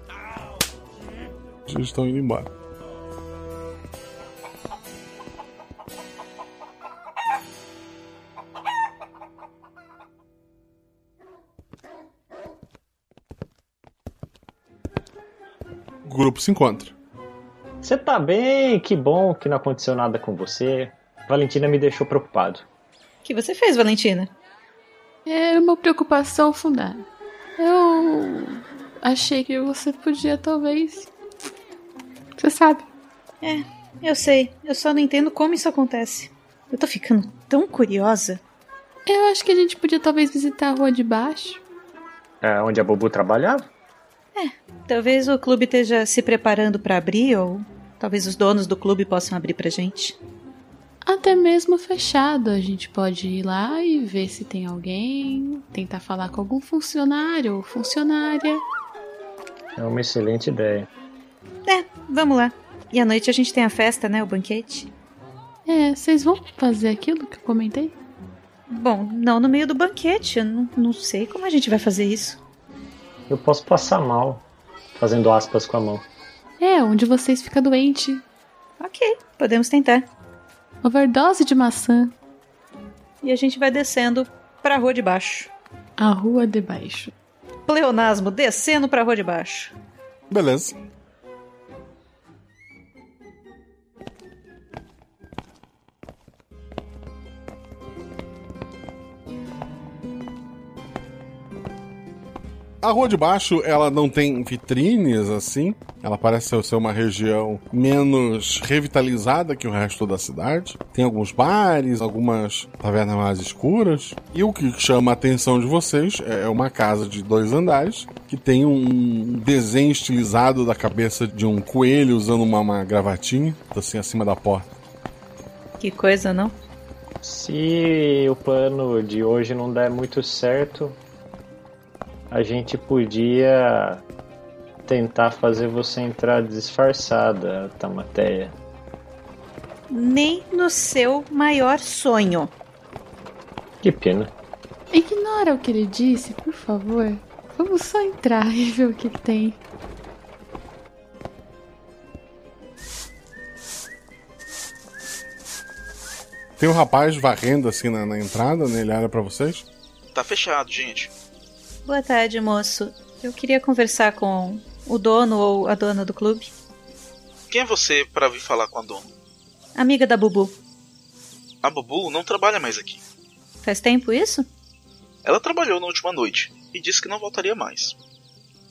eles estão indo embora. O grupo se encontra. Você tá bem? Que bom que não aconteceu nada com você. Valentina me deixou preocupado. O que você fez, Valentina? Era uma preocupação fundada. Eu achei que você podia, talvez. Você sabe. É, eu sei. Eu só não entendo como isso acontece. Eu tô ficando tão curiosa. Eu acho que a gente podia talvez visitar a rua de baixo. É onde a Bubu trabalhava? É, talvez o clube esteja se preparando para abrir, ou talvez os donos do clube possam abrir pra gente. Até mesmo fechado, a gente pode ir lá e ver se tem alguém, tentar falar com algum funcionário ou funcionária. É uma excelente ideia. É, vamos lá. E à noite a gente tem a festa, né? O banquete. É, vocês vão fazer aquilo que eu comentei? Bom, não no meio do banquete. Eu não, não sei como a gente vai fazer isso. Eu posso passar mal, fazendo aspas com a mão. É, onde vocês ficam doente. Ok, podemos tentar. Overdose de maçã. E a gente vai descendo pra rua de baixo. A rua de baixo. Pleonasmo, descendo pra rua de baixo. Beleza. A rua de baixo, ela não tem vitrines assim. Ela parece ser uma região menos revitalizada que o resto da cidade. Tem alguns bares, algumas tavernas mais escuras. E o que chama a atenção de vocês é uma casa de dois andares que tem um desenho estilizado da cabeça de um coelho usando uma, uma gravatinha, assim, acima da porta. Que coisa, não? Se o plano de hoje não der muito certo, a gente podia tentar fazer você entrar disfarçada, Tamateia. Nem no seu maior sonho. Que pena. Ignora o que ele disse, por favor. Vamos só entrar e ver o que tem. Tem um rapaz varrendo assim na, na entrada, né? Ele olha pra vocês. Tá fechado, gente. Boa tarde, moço. Eu queria conversar com o dono ou a dona do clube. Quem é você para vir falar com a dona? Amiga da Bubu. A Bubu não trabalha mais aqui. Faz tempo isso? Ela trabalhou na última noite e disse que não voltaria mais.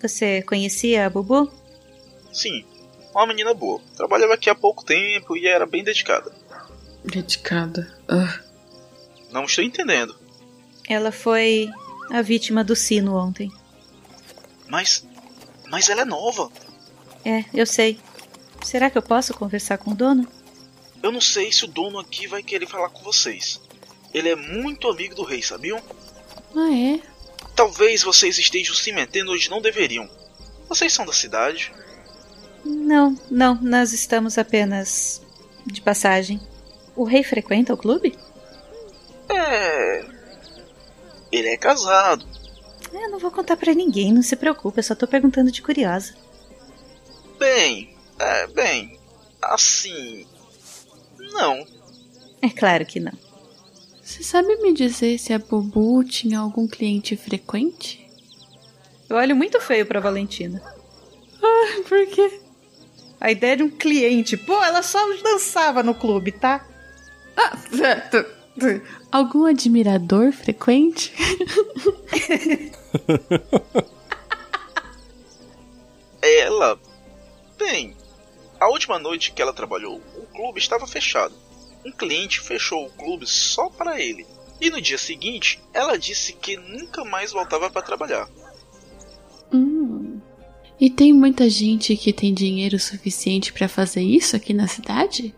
Você conhecia a Bubu? Sim, uma menina boa. Trabalhava aqui há pouco tempo e era bem dedicada. Dedicada. Ah. Não estou entendendo. Ela foi a vítima do sino ontem. Mas. Mas ela é nova. É, eu sei. Será que eu posso conversar com o dono? Eu não sei se o dono aqui vai querer falar com vocês. Ele é muito amigo do rei, sabiam? Ah, é? Talvez vocês estejam se metendo onde não deveriam. Vocês são da cidade? Não, não, nós estamos apenas de passagem. O rei frequenta o clube? É. Ele é casado. Eu não vou contar para ninguém, não se preocupe, eu só tô perguntando de curiosa. Bem, é, bem, assim. Não. É claro que não. Você sabe me dizer se a Bubu tinha algum cliente frequente? Eu olho muito feio pra Valentina. Ah, por quê? A ideia de um cliente. Pô, ela só dançava no clube, tá? Ah, Algum admirador frequente? ela. Bem, a última noite que ela trabalhou, o clube estava fechado. Um cliente fechou o clube só para ele. E no dia seguinte, ela disse que nunca mais voltava para trabalhar. Hum. E tem muita gente que tem dinheiro suficiente para fazer isso aqui na cidade?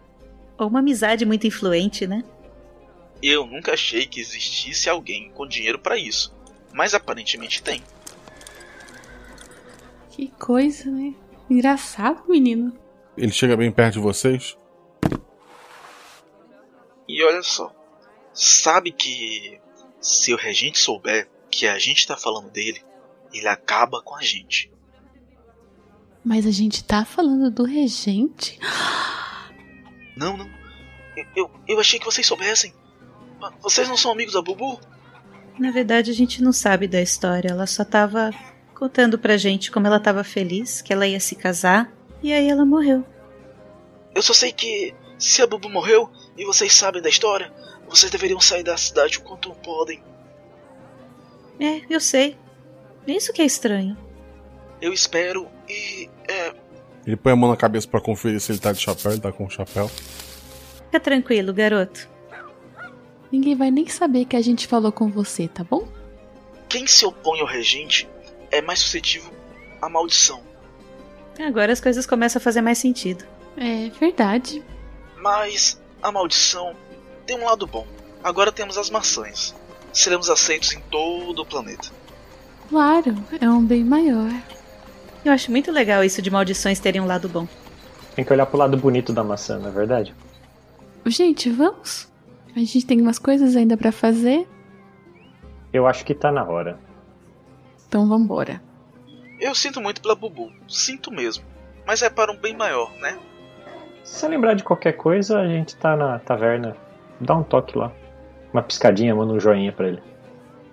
Ou uma amizade muito influente, né? Eu nunca achei que existisse alguém com dinheiro para isso, mas aparentemente tem. Que coisa, né? Engraçado, menino. Ele chega bem perto de vocês. E olha só, sabe que se o regente souber que a gente tá falando dele, ele acaba com a gente. Mas a gente tá falando do regente? Não, não. Eu, eu achei que vocês soubessem. Vocês não são amigos da Bubu? Na verdade, a gente não sabe da história. Ela só tava contando pra gente como ela tava feliz, que ela ia se casar, e aí ela morreu. Eu só sei que se a Bubu morreu e vocês sabem da história, vocês deveriam sair da cidade o quanto podem. É, eu sei. Isso que é estranho. Eu espero e. É. Ele põe a mão na cabeça pra conferir se ele tá de chapéu, ele tá com chapéu. Fica tranquilo, garoto. Ninguém vai nem saber que a gente falou com você, tá bom? Quem se opõe ao regente é mais suscetível à maldição. Agora as coisas começam a fazer mais sentido. É verdade. Mas a maldição tem um lado bom. Agora temos as maçãs. Seremos aceitos em todo o planeta. Claro, é um bem maior. Eu acho muito legal isso de maldições terem um lado bom. Tem que olhar pro lado bonito da maçã, não é verdade? Gente, vamos? A gente tem umas coisas ainda para fazer. Eu acho que tá na hora. Então vambora. Eu sinto muito pela Bubu, sinto mesmo. Mas é para um bem maior, né? Se você lembrar de qualquer coisa, a gente tá na taverna. Dá um toque lá. Uma piscadinha, manda um joinha pra ele.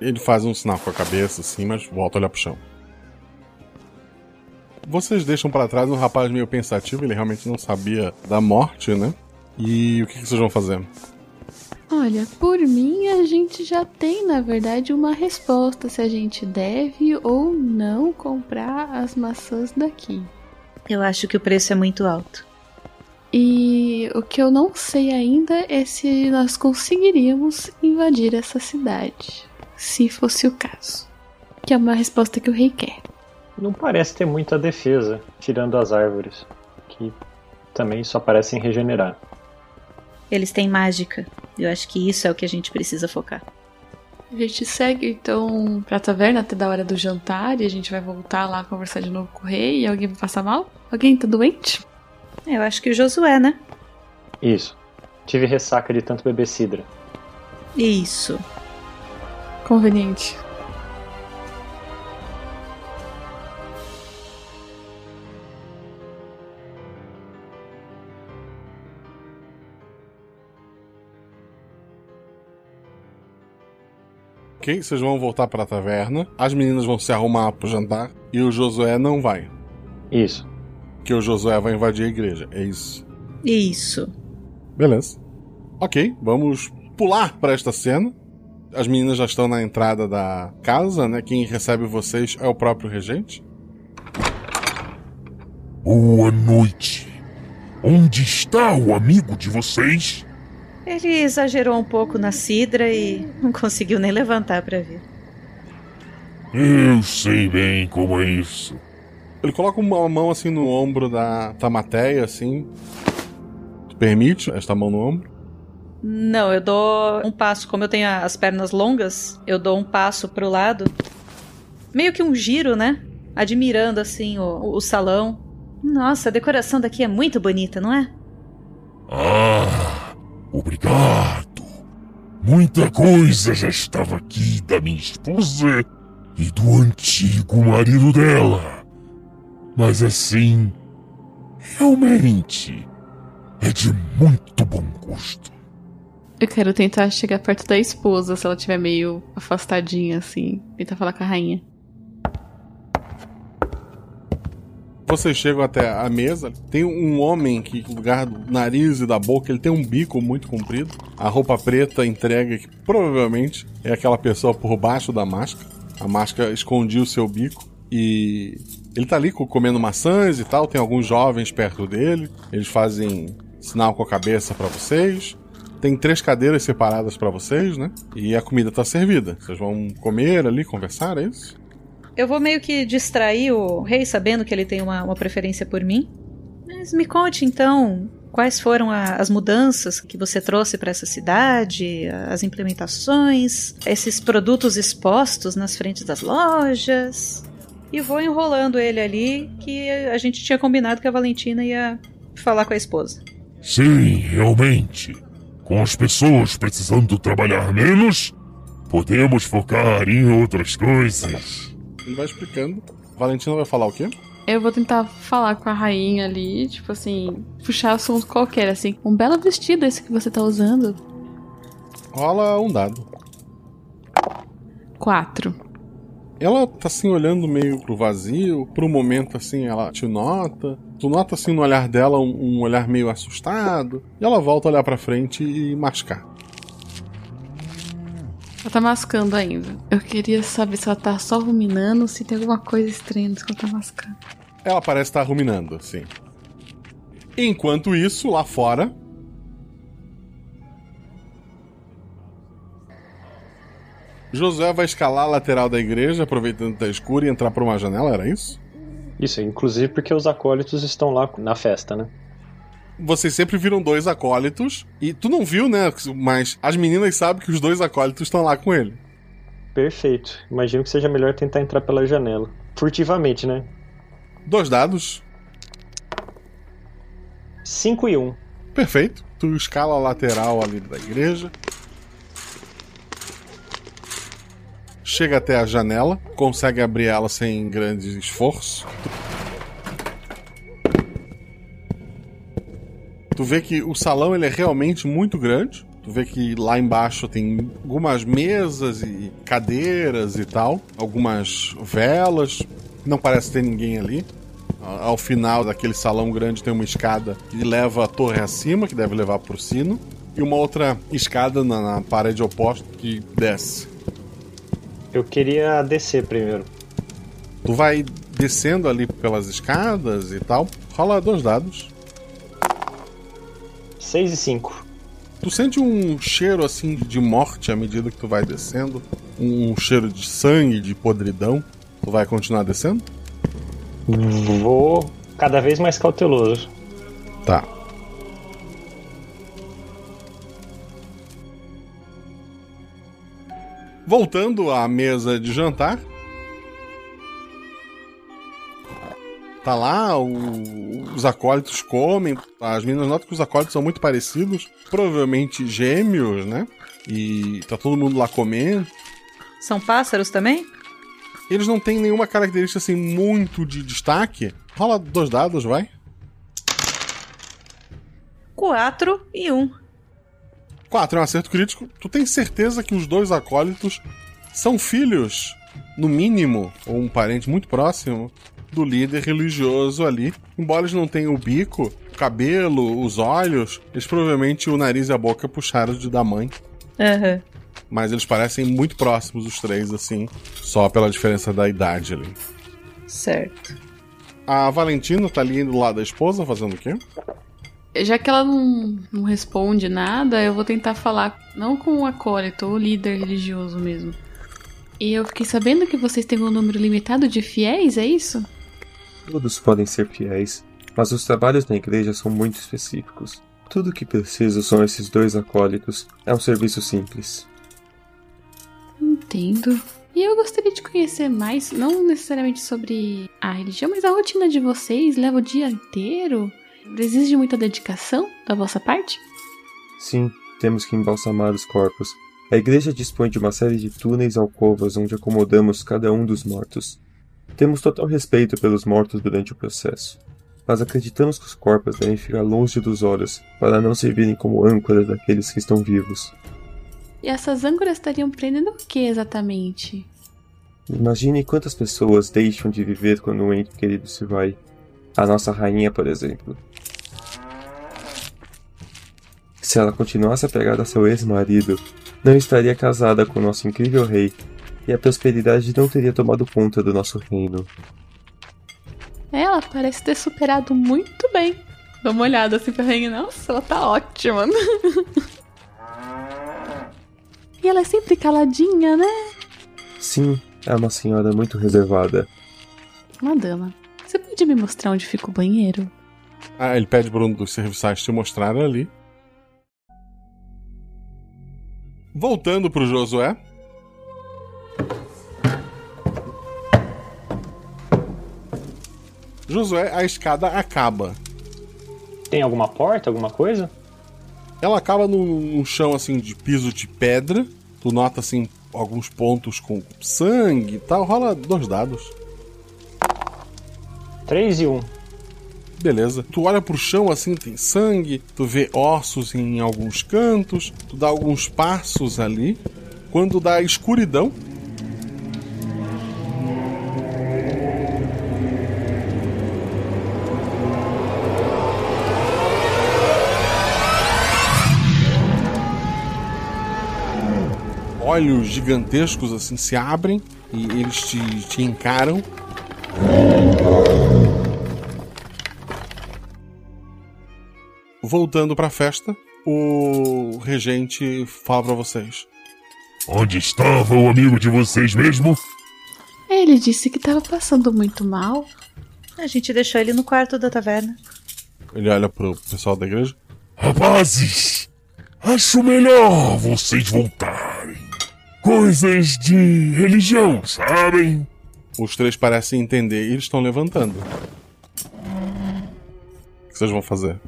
Ele faz um sinal com a cabeça, assim, mas volta a olhar pro chão. Vocês deixam para trás um rapaz meio pensativo, ele realmente não sabia da morte, né? E o que, que vocês vão fazer? Olha, por mim a gente já tem, na verdade, uma resposta se a gente deve ou não comprar as maçãs daqui. Eu acho que o preço é muito alto. E o que eu não sei ainda é se nós conseguiríamos invadir essa cidade, se fosse o caso. Que é uma resposta que o rei quer. Não parece ter muita defesa, tirando as árvores, que também só parecem regenerar. Eles têm mágica. Eu acho que isso é o que a gente precisa focar. A gente segue então pra taverna até da hora do jantar e a gente vai voltar lá conversar de novo com o rei e alguém vai passar mal? Alguém tá doente? Eu acho que o Josué, né? Isso. Tive ressaca de tanto beber cidra. Isso. Conveniente. Ok, vocês vão voltar pra taverna. As meninas vão se arrumar pro jantar. E o Josué não vai. Isso. Que o Josué vai invadir a igreja. É isso. Isso. Beleza. Ok, vamos pular para esta cena. As meninas já estão na entrada da casa, né? Quem recebe vocês é o próprio regente. Boa noite. Onde está o amigo de vocês? Ele exagerou um pouco na cidra e não conseguiu nem levantar para ver. Eu sei bem como é isso. Ele coloca uma mão assim no ombro da Tamateia, assim. Tu permite esta mão no ombro? Não, eu dou um passo. Como eu tenho as pernas longas, eu dou um passo pro lado. Meio que um giro, né? Admirando, assim, o, o salão. Nossa, a decoração daqui é muito bonita, não é? Ah, obrigado. Muita coisa já estava aqui da minha esposa e do antigo marido dela. Mas assim, realmente é de muito bom gosto. Eu quero tentar chegar perto da esposa, se ela estiver meio afastadinha, assim. Tentar falar com a rainha. Vocês chegam até a mesa. Tem um homem que, no lugar do nariz e da boca, ele tem um bico muito comprido. A roupa preta entrega que provavelmente é aquela pessoa por baixo da máscara. A máscara escondia o seu bico. E ele tá ali comendo maçãs e tal. Tem alguns jovens perto dele. Eles fazem sinal com a cabeça para vocês. Tem três cadeiras separadas para vocês, né? E a comida tá servida. Vocês vão comer ali, conversar, é isso? Eu vou meio que distrair o rei, sabendo que ele tem uma, uma preferência por mim. Mas me conte então quais foram a, as mudanças que você trouxe para essa cidade, as implementações, esses produtos expostos nas frentes das lojas. E vou enrolando ele ali, que a gente tinha combinado que a Valentina ia falar com a esposa. Sim, realmente. Com as pessoas precisando trabalhar menos, podemos focar em outras coisas. Ele vai explicando. Valentina vai falar o quê? Eu vou tentar falar com a rainha ali, tipo assim, puxar assunto qualquer, assim. Um belo vestido esse que você tá usando. Rola um dado. Quatro. Ela tá assim olhando meio pro vazio, um momento assim ela te nota. Tu nota assim no olhar dela um, um olhar meio assustado. E ela volta a olhar pra frente e mascar. Ela tá mascando ainda. Eu queria saber se ela tá só ruminando ou se tem alguma coisa estranha que ela tá mascando. Ela parece estar ruminando, assim. Enquanto isso, lá fora. Josué vai escalar a lateral da igreja, aproveitando que tá escuro, e entrar por uma janela, era isso? Isso, inclusive porque os acólitos estão lá na festa, né? Vocês sempre viram dois acólitos, e tu não viu, né? Mas as meninas sabem que os dois acólitos estão lá com ele. Perfeito. Imagino que seja melhor tentar entrar pela janela. Furtivamente, né? Dois dados. 5 e 1. Um. Perfeito. Tu escala a lateral ali da igreja. Chega até a janela, consegue abrir ela sem grande esforço. Tu vê que o salão ele é realmente muito grande. Tu vê que lá embaixo tem algumas mesas e cadeiras e tal, algumas velas. Não parece ter ninguém ali. Ao final daquele salão grande tem uma escada que leva a torre acima, que deve levar pro sino, e uma outra escada na, na parede oposta que desce. Eu queria descer primeiro. Tu vai descendo ali pelas escadas e tal. Rola dois dados. 6 e 5. Tu sente um cheiro assim de morte à medida que tu vai descendo. Um cheiro de sangue, de podridão. Tu vai continuar descendo? Vou cada vez mais cauteloso. Tá. Voltando à mesa de jantar. Tá lá, o- os acólitos comem. As meninas notam que os acólitos são muito parecidos. Provavelmente gêmeos, né? E tá todo mundo lá comendo. São pássaros também? Eles não têm nenhuma característica assim muito de destaque. Rola dois dados, vai. Quatro e um. 4 é um acerto crítico. Tu tem certeza que os dois acólitos são filhos, no mínimo, ou um parente muito próximo, do líder religioso ali. Embora eles não tenham o bico, o cabelo, os olhos, eles provavelmente o nariz e a boca puxaram de da mãe. Aham. Mas eles parecem muito próximos, os três, assim, só pela diferença da idade ali. Certo. A Valentina tá ali do lado da esposa, fazendo o quê? Já que ela não, não responde nada, eu vou tentar falar, não com o acólito, o líder religioso mesmo. E eu fiquei sabendo que vocês têm um número limitado de fiéis, é isso? Todos podem ser fiéis, mas os trabalhos na igreja são muito específicos. Tudo o que preciso são esses dois acólitos. É um serviço simples. Entendo. E eu gostaria de conhecer mais, não necessariamente sobre a religião, mas a rotina de vocês. Leva o dia inteiro? Exige muita dedicação da vossa parte? Sim, temos que embalsamar os corpos. A igreja dispõe de uma série de túneis e alcovas onde acomodamos cada um dos mortos. Temos total respeito pelos mortos durante o processo, mas acreditamos que os corpos devem ficar longe dos olhos para não servirem como âncoras daqueles que estão vivos. E essas âncoras estariam prendendo o que exatamente? Imagine quantas pessoas deixam de viver quando um ente querido se vai. A nossa rainha, por exemplo. Se ela continuasse apegada a seu ex-marido, não estaria casada com o nosso incrível rei, e a prosperidade não teria tomado conta do nosso reino. Ela parece ter superado muito bem. Dá uma olhada assim pra rainha. Nossa, ela tá ótima. e ela é sempre caladinha, né? Sim, é uma senhora muito reservada. Uma dama. Você pode me mostrar onde fica o banheiro? Ah, ele pede para um dos serviçais te mostrar ali. Voltando pro Josué. Josué, a escada acaba. Tem alguma porta, alguma coisa? Ela acaba num, chão assim de piso de pedra. Tu nota assim alguns pontos com sangue e tal. Rola dois dados. 3 e 1. Beleza. Tu olha pro chão assim, tem sangue, tu vê ossos em alguns cantos, tu dá alguns passos ali. Quando dá escuridão, olhos gigantescos assim se abrem e eles te, te encaram. Voltando pra festa, o regente fala pra vocês. Onde estava o amigo de vocês mesmo? Ele disse que tava passando muito mal. A gente deixou ele no quarto da taverna. Ele olha pro pessoal da igreja. Rapazes, acho melhor vocês voltarem. Coisas de religião, sabem? Os três parecem entender e eles estão levantando. O que vocês vão fazer?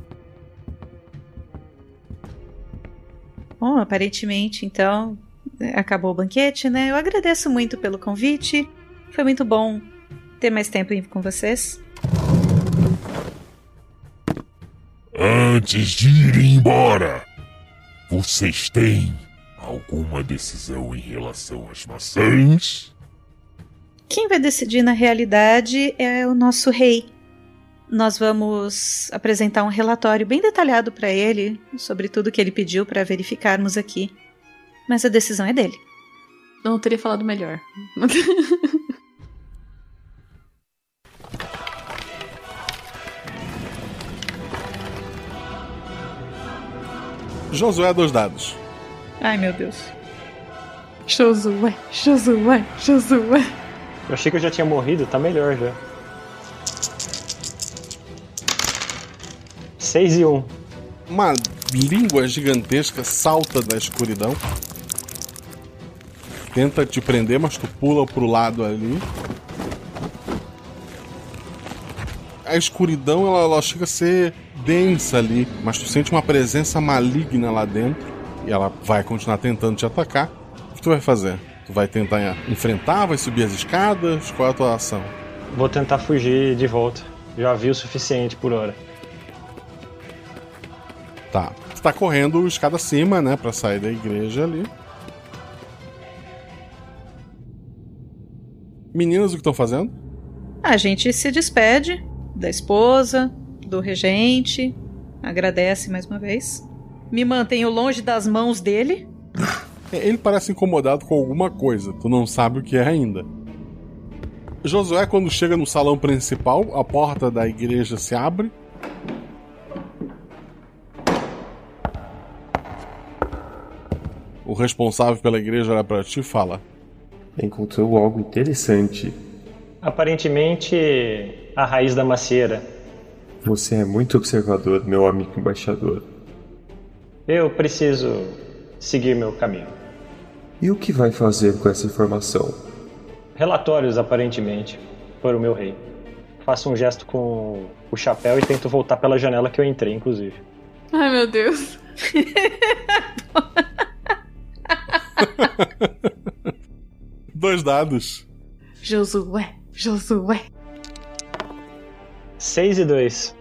Bom, aparentemente, então, acabou o banquete, né? Eu agradeço muito pelo convite. Foi muito bom ter mais tempo com vocês. Antes de irem embora, vocês têm alguma decisão em relação às maçãs? Quem vai decidir na realidade é o nosso rei. Nós vamos apresentar um relatório bem detalhado para ele sobre tudo que ele pediu para verificarmos aqui. Mas a decisão é dele. Não teria falado melhor. Josué, dois dados. Ai, meu Deus. Josué, Josué, Josué. Eu achei que eu já tinha morrido, tá melhor já. 6 e 1. Um. Uma língua gigantesca salta da escuridão. Tenta te prender, mas tu pula pro lado ali. A escuridão ela, ela chega a ser densa ali, mas tu sente uma presença maligna lá dentro e ela vai continuar tentando te atacar. O que tu vai fazer? Tu vai tentar enfrentar, vai subir as escadas? Qual é a tua ação? Vou tentar fugir de volta. Já vi o suficiente por hora. Tá. Tu tá correndo escada acima, né, para sair da igreja ali. Meninas, o que estão fazendo? A gente se despede da esposa, do regente, agradece mais uma vez. Me mantenho longe das mãos dele. Ele parece incomodado com alguma coisa, tu não sabe o que é ainda. Josué, quando chega no salão principal, a porta da igreja se abre. O responsável pela igreja olha pra ti e fala: Encontrou algo interessante. Aparentemente, a raiz da macieira. Você é muito observador, meu amigo embaixador. Eu preciso seguir meu caminho. E o que vai fazer com essa informação? Relatórios, aparentemente, para o meu rei. Faço um gesto com o chapéu e tento voltar pela janela que eu entrei, inclusive. Ai, meu Deus. Dois dados. Josué, Josué. 6 e 2.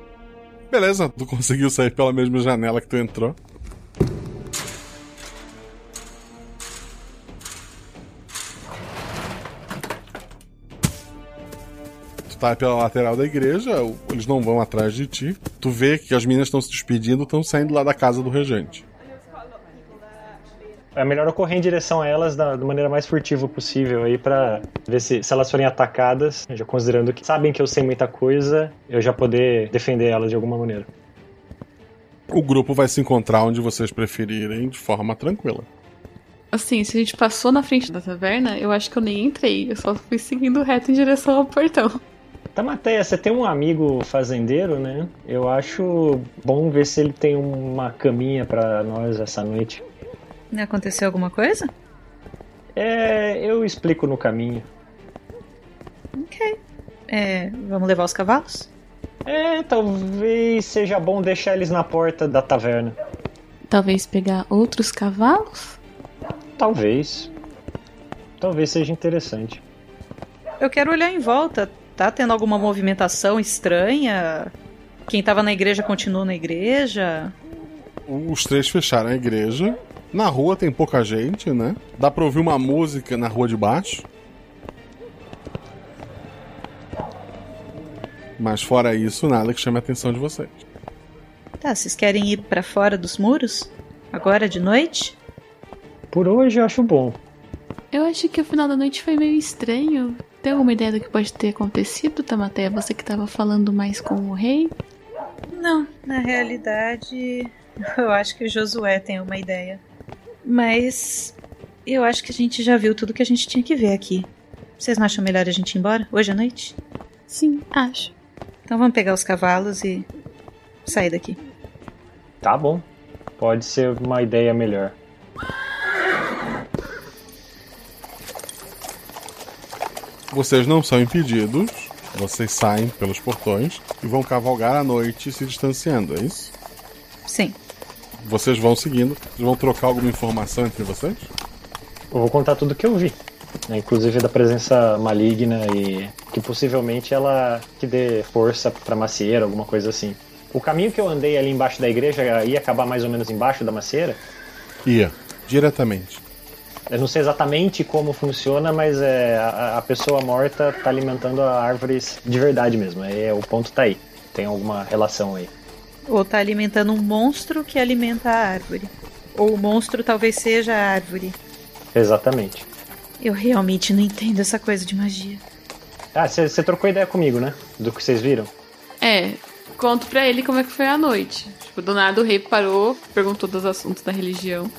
Beleza, tu conseguiu sair pela mesma janela que tu entrou. Tá pela lateral da igreja, eles não vão atrás de ti. Tu vê que as meninas estão se despedindo, estão saindo lá da casa do regente. É melhor eu correr em direção a elas da, da maneira mais furtiva possível aí para ver se, se elas forem atacadas, já considerando que sabem que eu sei muita coisa, eu já poder defender elas de alguma maneira. O grupo vai se encontrar onde vocês preferirem de forma tranquila. Assim, se a gente passou na frente da taverna, eu acho que eu nem entrei, eu só fui seguindo reto em direção ao portão. Tamateia, você tem um amigo fazendeiro, né? Eu acho bom ver se ele tem uma caminha para nós essa noite. Aconteceu alguma coisa? É, eu explico no caminho. Ok. É, vamos levar os cavalos? É, talvez seja bom deixar eles na porta da taverna. Talvez pegar outros cavalos? Talvez. Talvez seja interessante. Eu quero olhar em volta. Tá tendo alguma movimentação estranha? Quem tava na igreja continua na igreja? Os três fecharam a igreja. Na rua tem pouca gente, né? Dá pra ouvir uma música na rua de baixo. Mas fora isso, nada que chame a atenção de vocês. Tá, vocês querem ir para fora dos muros? Agora de noite? Por hoje eu acho bom. Eu acho que o final da noite foi meio estranho. Tem alguma ideia do que pode ter acontecido, Tamateia? Você que tava falando mais com o rei? Não, na realidade, eu acho que o Josué tem uma ideia. Mas eu acho que a gente já viu tudo que a gente tinha que ver aqui. Vocês não acham melhor a gente ir embora hoje à noite? Sim, acho. Então vamos pegar os cavalos e sair daqui. Tá bom. Pode ser uma ideia melhor. Vocês não são impedidos. Vocês saem pelos portões e vão cavalgar à noite se distanciando, é isso? Sim. Vocês vão seguindo. Vocês vão trocar alguma informação entre vocês? Eu vou contar tudo que eu vi. né, Inclusive da presença maligna e que possivelmente ela que dê força pra macieira, alguma coisa assim. O caminho que eu andei ali embaixo da igreja ia acabar mais ou menos embaixo da macieira? Ia, diretamente. Eu não sei exatamente como funciona, mas é, a, a pessoa morta tá alimentando a árvores de verdade mesmo. É, o ponto tá aí. Tem alguma relação aí. Ou tá alimentando um monstro que alimenta a árvore. Ou o monstro talvez seja a árvore. Exatamente. Eu realmente não entendo essa coisa de magia. Ah, você trocou ideia comigo, né? Do que vocês viram? É, conto pra ele como é que foi a noite. Tipo, do nada o rei parou, perguntou dos assuntos da religião.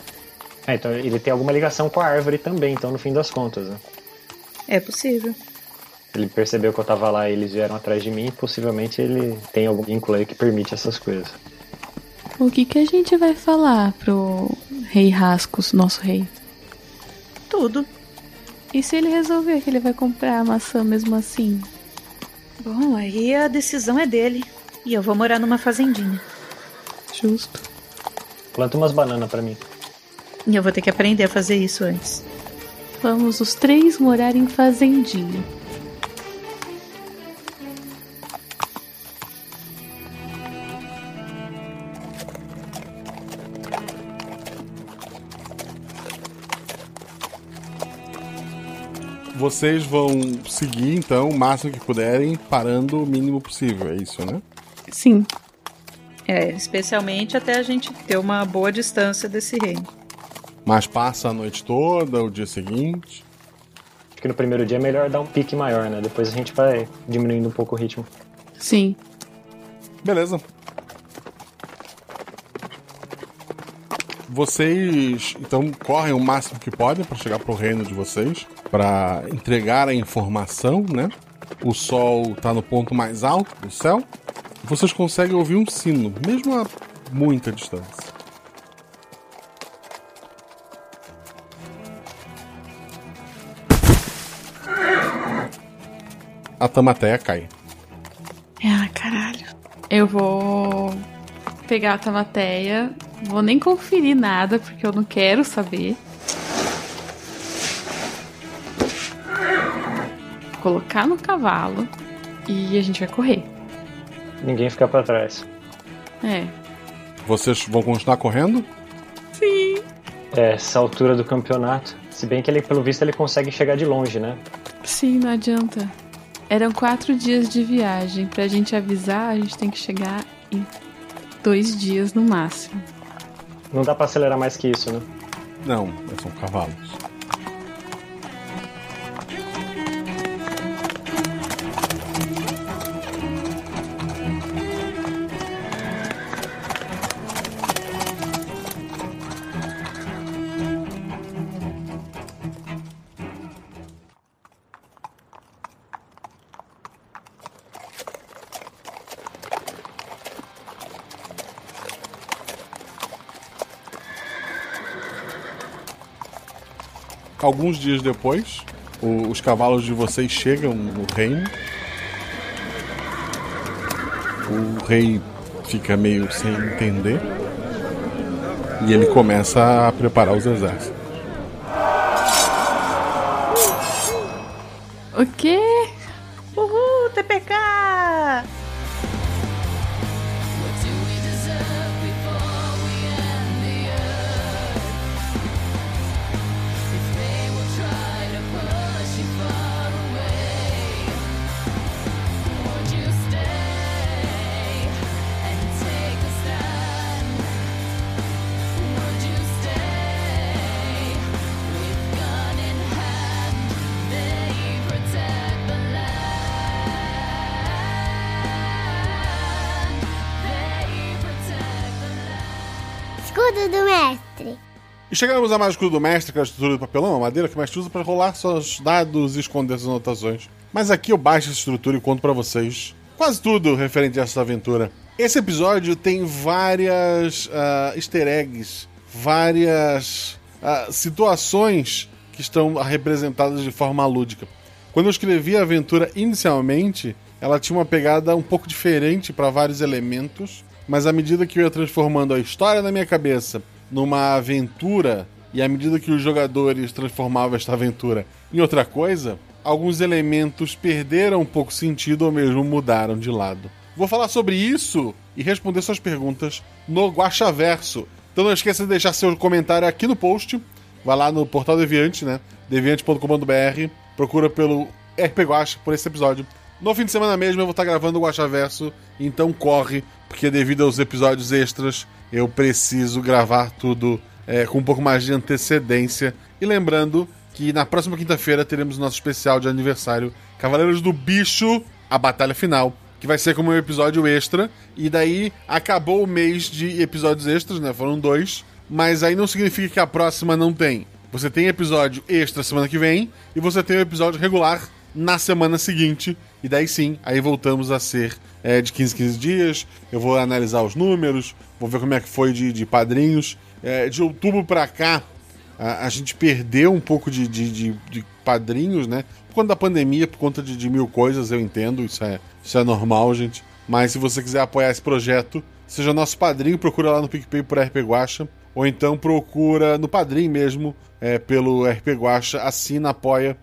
É, então ele tem alguma ligação com a árvore também, então no fim das contas, né? É possível. Ele percebeu que eu tava lá e eles vieram atrás de mim, possivelmente ele tem algum vínculo aí que permite essas coisas. O que que a gente vai falar pro rei Rascos, nosso rei? Tudo. E se ele resolver que ele vai comprar a maçã mesmo assim? Bom, aí a decisão é dele. E eu vou morar numa fazendinha. Justo. Planta umas bananas pra mim. E eu vou ter que aprender a fazer isso antes. Vamos os três morar em fazendinha. Vocês vão seguir, então, o máximo que puderem, parando o mínimo possível, é isso, né? Sim. É, especialmente até a gente ter uma boa distância desse reino. Mas passa a noite toda, o dia seguinte. Acho que no primeiro dia é melhor dar um pique maior, né? Depois a gente vai diminuindo um pouco o ritmo. Sim. Beleza. Vocês então correm o máximo que podem para chegar pro reino de vocês, para entregar a informação, né? O sol tá no ponto mais alto do céu. Vocês conseguem ouvir um sino, mesmo a muita distância. A Tamateia cai. Ah, caralho. Eu vou pegar a Tamateia. Vou nem conferir nada, porque eu não quero saber. Colocar no cavalo e a gente vai correr. Ninguém fica pra trás. É. Vocês vão continuar correndo? Sim. É, essa altura do campeonato. Se bem que ele, pelo visto, ele consegue chegar de longe, né? Sim, não adianta. Eram quatro dias de viagem. Pra gente avisar, a gente tem que chegar em dois dias no máximo. Não dá pra acelerar mais que isso, né? Não, são cavalos. Alguns dias depois, o- os cavalos de vocês chegam no reino. O rei fica meio sem entender. E ele começa a preparar os exércitos. O quê? Chegamos a mais escudo do mestre, que é a estrutura do papelão, a madeira que o mestre usa para rolar seus dados e esconder suas anotações. Mas aqui eu baixo essa estrutura e conto para vocês quase tudo referente a essa aventura. Esse episódio tem várias uh, easter eggs, várias uh, situações que estão representadas de forma lúdica. Quando eu escrevi a aventura inicialmente, ela tinha uma pegada um pouco diferente para vários elementos, mas à medida que eu ia transformando a história na minha cabeça numa aventura, e à medida que os jogadores transformavam esta aventura em outra coisa, alguns elementos perderam um pouco sentido ou mesmo mudaram de lado. Vou falar sobre isso e responder suas perguntas no Guaxaverso. Então não esqueça de deixar seu comentário aqui no post. Vai lá no portal Deviante, né? deviante.com.br. Procura pelo RP Guacha por esse episódio. No fim de semana mesmo eu vou estar gravando o Guaxaverso, então corre, porque devido aos episódios extras, eu preciso gravar tudo é, com um pouco mais de antecedência. E lembrando que na próxima quinta-feira teremos nosso especial de aniversário Cavaleiros do Bicho, a batalha final, que vai ser como um episódio extra. E daí acabou o mês de episódios extras, né? Foram dois. Mas aí não significa que a próxima não tem. Você tem episódio extra semana que vem e você tem o episódio regular na semana seguinte. E daí sim, aí voltamos a ser é, de 15 15 dias. Eu vou analisar os números, vou ver como é que foi de, de padrinhos. É, de outubro para cá, a, a, gente perdeu um pouco de, de, de, de, padrinhos, né? Por conta da pandemia, por conta de, mil coisas, eu entendo, isso é, isso é normal, gente. Mas se você quiser apoiar esse projeto, seja nosso padrinho, procura lá no PicPay por RP Guacha, ou então procura no padrinho mesmo, é, pelo RP Guacha, assina, apoia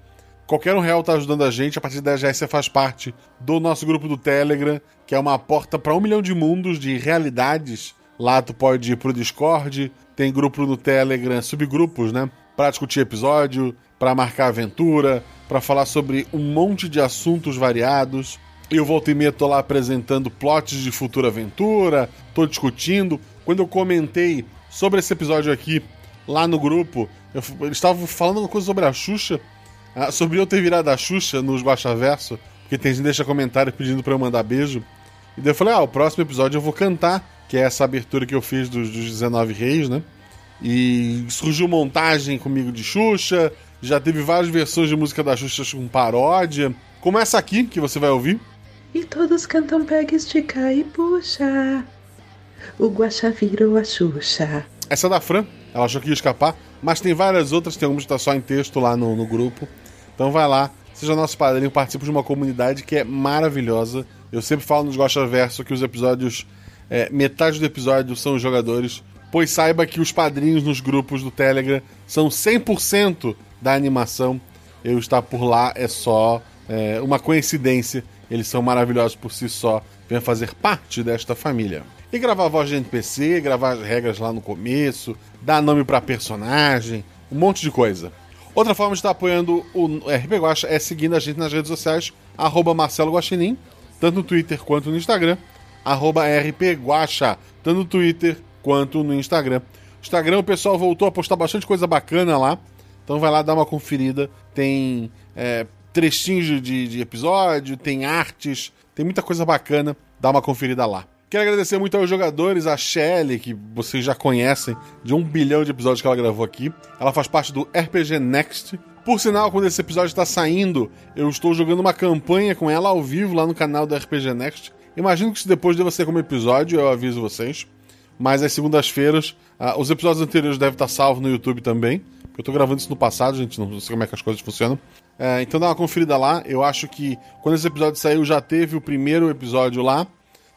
Qualquer um real tá ajudando a gente. A partir de 10 reais você faz parte do nosso grupo do Telegram, que é uma porta para um milhão de mundos, de realidades. Lá tu pode ir pro Discord, tem grupo no Telegram, subgrupos, né? Pra discutir episódio, para marcar aventura, para falar sobre um monte de assuntos variados. Eu volto e meia tô lá apresentando plots de futura aventura, tô discutindo. Quando eu comentei sobre esse episódio aqui lá no grupo, eu, eles estavam falando uma coisa sobre a Xuxa. Ah, sobre eu ter virado a Xuxa nos Baixa Verso, porque tem gente que deixa comentário pedindo pra eu mandar beijo. E daí eu falei, ah, o próximo episódio eu vou cantar, que é essa abertura que eu fiz dos, dos 19 Reis, né? E surgiu montagem comigo de Xuxa, já teve várias versões de música da Xuxa com paródia, como essa aqui, que você vai ouvir. E todos cantam pega, estica e puxa. O Guaxa virou a Xuxa. Essa é da Fran, ela achou que ia escapar, mas tem várias outras, tem algumas que tá só em texto lá no, no grupo. Então vai lá, seja nosso padrinho, participe de uma comunidade que é maravilhosa. Eu sempre falo nos Gosta Verso que os episódios, é, metade do episódio são os jogadores, pois saiba que os padrinhos nos grupos do Telegram são 100% da animação. Eu estar por lá é só é, uma coincidência. Eles são maravilhosos por si só. Venha fazer parte desta família. E gravar a voz de NPC, gravar as regras lá no começo, dar nome para personagem, um monte de coisa. Outra forma de estar apoiando o RP Guacha é seguindo a gente nas redes sociais, arroba Marcelo Guaxinim, tanto no Twitter quanto no Instagram, arroba RP Guacha, tanto no Twitter quanto no Instagram. Instagram o pessoal voltou a postar bastante coisa bacana lá, então vai lá dar uma conferida. Tem é, trechinhos de, de episódio, tem artes, tem muita coisa bacana, dá uma conferida lá. Quero agradecer muito aos jogadores, a Shelly, que vocês já conhecem, de um bilhão de episódios que ela gravou aqui. Ela faz parte do RPG Next. Por sinal, quando esse episódio está saindo, eu estou jogando uma campanha com ela ao vivo lá no canal do RPG Next. Imagino que se depois deva ser como episódio, eu aviso vocês. Mas às segundas-feiras, uh, os episódios anteriores devem estar salvos no YouTube também. Eu estou gravando isso no passado, gente, não sei como é que as coisas funcionam. Uh, então dá uma conferida lá. Eu acho que quando esse episódio saiu, já teve o primeiro episódio lá.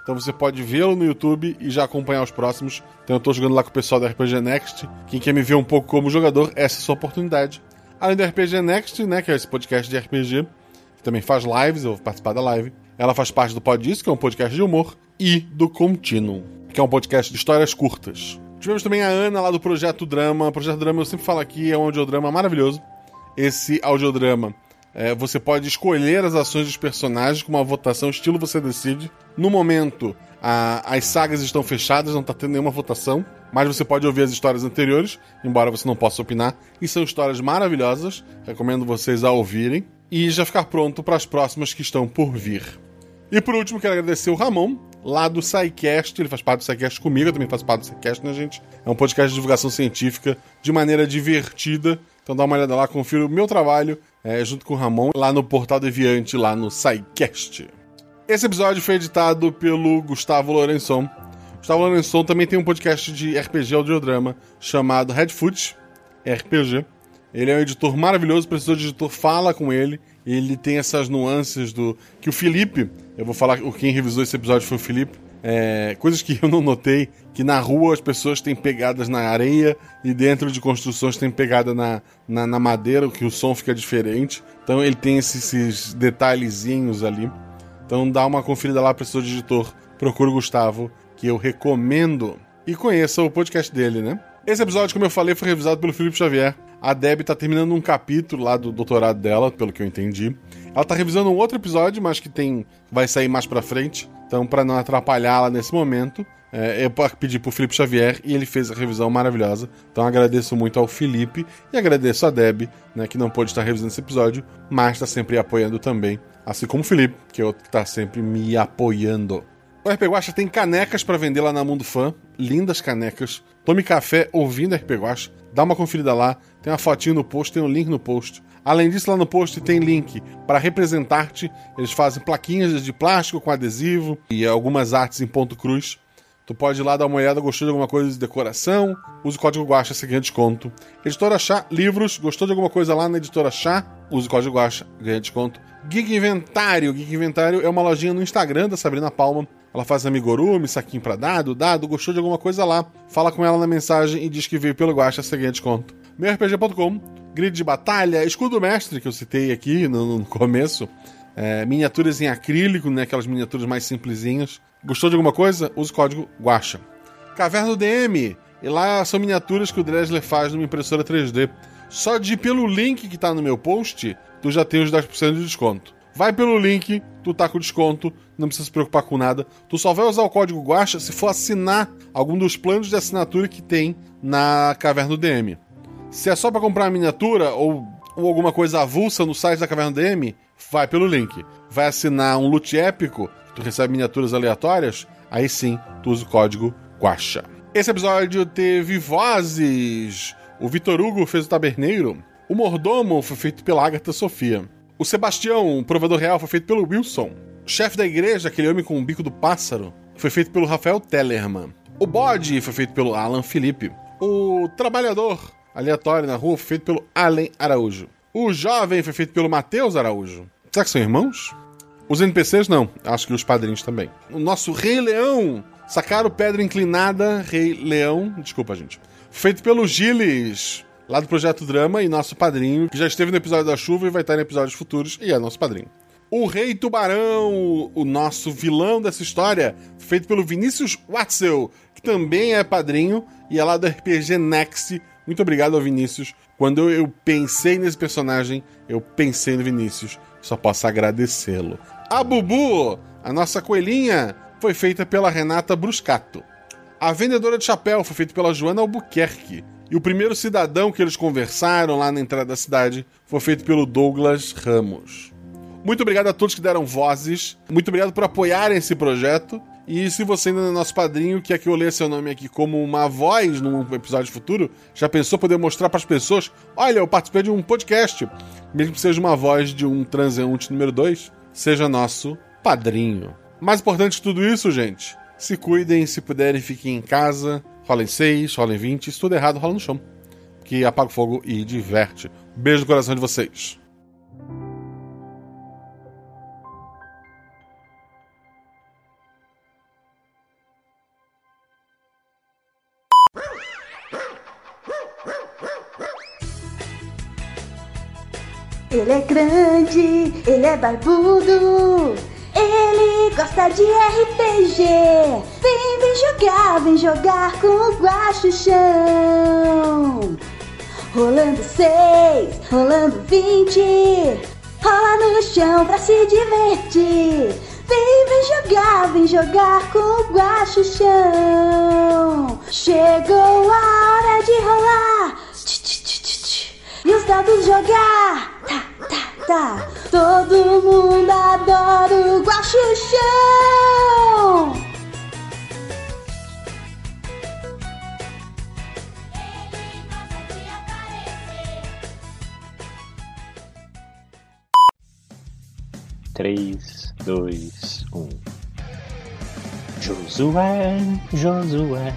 Então você pode vê-lo no YouTube e já acompanhar os próximos. Então eu tô jogando lá com o pessoal da RPG Next. Quem quer me ver um pouco como jogador, essa é a sua oportunidade. Além do RPG Next, né, que é esse podcast de RPG, que também faz lives, eu vou participar da live. Ela faz parte do Pod Isso, que é um podcast de humor, e do Continuum, que é um podcast de histórias curtas. Tivemos também a Ana lá do Projeto Drama. O Projeto Drama, eu sempre falo aqui, é um audiodrama maravilhoso. Esse audiodrama é, você pode escolher as ações dos personagens com uma votação, estilo você decide. No momento, a, as sagas estão fechadas, não está tendo nenhuma votação, mas você pode ouvir as histórias anteriores, embora você não possa opinar. E são histórias maravilhosas, recomendo vocês a ouvirem. E já ficar pronto para as próximas que estão por vir. E por último, quero agradecer o Ramon, lá do SciCast. Ele faz parte do SciCast comigo, eu também faço parte do SciCast, né, gente? É um podcast de divulgação científica de maneira divertida. Então dá uma olhada lá, confira o meu trabalho é, junto com o Ramon lá no Portal Deviante, lá no SciCast. Esse episódio foi editado pelo Gustavo Lourençon. Gustavo Lourençon também tem um podcast de RPG audiodrama chamado Redfoot RPG. Ele é um editor maravilhoso, precisou de editor, fala com ele. Ele tem essas nuances do. Que o Felipe, eu vou falar, quem revisou esse episódio foi o Felipe. É, coisas que eu não notei, que na rua as pessoas têm pegadas na areia e dentro de construções tem pegada na, na, na madeira, que o som fica diferente. Então ele tem esses, esses detalhezinhos ali. Então dá uma conferida lá, professor de editor. Procura o Gustavo, que eu recomendo. E conheça o podcast dele, né? Esse episódio, como eu falei, foi revisado pelo Felipe Xavier. A Deb tá terminando um capítulo lá do doutorado dela, pelo que eu entendi. Ela tá revisando um outro episódio, mas que tem vai sair mais pra frente. Então, para não atrapalhá-la nesse momento, é, eu pedi pro Felipe Xavier e ele fez a revisão maravilhosa. Então, agradeço muito ao Felipe e agradeço a Deb, né, que não pôde estar revisando esse episódio, mas está sempre apoiando também. Assim como o Felipe, que é outro que tá sempre me apoiando. O RP Guacha tem canecas para vender lá na Mundo Fã. Lindas canecas. Tome café ouvindo RP Guacha. Dá uma conferida lá. Tem uma fotinho no post, tem um link no post. Além disso, lá no post tem link para representar-te. Eles fazem plaquinhas de plástico com adesivo e algumas artes em ponto cruz. Tu pode ir lá dar uma olhada, gostou de alguma coisa de decoração? Use o código Guacha, você ganha desconto. Editora Chá, livros, gostou de alguma coisa lá na Editora Chá? Use o código Guacha, ganha desconto. Geek Inventário, Geek Inventário é uma lojinha no Instagram da Sabrina Palma. Ela faz amigurumi, saquinho pra dado, dado, gostou de alguma coisa lá. Fala com ela na mensagem e diz que veio pelo Guacha, você ganha desconto. MeuRPG.com, grid de batalha, escudo mestre que eu citei aqui no, no começo. É, miniaturas em acrílico, né? Aquelas miniaturas mais simplesinhas. Gostou de alguma coisa? Use o código Guacha. Caverna DM. E lá são miniaturas que o Dresler faz numa impressora 3D. Só de ir pelo link que tá no meu post, tu já tem os 10% de desconto. Vai pelo link, tu tá com desconto, não precisa se preocupar com nada. Tu só vai usar o código Guacha se for assinar algum dos planos de assinatura que tem na Caverna do DM. Se é só para comprar uma miniatura ou, ou alguma coisa avulsa no site da Caverna do DM, vai pelo link. Vai assinar um loot épico, tu recebe miniaturas aleatórias, aí sim, tu usa o código Guacha. Esse episódio teve vozes. O Vitor Hugo fez o taberneiro. O mordomo foi feito pela Agatha Sofia. O Sebastião, o provedor real, foi feito pelo Wilson. O chefe da igreja, aquele homem com o bico do pássaro, foi feito pelo Rafael Tellerman. O bode foi feito pelo Alan Felipe. O trabalhador aleatório na rua foi feito pelo Allen Araújo. O jovem foi feito pelo Matheus Araújo. Será que são irmãos? Os NPCs não, acho que os padrinhos também. O nosso Rei Leão, Sacaro Pedra Inclinada, Rei Leão, desculpa gente. Feito pelo Gilles, lá do Projeto Drama, e nosso padrinho, que já esteve no episódio da chuva e vai estar em episódios futuros, e é nosso padrinho. O Rei Tubarão, o nosso vilão dessa história, feito pelo Vinícius Watzel, que também é padrinho e é lá do RPG Next. Muito obrigado ao Vinícius. Quando eu pensei nesse personagem, eu pensei no Vinícius. Só posso agradecê-lo. A Bubu, a nossa coelhinha, foi feita pela Renata Bruscato. A vendedora de chapéu foi feita pela Joana Albuquerque. E o primeiro cidadão que eles conversaram lá na entrada da cidade foi feito pelo Douglas Ramos. Muito obrigado a todos que deram vozes. Muito obrigado por apoiarem esse projeto. E se você ainda é nosso padrinho, quer que eu leia seu nome aqui como uma voz num episódio futuro, já pensou poder mostrar para as pessoas: olha, eu participei de um podcast, mesmo que seja uma voz de um transeunte número 2, seja nosso padrinho. Mais importante de tudo isso, gente, se cuidem, se puderem, fiquem em casa, rolem 6, rolem 20, se tudo errado, rola no chão. Que apaga o fogo e diverte. Beijo no coração de vocês. Ele é grande, ele é barbudo, ele gosta de RPG. Vem, vem jogar, vem jogar com o Guacho. Rolando seis, rolando vinte, rola no chão pra se divertir. Vem, vem jogar, vem jogar com o Guacho. Chegou a hora de rolar. Tch, tch, tch. E os dados jogar. Tá, tá, Tá, todo mundo adora o Guaxichão! Três, dois, um. Josué, Josué,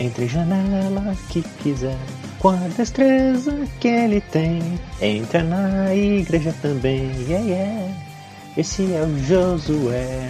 entre janela que quiser. Com a destreza que ele tem, entra na igreja também. Yeah, yeah. Esse é o Josué.